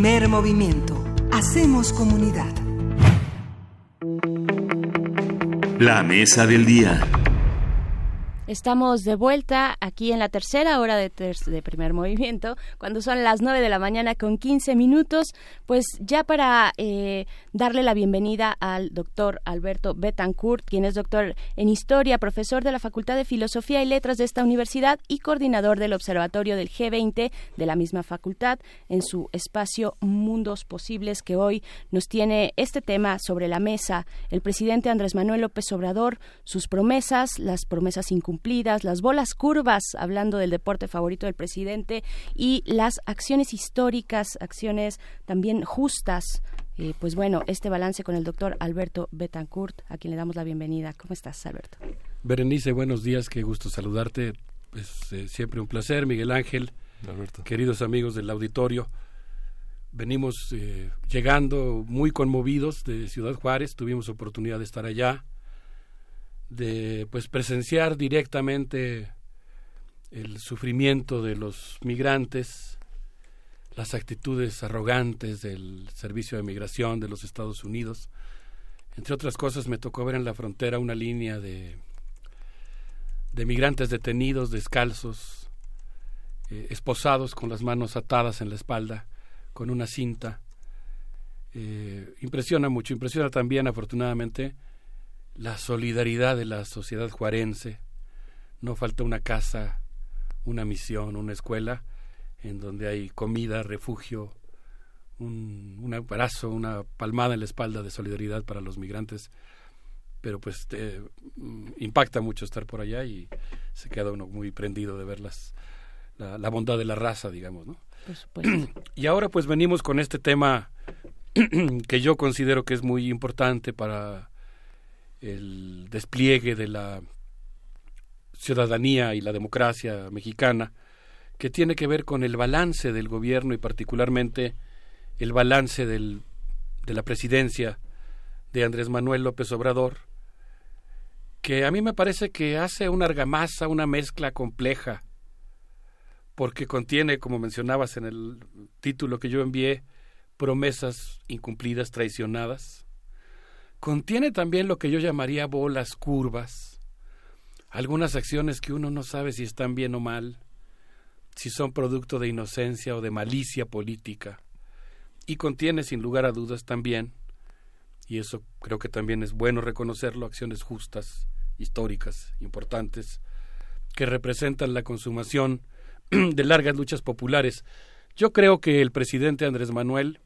Primer movimiento. Hacemos comunidad. La mesa del día. Estamos de vuelta aquí en la tercera hora de, de, primer movimiento, cuando son las nueve de la mañana con 15 minutos, pues ya para eh, darle la bienvenida al doctor Alberto Betancourt, quien es doctor en Historia, profesor de la Facultad de Filosofía y Letras de esta universidad y coordinador del Observatorio del G20 de la misma facultad, en su espacio Mundos Posibles, que hoy nos tiene este tema sobre la mesa, el presidente Andrés Manuel López Obrador, sus promesas, las promesas incumplidas, las bolas curvas, hablando del deporte favorito del presidente, y las acciones históricas, acciones también justas. Eh, pues bueno, este balance con el doctor Alberto Betancourt, a quien le damos la bienvenida. ¿Cómo estás, Alberto? Berenice, buenos días, qué gusto saludarte. Es eh, siempre un placer, Miguel Ángel, Alberto. queridos amigos del auditorio. Venimos eh, llegando muy conmovidos de Ciudad Juárez, tuvimos oportunidad de estar allá de pues presenciar directamente el sufrimiento de los migrantes, las actitudes arrogantes del Servicio de Migración de los Estados Unidos. Entre otras cosas, me tocó ver en la frontera una línea de, de migrantes detenidos, descalzos, eh, esposados con las manos atadas en la espalda, con una cinta. Eh, impresiona mucho, impresiona también, afortunadamente, la solidaridad de la sociedad juarense. No falta una casa, una misión, una escuela en donde hay comida, refugio, un, un abrazo, una palmada en la espalda de solidaridad para los migrantes. Pero pues mm, impacta mucho estar por allá y se queda uno muy prendido de ver las, la, bondad de la raza, digamos, ¿no? [clears throat] y ahora pues venimos con este tema [clears throat] que yo considero que es muy importante para el despliegue de la ciudadanía y la democracia mexicana, que tiene que ver con el balance del gobierno y particularmente el balance del, de la presidencia de Andrés Manuel López Obrador, que a mí me parece que hace una argamasa, una mezcla compleja, porque contiene, como mencionabas en el título que yo envié, promesas incumplidas, traicionadas. Contiene también lo que yo llamaría bolas curvas, algunas acciones que uno no sabe si están bien o mal, si son producto de inocencia o de malicia política. Y contiene, sin lugar a dudas, también, y eso creo que también es bueno reconocerlo, acciones justas, históricas, importantes, que representan la consumación [clears throat] de largas luchas populares. Yo creo que el presidente Andrés Manuel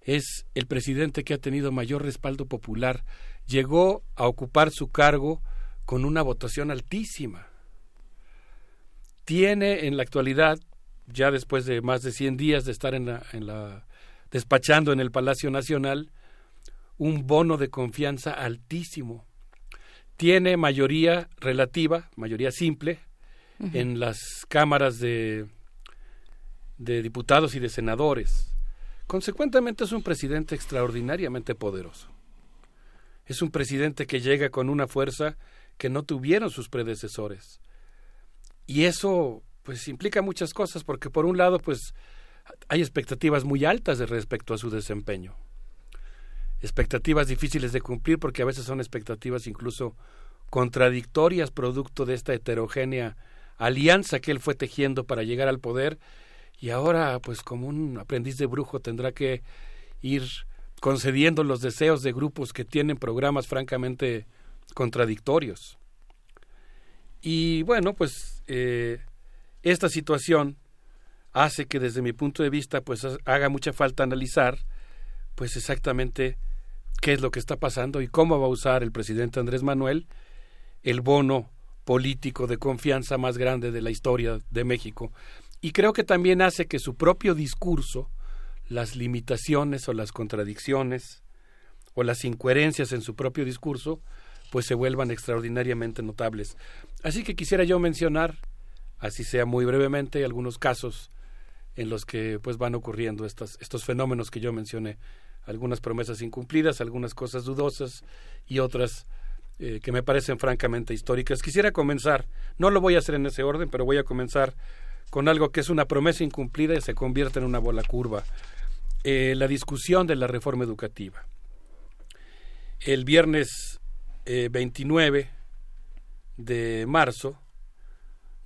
es el presidente que ha tenido mayor respaldo popular. Llegó a ocupar su cargo con una votación altísima tiene en la actualidad, ya después de más de 100 días de estar en la, en la despachando en el Palacio Nacional, un bono de confianza altísimo. Tiene mayoría relativa, mayoría simple, en las cámaras de, de diputados y de senadores. Consecuentemente es un presidente extraordinariamente poderoso. Es un presidente que llega con una fuerza que no tuvieron sus predecesores. Y eso pues implica muchas cosas porque por un lado pues hay expectativas muy altas de respecto a su desempeño. Expectativas difíciles de cumplir porque a veces son expectativas incluso contradictorias producto de esta heterogénea alianza que él fue tejiendo para llegar al poder y ahora pues como un aprendiz de brujo tendrá que ir concediendo los deseos de grupos que tienen programas francamente contradictorios. Y bueno, pues eh, esta situación hace que desde mi punto de vista pues haga mucha falta analizar pues exactamente qué es lo que está pasando y cómo va a usar el presidente Andrés Manuel el bono político de confianza más grande de la historia de México. Y creo que también hace que su propio discurso, las limitaciones o las contradicciones o las incoherencias en su propio discurso, pues se vuelvan extraordinariamente notables. Así que quisiera yo mencionar, así sea muy brevemente, algunos casos en los que pues van ocurriendo estos, estos fenómenos que yo mencioné, algunas promesas incumplidas, algunas cosas dudosas y otras eh, que me parecen francamente históricas. Quisiera comenzar, no lo voy a hacer en ese orden, pero voy a comenzar con algo que es una promesa incumplida y se convierte en una bola curva. Eh, la discusión de la reforma educativa. El viernes 29 eh, de marzo,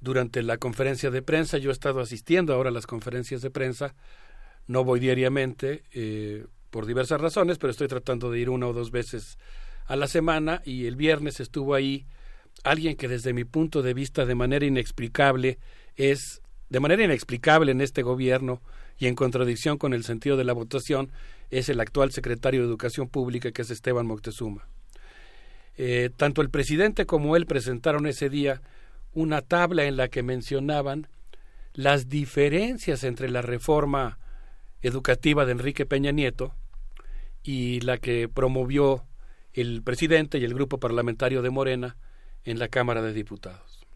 durante la conferencia de prensa, yo he estado asistiendo ahora a las conferencias de prensa, no voy diariamente eh, por diversas razones, pero estoy tratando de ir una o dos veces a la semana y el viernes estuvo ahí alguien que desde mi punto de vista de manera inexplicable es de manera inexplicable en este gobierno y en contradicción con el sentido de la votación es el actual secretario de Educación Pública que es Esteban Moctezuma. Eh, tanto el presidente como él presentaron ese día una tabla en la que mencionaban las diferencias entre la reforma educativa de Enrique Peña Nieto y la que promovió el presidente y el grupo parlamentario de Morena en la Cámara de Diputados.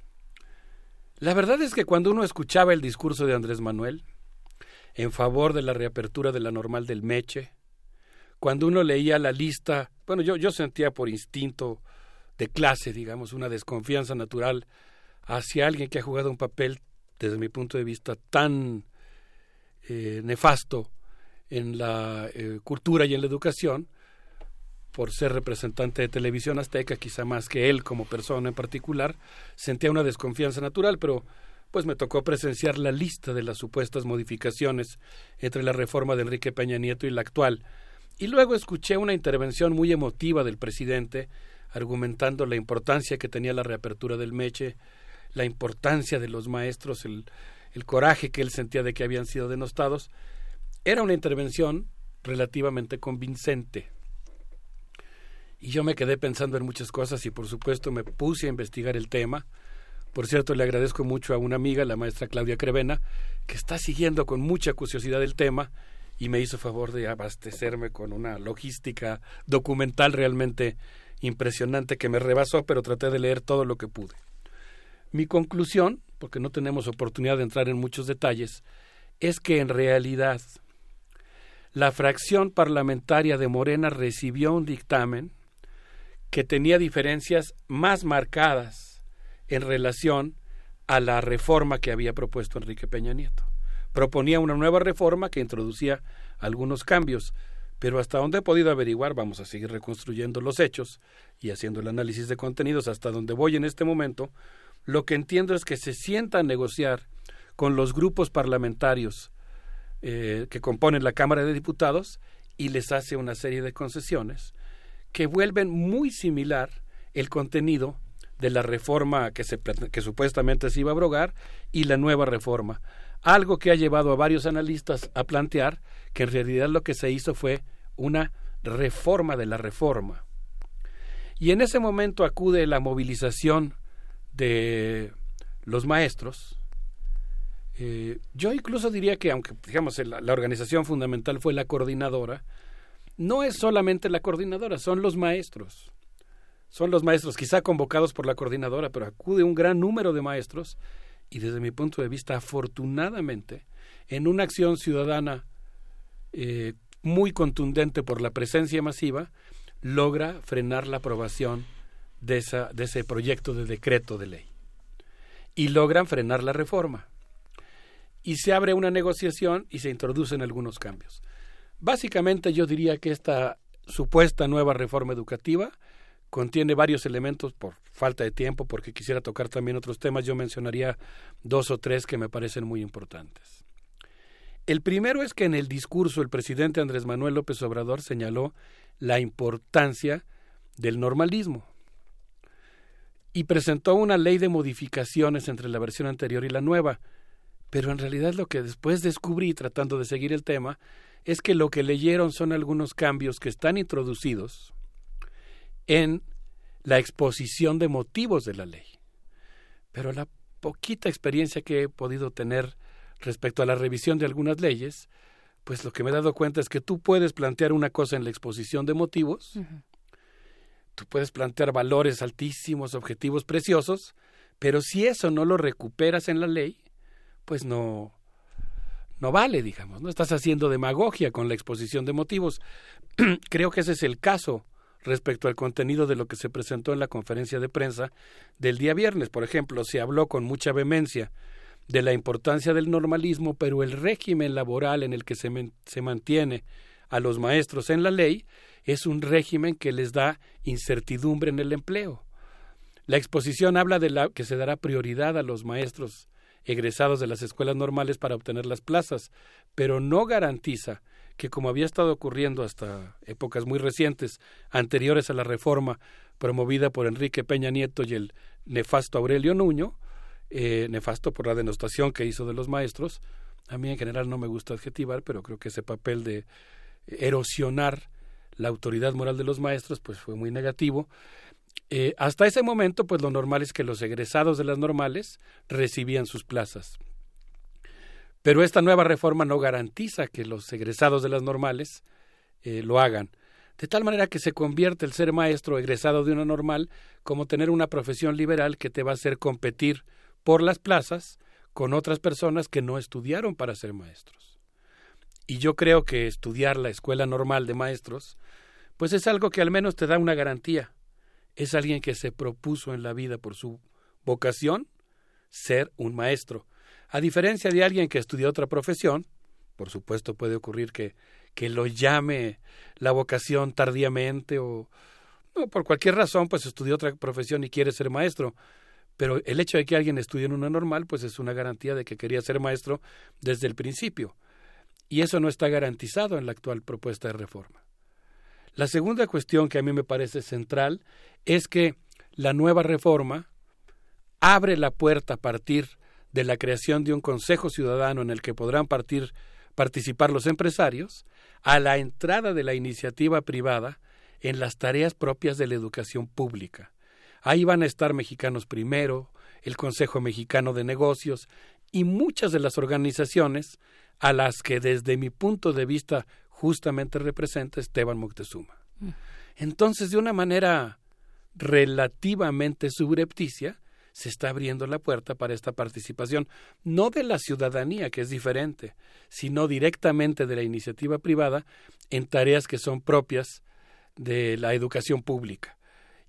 La verdad es que cuando uno escuchaba el discurso de Andrés Manuel en favor de la reapertura de la normal del Meche, cuando uno leía la lista, bueno, yo, yo sentía por instinto de clase, digamos, una desconfianza natural hacia alguien que ha jugado un papel, desde mi punto de vista, tan eh, nefasto en la eh, cultura y en la educación, por ser representante de televisión azteca, quizá más que él como persona en particular, sentía una desconfianza natural, pero pues me tocó presenciar la lista de las supuestas modificaciones entre la reforma de Enrique Peña Nieto y la actual, y luego escuché una intervención muy emotiva del presidente argumentando la importancia que tenía la reapertura del Meche, la importancia de los maestros, el, coraje que él sentía de que habían sido denostados. Era una intervención relativamente convincente. Y yo me quedé pensando en muchas cosas y por supuesto me puse a investigar el tema. Por cierto, le agradezco mucho a una amiga, la maestra Claudia Crevena, que está siguiendo con mucha curiosidad el tema y me hizo favor de abastecerme con una logística documental realmente impresionante que me rebasó, pero traté de leer todo lo que pude. Mi conclusión, porque no tenemos oportunidad de entrar en muchos detalles, es que en realidad la fracción parlamentaria de Morena recibió un dictamen que tenía diferencias más marcadas en relación a la reforma que había propuesto Enrique Peña Nieto. Proponía una nueva reforma que introducía algunos cambios, pero hasta donde he podido averiguar, vamos a seguir reconstruyendo los hechos y haciendo el análisis de contenidos hasta donde voy en este momento, lo que entiendo es que se sienta a negociar con los grupos parlamentarios eh, que componen la Cámara de Diputados y les hace una serie de concesiones que vuelven muy similar el contenido de la reforma que, se, que supuestamente se iba a abrogar y la nueva reforma. Algo que ha llevado a varios analistas a plantear que en realidad lo que se hizo fue una reforma de la reforma. Y en ese momento acude la movilización de los maestros. Eh, yo incluso diría que, aunque digamos la organización fundamental fue la coordinadora, no es solamente la coordinadora, son los maestros. Son los maestros, quizá convocados por la coordinadora, pero acude un gran número de maestros y desde mi punto de vista, afortunadamente, en una acción ciudadana eh, muy contundente por la presencia masiva, logra frenar la aprobación de, esa, de ese proyecto de decreto de ley. Y logran frenar la reforma. Y se abre una negociación y se introducen algunos cambios. Básicamente yo diría que esta supuesta nueva reforma educativa contiene varios elementos por falta de tiempo, porque quisiera tocar también otros temas, yo mencionaría dos o tres que me parecen muy importantes. El primero es que en el discurso el presidente Andrés Manuel López Obrador señaló la importancia del normalismo y presentó una ley de modificaciones entre la versión anterior y la nueva, pero en realidad lo que después descubrí tratando de seguir el tema es que lo que leyeron son algunos cambios que están introducidos en la exposición de motivos de la ley. Pero la poquita experiencia que he podido tener respecto a la revisión de algunas leyes, pues lo que me he dado cuenta es que tú puedes plantear una cosa en la exposición de motivos, tú puedes plantear valores altísimos, objetivos preciosos, pero si eso no lo recuperas en la ley, pues no, no vale, digamos, no estás haciendo demagogia con la exposición de motivos. [clears throat] Creo que ese es el caso respecto al contenido de lo que se presentó en la conferencia de prensa del día viernes. Por ejemplo, se habló con mucha vehemencia de la importancia del normalismo, pero el régimen laboral en el que se, se mantiene a los maestros en la ley es un régimen que les da incertidumbre en el empleo. La exposición habla de la que se dará prioridad a los maestros egresados de las escuelas normales para obtener las plazas, pero no garantiza que como había estado ocurriendo hasta épocas muy recientes, anteriores a la reforma promovida por Enrique Peña Nieto y el nefasto Aurelio Nuño, eh, nefasto por la denostación que hizo de los maestros, a mí en general no me gusta adjetivar, pero creo que ese papel de erosionar la autoridad moral de los maestros pues fue muy negativo. Eh, hasta ese momento, pues lo normal es que los egresados de las normales recibían sus plazas. Pero esta nueva reforma no garantiza que los egresados de las normales eh, lo hagan. De tal manera que se convierte el ser maestro egresado de una normal como tener una profesión liberal que te va a hacer competir por las plazas con otras personas que no estudiaron para ser maestros. Y yo creo que estudiar la escuela normal de maestros, pues es algo que al menos te da una garantía. Es alguien que se propuso en la vida por su vocación ser un maestro a diferencia de alguien que estudió otra profesión, por supuesto puede ocurrir que, que lo llame la vocación tardíamente o no, por cualquier razón, pues estudió otra profesión y quiere ser maestro. Pero el hecho de que alguien estudie en una normal, pues es una garantía de que quería ser maestro desde el principio. Y eso no está garantizado en la actual propuesta de reforma. La segunda cuestión que a mí me parece central es que la nueva reforma abre la puerta a partir de la creación de un Consejo Ciudadano en el que podrán participar los empresarios, a la entrada de la iniciativa privada en las tareas propias de la educación pública. Ahí van a estar Mexicanos Primero, el Consejo Mexicano de Negocios y muchas de las organizaciones a las que desde mi punto de vista justamente representa Esteban Moctezuma. Mm. Entonces, de una manera relativamente subrepticia, se está abriendo la puerta para esta participación, no de la ciudadanía, que es diferente, sino directamente de la iniciativa privada en tareas que son propias de la educación pública.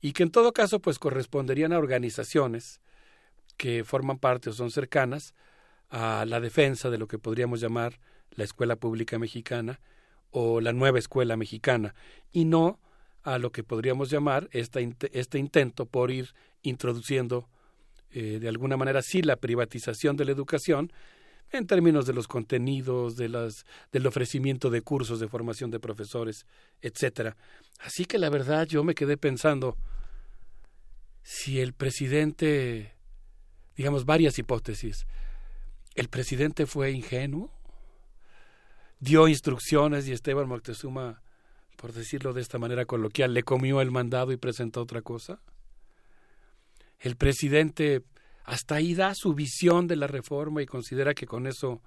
Y que en todo caso pues corresponderían a organizaciones que forman parte o son cercanas a la defensa de lo que podríamos llamar la escuela pública mexicana o la nueva escuela mexicana y no a lo que podríamos llamar este intento por ir introduciendo eh, de alguna manera sí la privatización de la educación en términos de los contenidos, de las, del ofrecimiento de cursos de formación de profesores, etcétera. Así que la verdad yo me quedé pensando si el presidente, digamos varias hipótesis, el presidente fue ingenuo, dio instrucciones y Esteban Moctezuma, por decirlo de esta manera coloquial, le comió el mandado y presentó otra cosa el presidente hasta ahí da su visión de la reforma y considera que con eso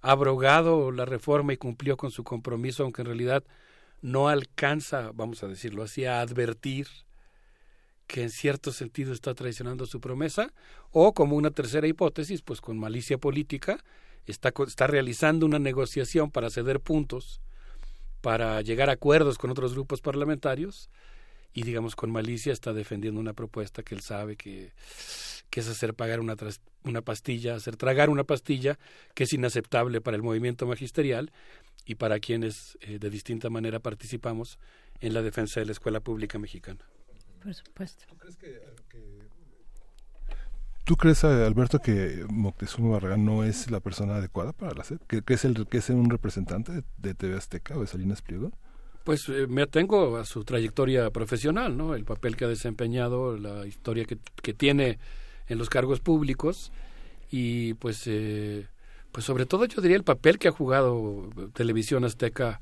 ha abrogado la reforma y cumplió con su compromiso, aunque en realidad no alcanza, vamos a decirlo así, a advertir que en cierto sentido está traicionando su promesa, o como una tercera hipótesis, pues con malicia política, está, está realizando una negociación para ceder puntos, para llegar a acuerdos con otros grupos parlamentarios, y digamos con malicia está defendiendo una propuesta que él sabe que, que es hacer pagar una, una pastilla, hacer tragar una pastilla que es inaceptable para el movimiento magisterial y para quienes eh, de distinta manera participamos en la defensa de la escuela pública mexicana. Por supuesto. ¿Tú crees, eh, Alberto, que Moctezuma Barragán no es la persona adecuada para la SED? ¿Que, es, el, que es un representante de, de TV Azteca o de Salinas Pliego? Pues eh, me atengo a su trayectoria profesional, ¿no? El papel que ha desempeñado, la historia que, que tiene en los cargos públicos y pues eh, pues sobre todo yo diría el papel que ha jugado Televisión Azteca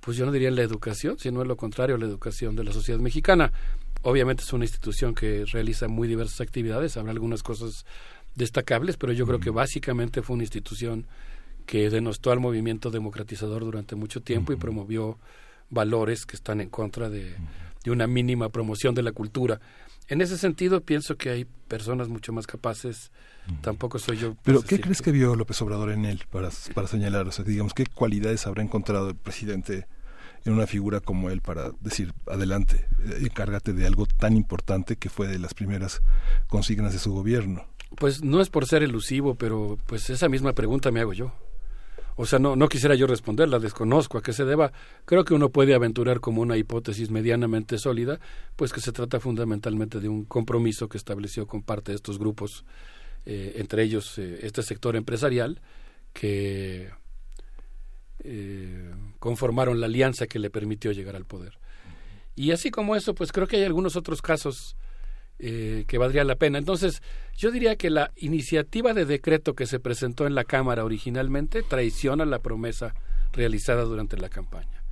pues yo no diría en la educación, sino en lo contrario, la educación de la sociedad mexicana. Obviamente es una institución que realiza muy diversas actividades, habrá algunas cosas destacables, pero yo creo que básicamente fue una institución que denostó al movimiento democratizador durante mucho tiempo y promovió valores que están en contra de, una mínima promoción de la cultura. En ese sentido, pienso que hay personas mucho más capaces. Tampoco soy yo. Pero, ¿qué crees que... vio López Obrador en él para, para señalar? O sea, digamos, ¿qué cualidades habrá encontrado el presidente en una figura como él para decir, adelante, eh, encárgate de algo tan importante que fue de las primeras consignas de su gobierno? Pues no es por ser elusivo, pero pues esa misma pregunta me hago yo. O sea, no, quisiera yo responderla, desconozco a qué se deba. Creo que uno puede aventurar como una hipótesis medianamente sólida, pues que se trata fundamentalmente de un compromiso que estableció con parte de estos grupos, eh, entre ellos eh, este sector empresarial, que eh, conformaron la alianza que le permitió llegar al poder. Y así como eso, pues creo que hay algunos otros casos eh, que valdría la pena. Entonces, yo diría que la iniciativa de decreto que se presentó en la Cámara originalmente traiciona la promesa realizada durante la campaña.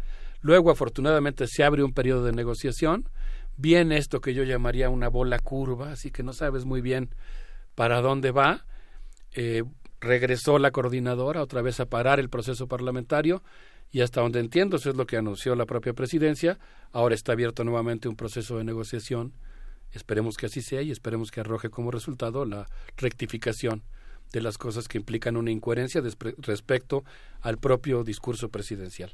Luego, afortunadamente, se abre un periodo de negociación. Viene esto que yo llamaría una bola curva, así que no sabes muy bien para dónde va. Eh, regresó la coordinadora otra vez a parar el proceso parlamentario y hasta donde entiendo, eso es lo que anunció la propia presidencia, ahora está abierto nuevamente un proceso de negociación Esperemos que así sea y esperemos que arroje como resultado la rectificación de las cosas que implican una incoherencia respecto al propio discurso presidencial.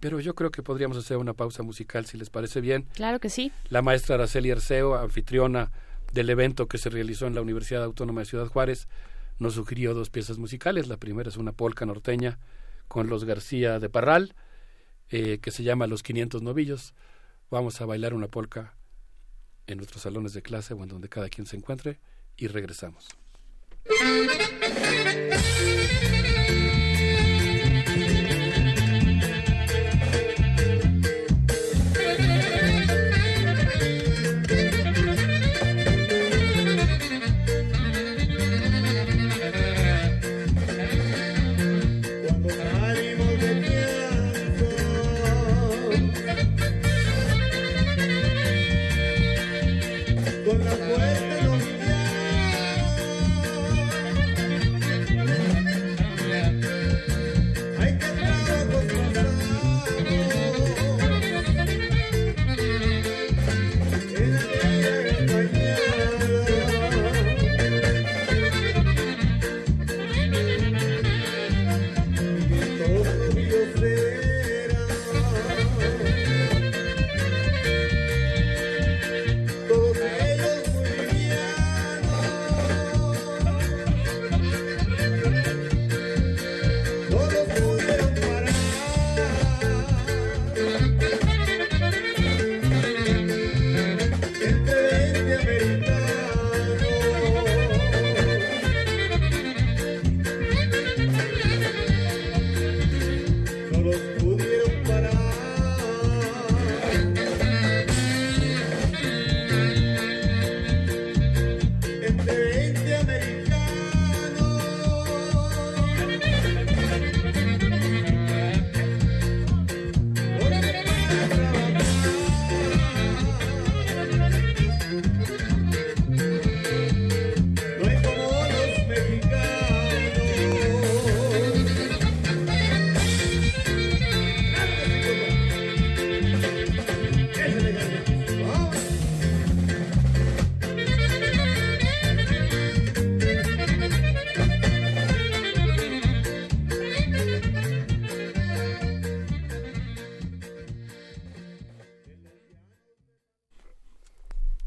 Pero yo creo que podríamos hacer una pausa musical, si les parece bien. Claro que sí. La maestra Araceli Arceo, anfitriona del evento que se realizó en la Universidad Autónoma de Ciudad Juárez, nos sugirió dos piezas musicales. La primera es una polca norteña con los García de Parral, eh, que se llama Los 500 Novillos. Vamos a bailar una polca en nuestros salones de clase o en donde cada quien se encuentre y regresamos.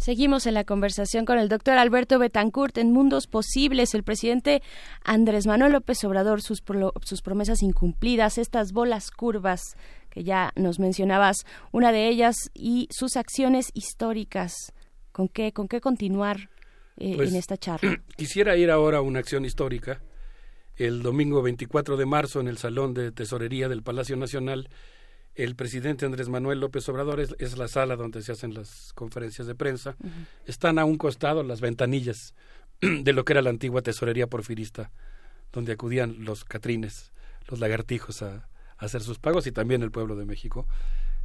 Seguimos en la conversación con el doctor Alberto Betancourt en Mundos Posibles. El presidente Andrés Manuel López Obrador, sus, sus promesas incumplidas, estas bolas curvas que ya nos mencionabas, una de ellas, y sus acciones históricas. ¿Con qué, con qué continuar eh, pues, en esta charla? [clears throat] Quisiera ir ahora a una acción histórica. El domingo 24 de marzo, en el Salón de Tesorería del Palacio Nacional, el presidente Andrés Manuel López Obrador es, la sala donde se hacen las conferencias de prensa. Están a un costado las ventanillas [clears throat] de lo que era la antigua tesorería porfirista, donde acudían los catrines, los lagartijos a, hacer sus pagos y también el pueblo de México,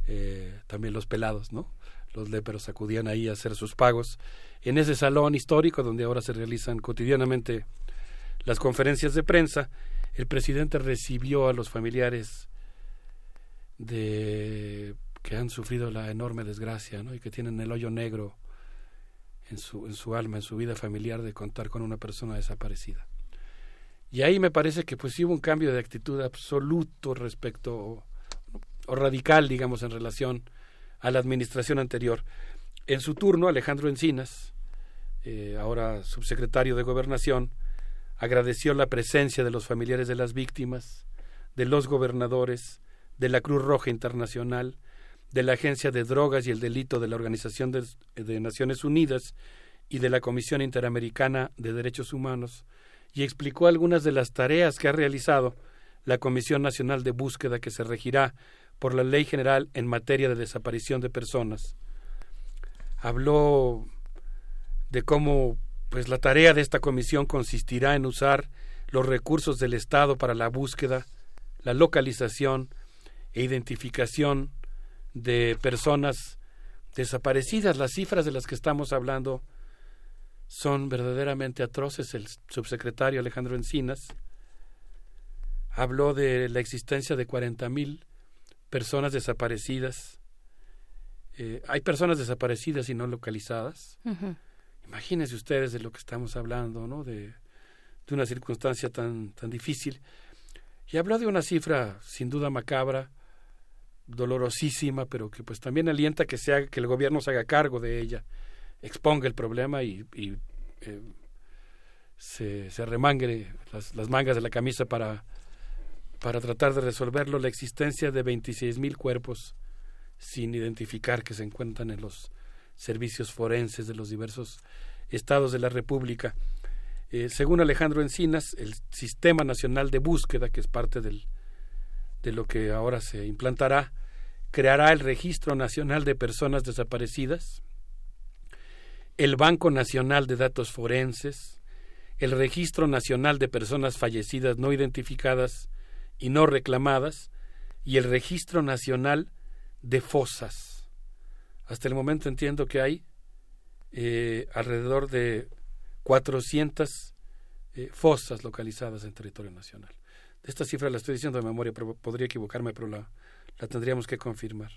eh, también los pelados, ¿no? Los léperos acudían ahí a hacer sus pagos. En ese salón histórico donde ahora se realizan cotidianamente las conferencias de prensa, el presidente recibió a los familiares de que han sufrido la enorme desgracia ¿no? y que tienen el hoyo negro en su, en su alma, en su vida familiar de contar con una persona desaparecida. Y ahí me parece que pues hubo un cambio de actitud absoluto respecto o, radical, digamos, en relación a la administración anterior. En su turno, Alejandro Encinas, eh, ahora subsecretario de Gobernación, agradeció la presencia de los familiares de las víctimas, de los gobernadores, de la Cruz Roja Internacional, de la Agencia de Drogas y el Delito de la Organización de, Naciones Unidas y de la Comisión Interamericana de Derechos Humanos, y explicó algunas de las tareas que ha realizado la Comisión Nacional de Búsqueda que se regirá por la Ley General en materia de desaparición de personas. Habló de cómo pues la tarea de esta comisión consistirá en usar los recursos del Estado para la búsqueda, la localización, e identificación de personas desaparecidas. Las cifras de las que estamos hablando son verdaderamente atroces. El subsecretario Alejandro Encinas habló de la existencia de cuarenta mil personas desaparecidas. Eh, hay personas desaparecidas y no localizadas. Imagínense ustedes de lo que estamos hablando, ¿no? De, de una circunstancia tan, tan difícil. Y habló de una cifra sin duda macabra, dolorosísima, pero que pues también alienta que, sea, que el gobierno se haga cargo de ella, exponga el problema y, eh, se, se las, mangas de la camisa para, para tratar de resolverlo, la existencia de 26 mil cuerpos sin identificar que se encuentran en los servicios forenses de los diversos estados de la República. Eh, según Alejandro Encinas, el Sistema Nacional de Búsqueda, que es parte del, de lo que ahora se implantará, creará el Registro Nacional de Personas Desaparecidas, el Banco Nacional de Datos Forenses, el Registro Nacional de Personas Fallecidas no identificadas y no reclamadas, y el Registro Nacional de Fosas. Hasta el momento entiendo que hay eh, alrededor de 400 eh, fosas localizadas en territorio nacional. Esta cifra la estoy diciendo de memoria, pero podría equivocarme, pero la, la tendríamos que confirmar.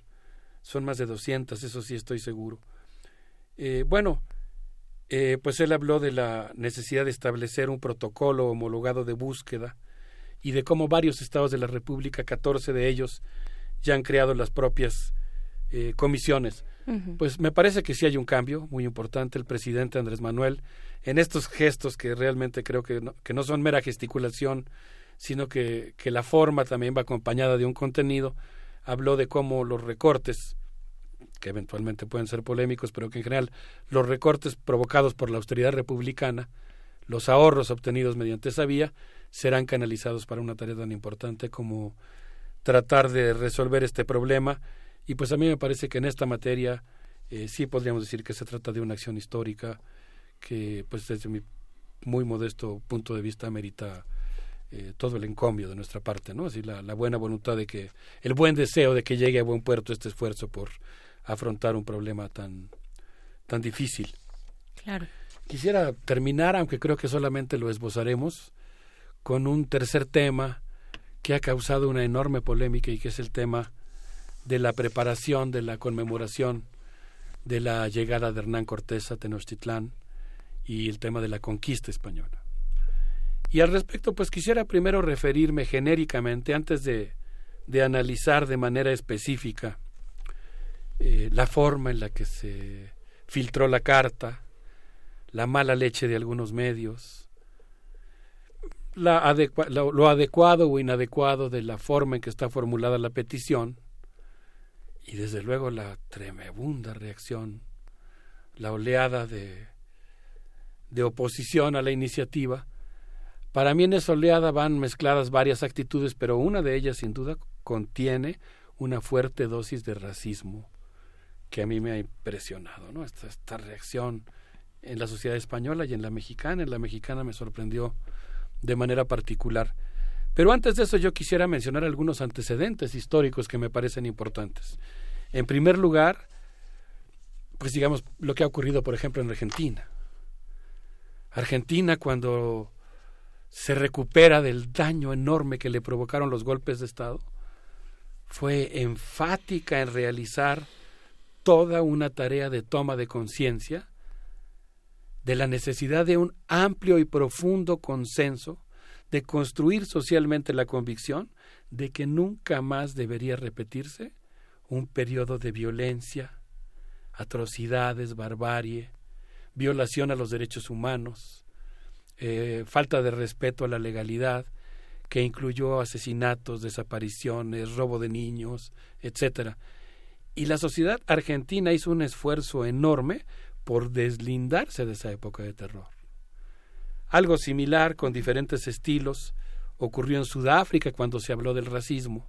Son más de 200, eso sí estoy seguro. Eh, bueno, eh, pues él habló de la necesidad de establecer un protocolo homologado de búsqueda y de cómo varios estados de la República, 14 de ellos, ya han creado las propias eh, comisiones. Pues me parece que sí hay un cambio muy importante. El presidente Andrés Manuel, en estos gestos que realmente creo que que no son mera gesticulación, sino que, que la forma también va acompañada de un contenido. Habló de cómo los recortes, que eventualmente pueden ser polémicos, pero que en general los recortes provocados por la austeridad republicana, los ahorros obtenidos mediante esa vía, serán canalizados para una tarea tan importante como tratar de resolver este problema. Y pues a mí me parece que en esta materia eh, sí podríamos decir que se trata de una acción histórica que, pues desde mi muy modesto punto de vista, merita eh, todo el encomio de nuestra parte, ¿no? Así la, la, buena voluntad de que, el buen deseo de que llegue a buen puerto este esfuerzo por afrontar un problema tan, tan difícil. Claro. Quisiera terminar, aunque creo que solamente lo esbozaremos, con un tercer tema que ha causado una enorme polémica y que es el tema de la preparación de la conmemoración de la llegada de Hernán Cortés a Tenochtitlán y el tema de la conquista española. Y al respecto, pues quisiera primero referirme genéricamente, antes de, de analizar de manera específica eh, la forma en la que se filtró la carta, la mala leche de algunos medios, la lo, adecuado o inadecuado de la forma en que está formulada la petición y desde luego la tremenda reacción, la oleada de, de oposición a la iniciativa. Para mí en esa oleada van mezcladas varias actitudes, pero una de ellas sin duda contiene una fuerte dosis de racismo que a mí me ha impresionado, ¿no? Esta, esta reacción en la sociedad española y en la mexicana. En la mexicana me sorprendió de manera particular. Pero antes de eso yo quisiera mencionar algunos antecedentes históricos que me parecen importantes. En primer lugar, pues digamos lo que ha ocurrido, por ejemplo, en Argentina. Argentina cuando se recupera del daño enorme que le provocaron los golpes de Estado, fue enfática en realizar toda una tarea de toma de conciencia de la necesidad de un amplio y profundo consenso, de construir socialmente la convicción de que nunca más debería repetirse un periodo de violencia, atrocidades, barbarie, violación a los derechos humanos, eh, falta de respeto a la legalidad, que incluyó asesinatos, desapariciones, robo de niños, etcétera. Y la sociedad argentina hizo un esfuerzo enorme por deslindarse de esa época de terror. Algo similar, con diferentes estilos, ocurrió en Sudáfrica cuando se habló del racismo.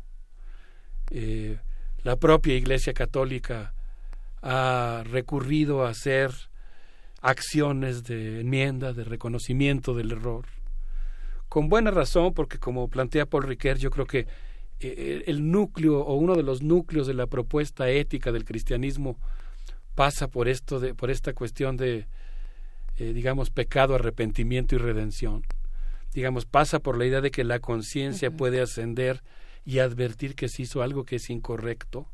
Eh, la propia Iglesia Católica ha recurrido a hacer acciones de enmienda, de reconocimiento del error con buena razón, porque como plantea Paul Riquet, yo creo que eh, el núcleo o uno de los núcleos de la propuesta ética del cristianismo pasa por esto de, por esta cuestión de eh, digamos pecado, arrepentimiento y redención. Digamos, pasa por la idea de que la conciencia puede ascender y advertir que se hizo algo que es incorrecto.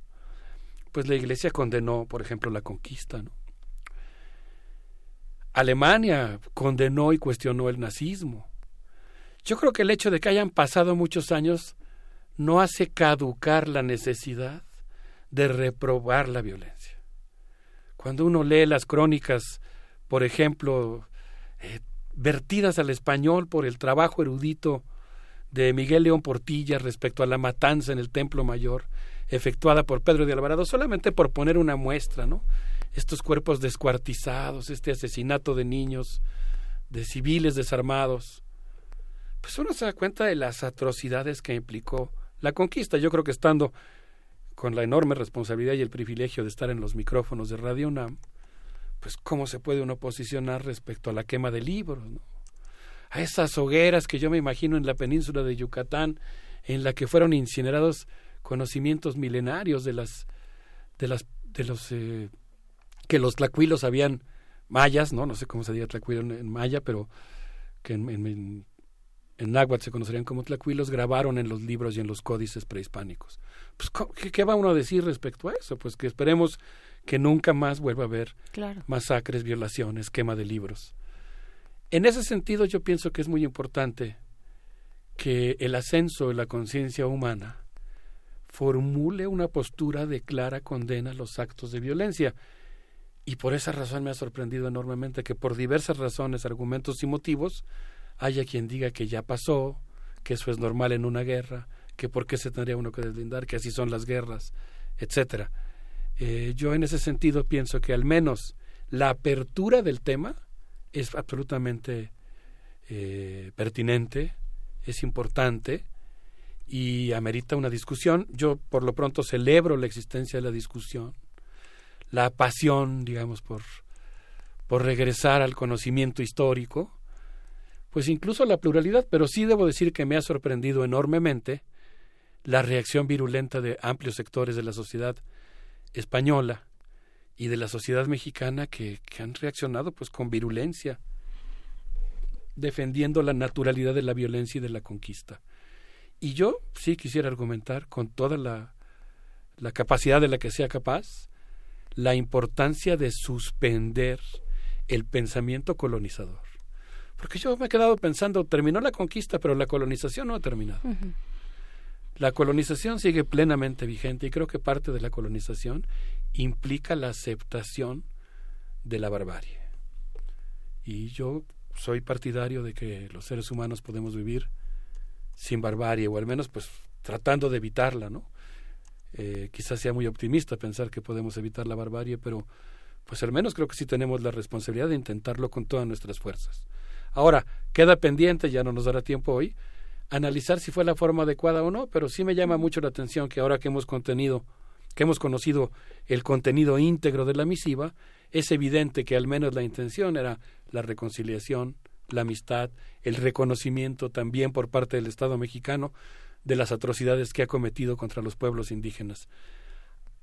Pues la Iglesia condenó, por ejemplo, la conquista, ¿no? Alemania condenó y cuestionó el nazismo. Yo creo que el hecho de que hayan pasado muchos años no hace caducar la necesidad de reprobar la violencia. Cuando uno lee las crónicas, por ejemplo, eh, vertidas al español por el trabajo erudito de Miguel León Portilla respecto a la matanza en el Templo Mayor, efectuada por Pedro de Alvarado, solamente por poner una muestra, ¿no? Estos cuerpos descuartizados, este asesinato de niños, de civiles desarmados, pues uno se da cuenta de las atrocidades que implicó la conquista. Yo creo que estando con la enorme responsabilidad y el privilegio de estar en los micrófonos de Radio UNAM, pues cómo se puede uno posicionar respecto a la quema de libros, a esas hogueras que yo me imagino en la península de Yucatán, en la que fueron incinerados conocimientos milenarios de las de las de los eh, que los tlacuilos habían mayas, no, no sé cómo se diga tlacuilo en, maya, pero que en en náhuatl se conocerían como tlacuilos, grabaron en los libros y en los códices prehispánicos. Pues, ¿qué, va uno a decir respecto a eso? Pues que esperemos que nunca más vuelva a haber masacres, violaciones, quema de libros. En ese sentido yo pienso que es muy importante que el ascenso de la conciencia humana formule una postura de clara condena a los actos de violencia. Y por esa razón me ha sorprendido enormemente que por diversas razones, argumentos y motivos, haya quien diga que ya pasó, que eso es normal en una guerra, que por qué se tendría uno que deslindar, que así son las guerras, etcétera. Eh, yo en ese sentido pienso que al menos la apertura del tema es absolutamente eh, pertinente, es importante y amerita una discusión. Yo por lo pronto celebro la existencia de la discusión, la pasión, digamos, por, por regresar al conocimiento histórico, pues incluso la pluralidad, pero sí debo decir que me ha sorprendido enormemente la reacción virulenta de amplios sectores de la sociedad española y de la sociedad mexicana que, han reaccionado pues con virulencia defendiendo la naturalidad de la violencia y de la conquista. Y yo sí quisiera argumentar con toda la, la capacidad de la que sea capaz la importancia de suspender el pensamiento colonizador. Porque yo me he quedado pensando, terminó la conquista, pero la colonización no ha terminado. La colonización sigue plenamente vigente y creo que parte de la colonización implica la aceptación de la barbarie. Y yo soy partidario de que los seres humanos podemos vivir sin barbarie, o al menos pues tratando de evitarla, ¿no? Eh, quizás sea muy optimista pensar que podemos evitar la barbarie, pero pues al menos creo que sí tenemos la responsabilidad de intentarlo con todas nuestras fuerzas. Ahora, queda pendiente, ya no nos dará tiempo hoy, analizar si fue la forma adecuada o no, pero sí me llama mucho la atención que ahora que hemos contenido, que hemos conocido el contenido íntegro de la misiva, es evidente que al menos la intención era la reconciliación, la amistad, el reconocimiento también por parte del Estado mexicano de las atrocidades que ha cometido contra los pueblos indígenas.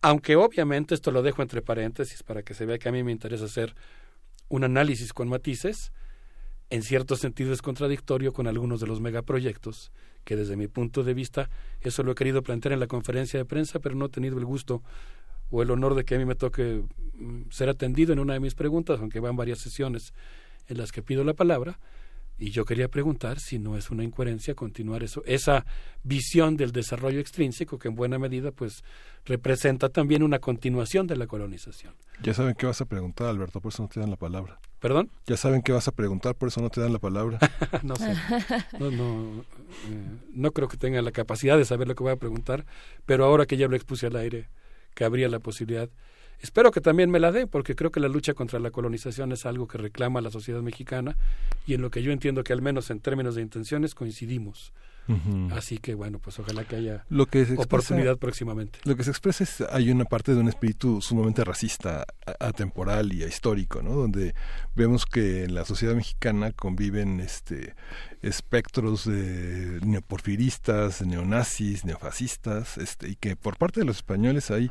Aunque obviamente esto lo dejo entre paréntesis para que se vea que a mí me interesa hacer un análisis con matices, en cierto sentido es contradictorio con algunos de los megaproyectos, que desde mi punto de vista, eso lo he querido plantear en la conferencia de prensa, pero no he tenido el gusto o el honor de que a mí me toque mm, ser atendido en una de mis preguntas, aunque van varias sesiones en las que pido la palabra, y yo quería preguntar si no es una incoherencia continuar eso, esa visión del desarrollo extrínseco que en buena medida pues representa también una continuación de la colonización. Ya saben qué vas a preguntar, Alberto, por eso no te dan la palabra. ¿Perdón? Ya saben qué vas a preguntar, por eso no te dan la palabra. [laughs] no sé. No, no, eh, no creo que tengan la capacidad de saber lo que voy a preguntar, pero ahora que ya lo expuse al aire, que habría la posibilidad Espero que también me la dé, porque creo que la lucha contra la colonización es algo que reclama la sociedad mexicana y en lo que yo entiendo que al menos en términos de intenciones coincidimos. Así que bueno, pues ojalá que haya oportunidad próximamente. Lo que se expresa es hay una parte de un espíritu sumamente racista, atemporal y histórico, ¿no? Donde vemos que en la sociedad mexicana conviven este espectros de neoporfiristas, neonazis, neofascistas, este, y que por parte de los españoles hay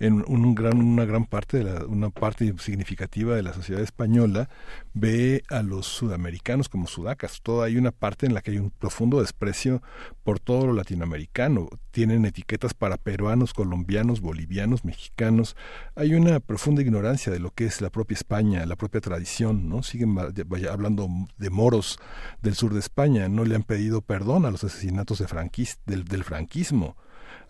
en un gran, una gran parte de la, una parte significativa de la sociedad española ve a los sudamericanos como sudacas. Todo hay una parte en la que hay un profundo desprecio por todo lo latinoamericano. Tienen etiquetas para peruanos, colombianos, bolivianos, mexicanos. Hay una profunda ignorancia de lo que es la propia España, la propia tradición, ¿no? Siguen hablando de moros del sur de España, no le han pedido perdón a los asesinatos de del, del franquismo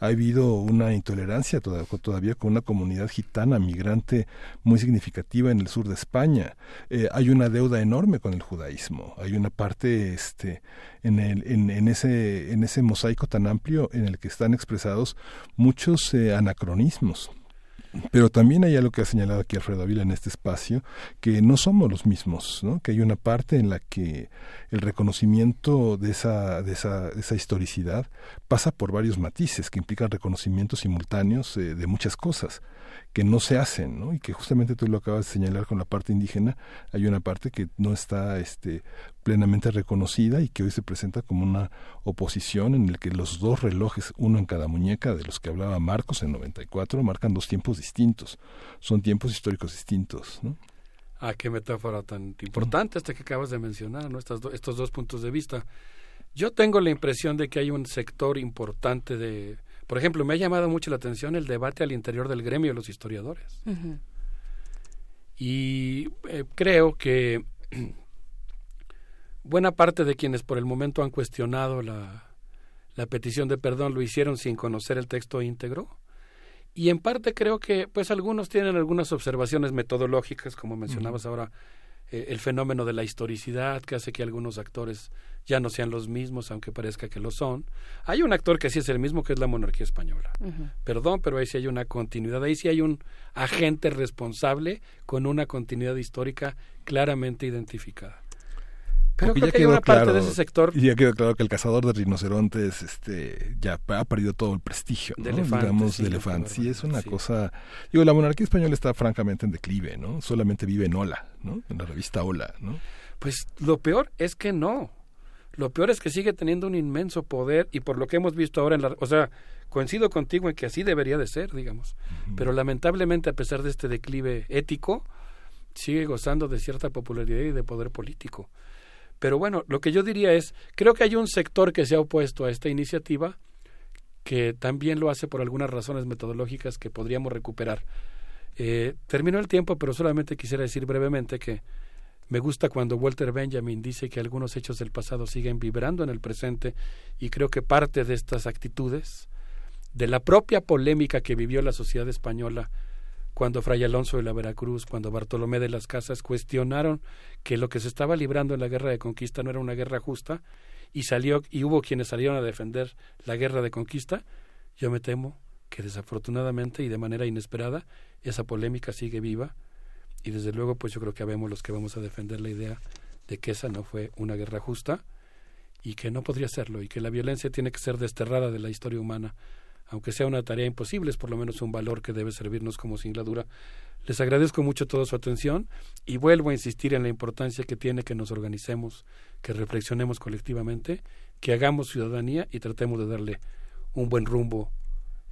ha habido una intolerancia todavía con una comunidad gitana migrante muy significativa en el sur de España. Eh, hay una deuda enorme con el judaísmo. Hay una parte este, en, el, en, ese, en ese mosaico tan amplio en el que están expresados muchos eh, anacronismos pero también hay algo que ha señalado aquí Alfredo Avila en este espacio, que no somos los mismos, ¿no? que hay una parte en la que el reconocimiento de esa, de esa, esa historicidad pasa por varios matices que implican reconocimientos simultáneos eh, de muchas cosas que no se hacen, ¿no? Y que justamente tú lo acabas de señalar con la parte indígena, hay una parte que no está este, plenamente reconocida y que hoy se presenta como una oposición en el que los dos relojes, uno en cada muñeca, de los que hablaba Marcos en 94, marcan dos tiempos distintos, son tiempos históricos distintos, ¿no? Ah, qué metáfora tan importante esta que acabas de mencionar, ¿no? Estas estos dos puntos de vista. Yo tengo la impresión de que hay un sector importante de, por ejemplo, me ha llamado mucho la atención el debate al interior del gremio de los historiadores. Y eh, creo que buena parte de quienes por el momento han cuestionado la, la petición de perdón lo hicieron sin conocer el texto íntegro. Y en parte creo que pues algunos tienen algunas observaciones metodológicas, como mencionabas ahora, eh, el fenómeno de la historicidad que hace que algunos actores ya no sean los mismos, aunque parezca que lo son. Hay un actor que sí es el mismo, que es la monarquía española. Perdón, pero ahí sí hay una continuidad, ahí sí hay un agente responsable con una continuidad histórica claramente identificada. Pero creo ya que hay una parte de ese sector. Y ya quedó claro que el cazador de rinocerontes este, ya ha perdido todo el prestigio, ¿no? de digamos, de elefante. Sí, es una cosa. Digo, la monarquía española está francamente en declive, ¿no? Solamente vive en Hola, ¿no? En la revista Hola, ¿no? Pues lo peor es que no. Lo peor es que sigue teniendo un inmenso poder y por lo que hemos visto ahora en la. O sea, coincido contigo en que así debería de ser, digamos. Pero lamentablemente, a pesar de este declive ético, sigue gozando de cierta popularidad y de poder político. Pero bueno, lo que yo diría es, creo que hay un sector que se ha opuesto a esta iniciativa que también lo hace por algunas razones metodológicas que podríamos recuperar. Eh, terminó el tiempo, pero solamente quisiera decir brevemente que me gusta cuando Walter Benjamin dice que algunos hechos del pasado siguen vibrando en el presente y creo que parte de estas actitudes, de la propia polémica que vivió la sociedad española cuando Fray Alonso de la Veracruz, cuando Bartolomé de las Casas cuestionaron que lo que se estaba librando en la guerra de conquista no era una guerra justa y salió y hubo quienes salieron a defender la guerra de conquista, yo me temo que desafortunadamente y de manera inesperada esa polémica sigue viva y desde luego pues yo creo que habemos los que vamos a defender la idea de que esa no fue una guerra justa y que no podría serlo y que la violencia tiene que ser desterrada de la historia humana aunque sea una tarea imposible, es por lo menos un valor que debe servirnos como singladura. Les agradezco mucho toda su atención y vuelvo a insistir en la importancia que tiene que nos organicemos, que reflexionemos colectivamente, que hagamos ciudadanía y tratemos de darle un buen rumbo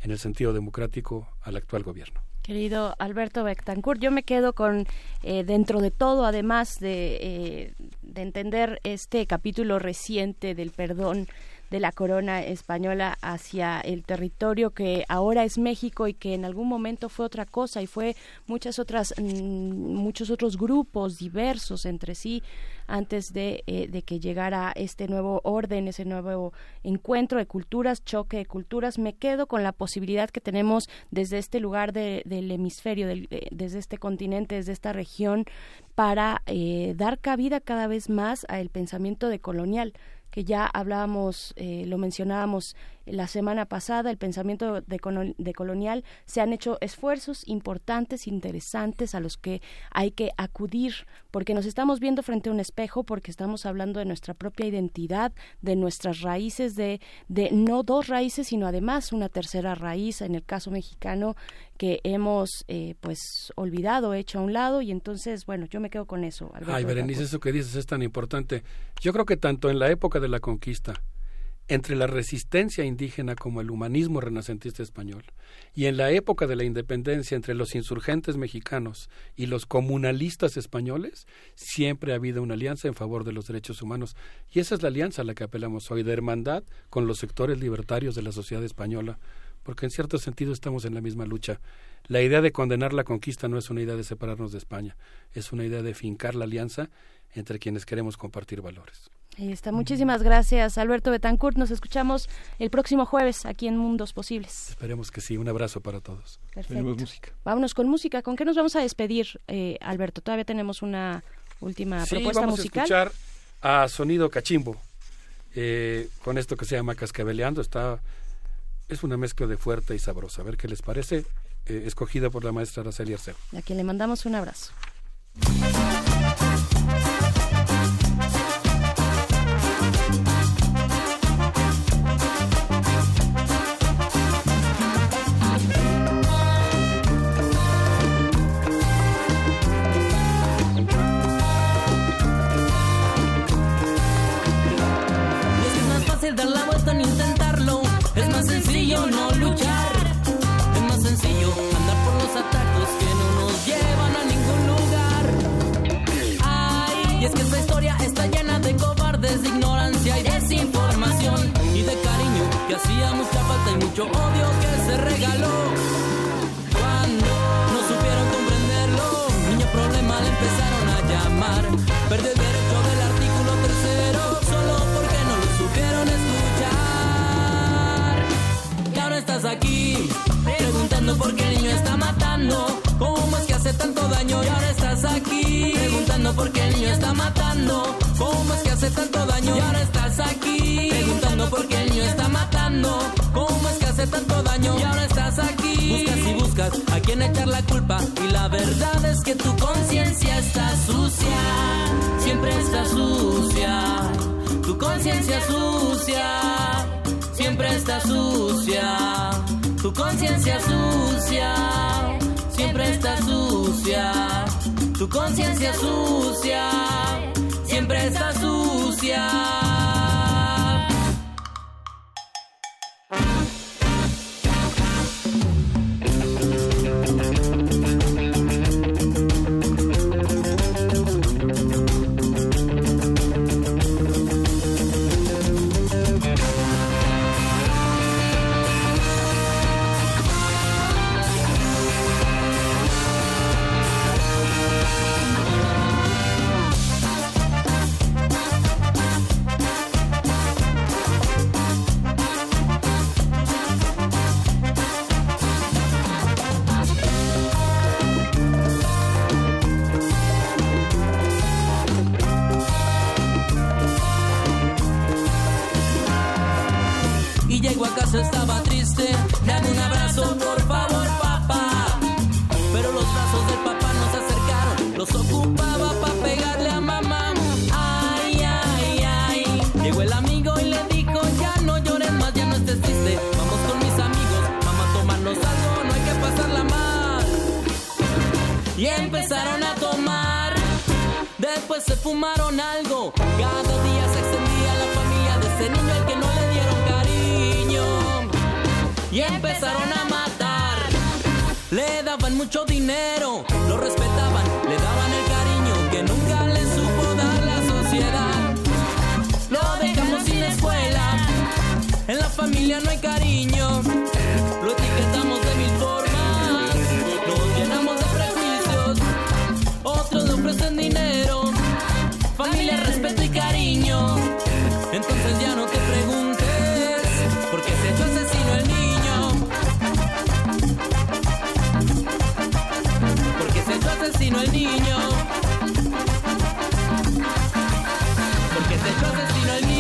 en el sentido democrático al actual gobierno. Querido Alberto Bectancourt, yo me quedo con, eh, dentro de todo, además de, eh, de entender este capítulo reciente del perdón de la corona española hacia el territorio que ahora es México y que en algún momento fue otra cosa y fue muchas otras mm, muchos otros grupos diversos entre sí antes de, eh, de, que llegara este nuevo orden, ese nuevo encuentro de culturas, choque de culturas. Me quedo con la posibilidad que tenemos desde este lugar del hemisferio, desde este continente, desde esta región, para eh, dar cabida cada vez más al pensamiento de colonial que ya hablábamos, eh, lo mencionábamos la semana pasada, el pensamiento de, de, colonial, se han hecho esfuerzos importantes, interesantes, a los que hay que acudir, porque nos estamos viendo frente a un espejo, porque estamos hablando de nuestra propia identidad, de nuestras raíces, de, de no dos raíces, sino además una tercera raíz, en el caso mexicano, que hemos eh, pues olvidado, hecho a un lado, y entonces, bueno, yo me quedo con eso. Ay, Berenice, eso que dices es tan importante. Yo creo que tanto en la época de la conquista, entre la resistencia indígena como el humanismo renacentista español, y en la época de la independencia entre los insurgentes mexicanos y los comunalistas españoles, siempre ha habido una alianza en favor de los derechos humanos. Y esa es la alianza a la que apelamos hoy, de hermandad con los sectores libertarios de la sociedad española, porque en cierto sentido estamos en la misma lucha. La idea de condenar la conquista no es una idea de separarnos de España, es una idea de fincar la alianza entre quienes queremos compartir valores. Ahí está. Muchísimas gracias, Alberto Betancourt. Nos escuchamos el próximo jueves aquí en Mundos Posibles. Esperemos que sí. Un abrazo para todos. Perfecto. Música. Vámonos con música. ¿Con qué nos vamos a despedir, eh, Alberto? Todavía tenemos una última sí, propuesta vamos musical. A escuchar a Sonido Cachimbo. Eh, con esto que se llama Cascabeleando. Está, es una mezcla de fuerte y sabrosa. A ver qué les parece. Eh, escogida por la maestra Araceli Arceo. A quien le mandamos un abrazo. Estás aquí, preguntando por qué el niño está matando. ¿Cómo es que hace tanto daño? Y ahora estás aquí, preguntando por qué el niño está matando. ¿Cómo es que hace tanto daño? Y ahora estás aquí, preguntando por qué el niño está matando. ¿Cómo es que hace tanto daño? Y ahora estás aquí. Buscas y buscas a quien echar la culpa. Y la verdad es que tu conciencia está sucia. Siempre está sucia. Tu conciencia sucia. Siempre está sucia. Tu conciencia sucia. Siempre está sucia. Tu conciencia sucia. Siempre está sucia. Y empezaron a tomar, después se fumaron algo. Cada día se extendía la familia de ese niño al que no le dieron cariño. Y empezaron a matar, le daban mucho dinero, lo respetaban, le daban el cariño que nunca le supo dar la sociedad. Lo dejamos sin escuela, en la familia no hay cariño. Niño. Porque se echó asesino el niño.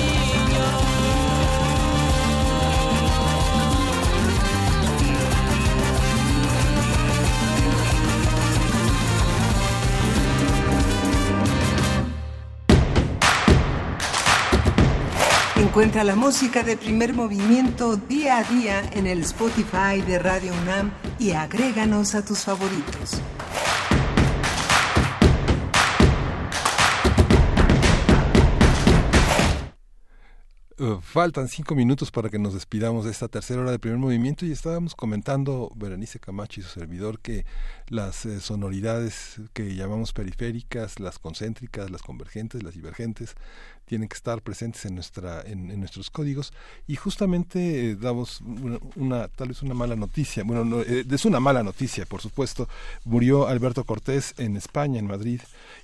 Encuentra la música de primer movimiento día a día en el Spotify de Radio UNAM y agréganos a tus favoritos. Uh, faltan cinco minutos para que nos despidamos de esta tercera hora de primer movimiento y estábamos comentando, Berenice Camacho y su servidor, que las eh, sonoridades que llamamos periféricas, las concéntricas, las convergentes, las divergentes, tienen que estar presentes en nuestra en, en nuestros códigos. Y justamente eh, damos una, una, tal vez una mala noticia. Bueno no, eh, es una mala noticia por supuesto. Murió Alberto Cortés en España en Madrid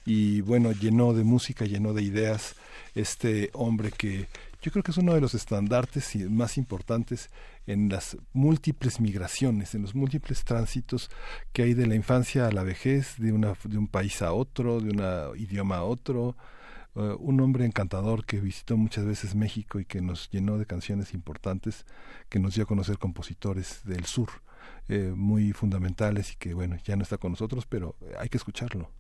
y bueno llenó de música llenó de ideas este hombre que yo creo que es uno de los estandartes más importantes en las múltiples migraciones, en los múltiples tránsitos que hay de la infancia a la vejez, de, una, de un país a otro, de un idioma a otro. Uh, un hombre encantador que visitó muchas veces México y que nos llenó de canciones importantes, que nos dio a conocer compositores del sur eh, muy fundamentales y que bueno, ya no está con nosotros, pero hay que escucharlo.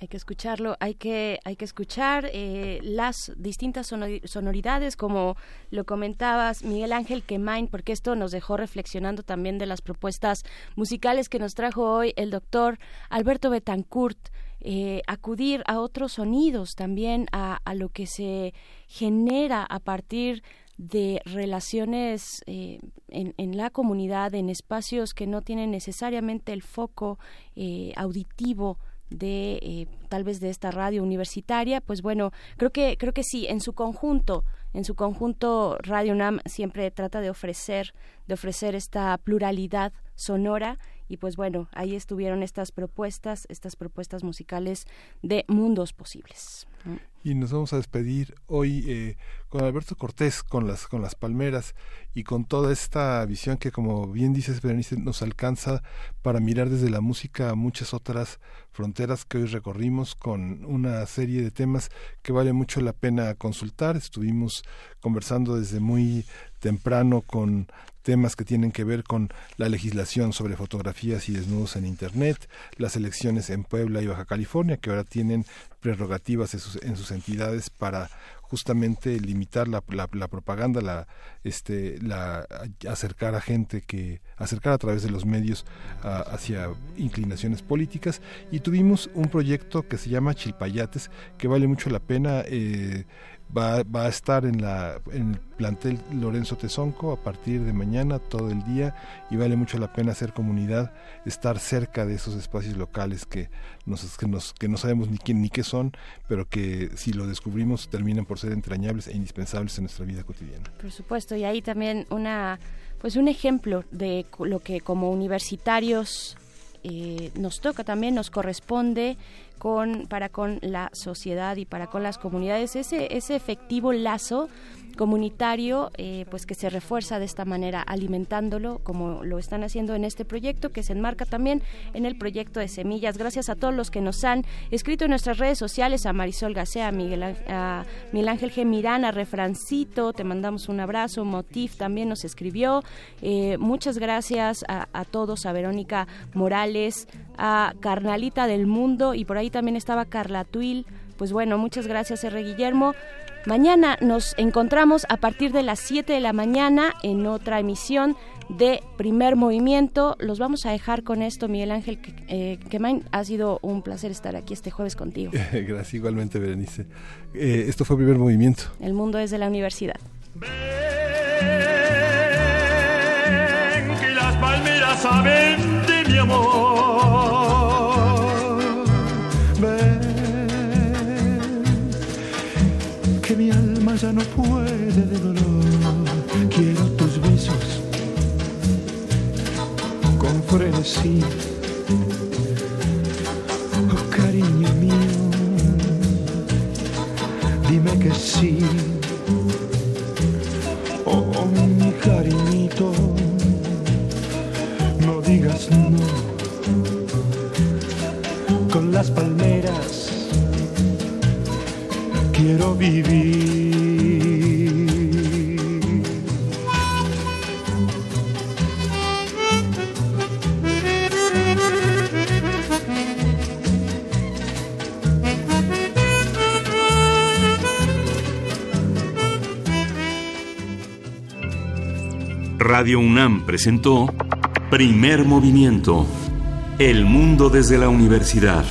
Hay que escucharlo, hay que, hay que escuchar eh, las distintas sonoridades, como lo comentabas, Miguel Ángel Quemain, porque esto nos dejó reflexionando también de las propuestas musicales que nos trajo hoy el doctor Alberto Betancourt. Eh, acudir a otros sonidos también, a, a, lo que se genera a partir de relaciones eh, en, en, la comunidad, en espacios que no tienen necesariamente el foco eh, auditivo de eh, tal vez de esta radio universitaria pues bueno creo que creo que sí en su conjunto en su conjunto Radio UNAM siempre trata de ofrecer de ofrecer esta pluralidad sonora y pues bueno ahí estuvieron estas propuestas estas propuestas musicales de mundos posibles y nos vamos a despedir hoy eh, con Alberto Cortés, con las, con las palmeras y con toda esta visión que, como bien dices, Berenice, nos alcanza para mirar desde la música a muchas otras fronteras que hoy recorrimos con una serie de temas que vale mucho la pena consultar. Estuvimos conversando desde muy temprano con temas que tienen que ver con la legislación sobre fotografías y desnudos en Internet, las elecciones en Puebla y Baja California, que ahora tienen prerrogativas en sus, en sus entidades para justamente limitar la, la, la, propaganda, la, este, la, acercar a gente que, acercar a través de los medios hacia inclinaciones políticas. Y tuvimos un proyecto que se llama Chilpayates, que vale mucho la pena. Eh, va, va a estar en, la, en el plantel Lorenzo Tezonco a partir de mañana todo el día y vale mucho la pena hacer comunidad, estar cerca de esos espacios locales que, nos, que, nos, que no sabemos ni quién ni qué son, pero que si lo descubrimos terminan por ser entrañables e indispensables en nuestra vida cotidiana. Por supuesto, y ahí también una pues un ejemplo de lo que como universitarios eh, nos toca también, nos corresponde con, para con la sociedad y para con las comunidades, ese, ese efectivo lazo comunitario eh, pues que se refuerza de esta manera alimentándolo como lo están haciendo en este proyecto que se enmarca también en el proyecto de semillas gracias a todos los que nos han escrito en nuestras redes sociales a Marisol Gacea a Miguel, a Miguel Ángel G. Mirán a Refrancito te mandamos un abrazo Motif también nos escribió eh, muchas gracias a, a todos a Verónica Morales a Carnalita del Mundo y por ahí también estaba Carla Tuil pues bueno, muchas gracias R. Guillermo. Mañana nos encontramos a partir de las 7 de la mañana en otra emisión de primer movimiento. Los vamos a dejar con esto, Miguel Ángel eh, Ha sido un placer estar aquí este jueves contigo. [laughs] Gracias, igualmente, Berenice. Eh, esto fue primer movimiento. El mundo es de la universidad. que las palmeras saben de mi amor. Ya no puede de dolor. Quiero tus besos con frenesí. Oh, cariño mío, dime que sí. Oh, mi cariñito, no digas no. Con las palmeras quiero vivir. Radio UNAM presentó Primer Movimiento. El mundo desde la universidad.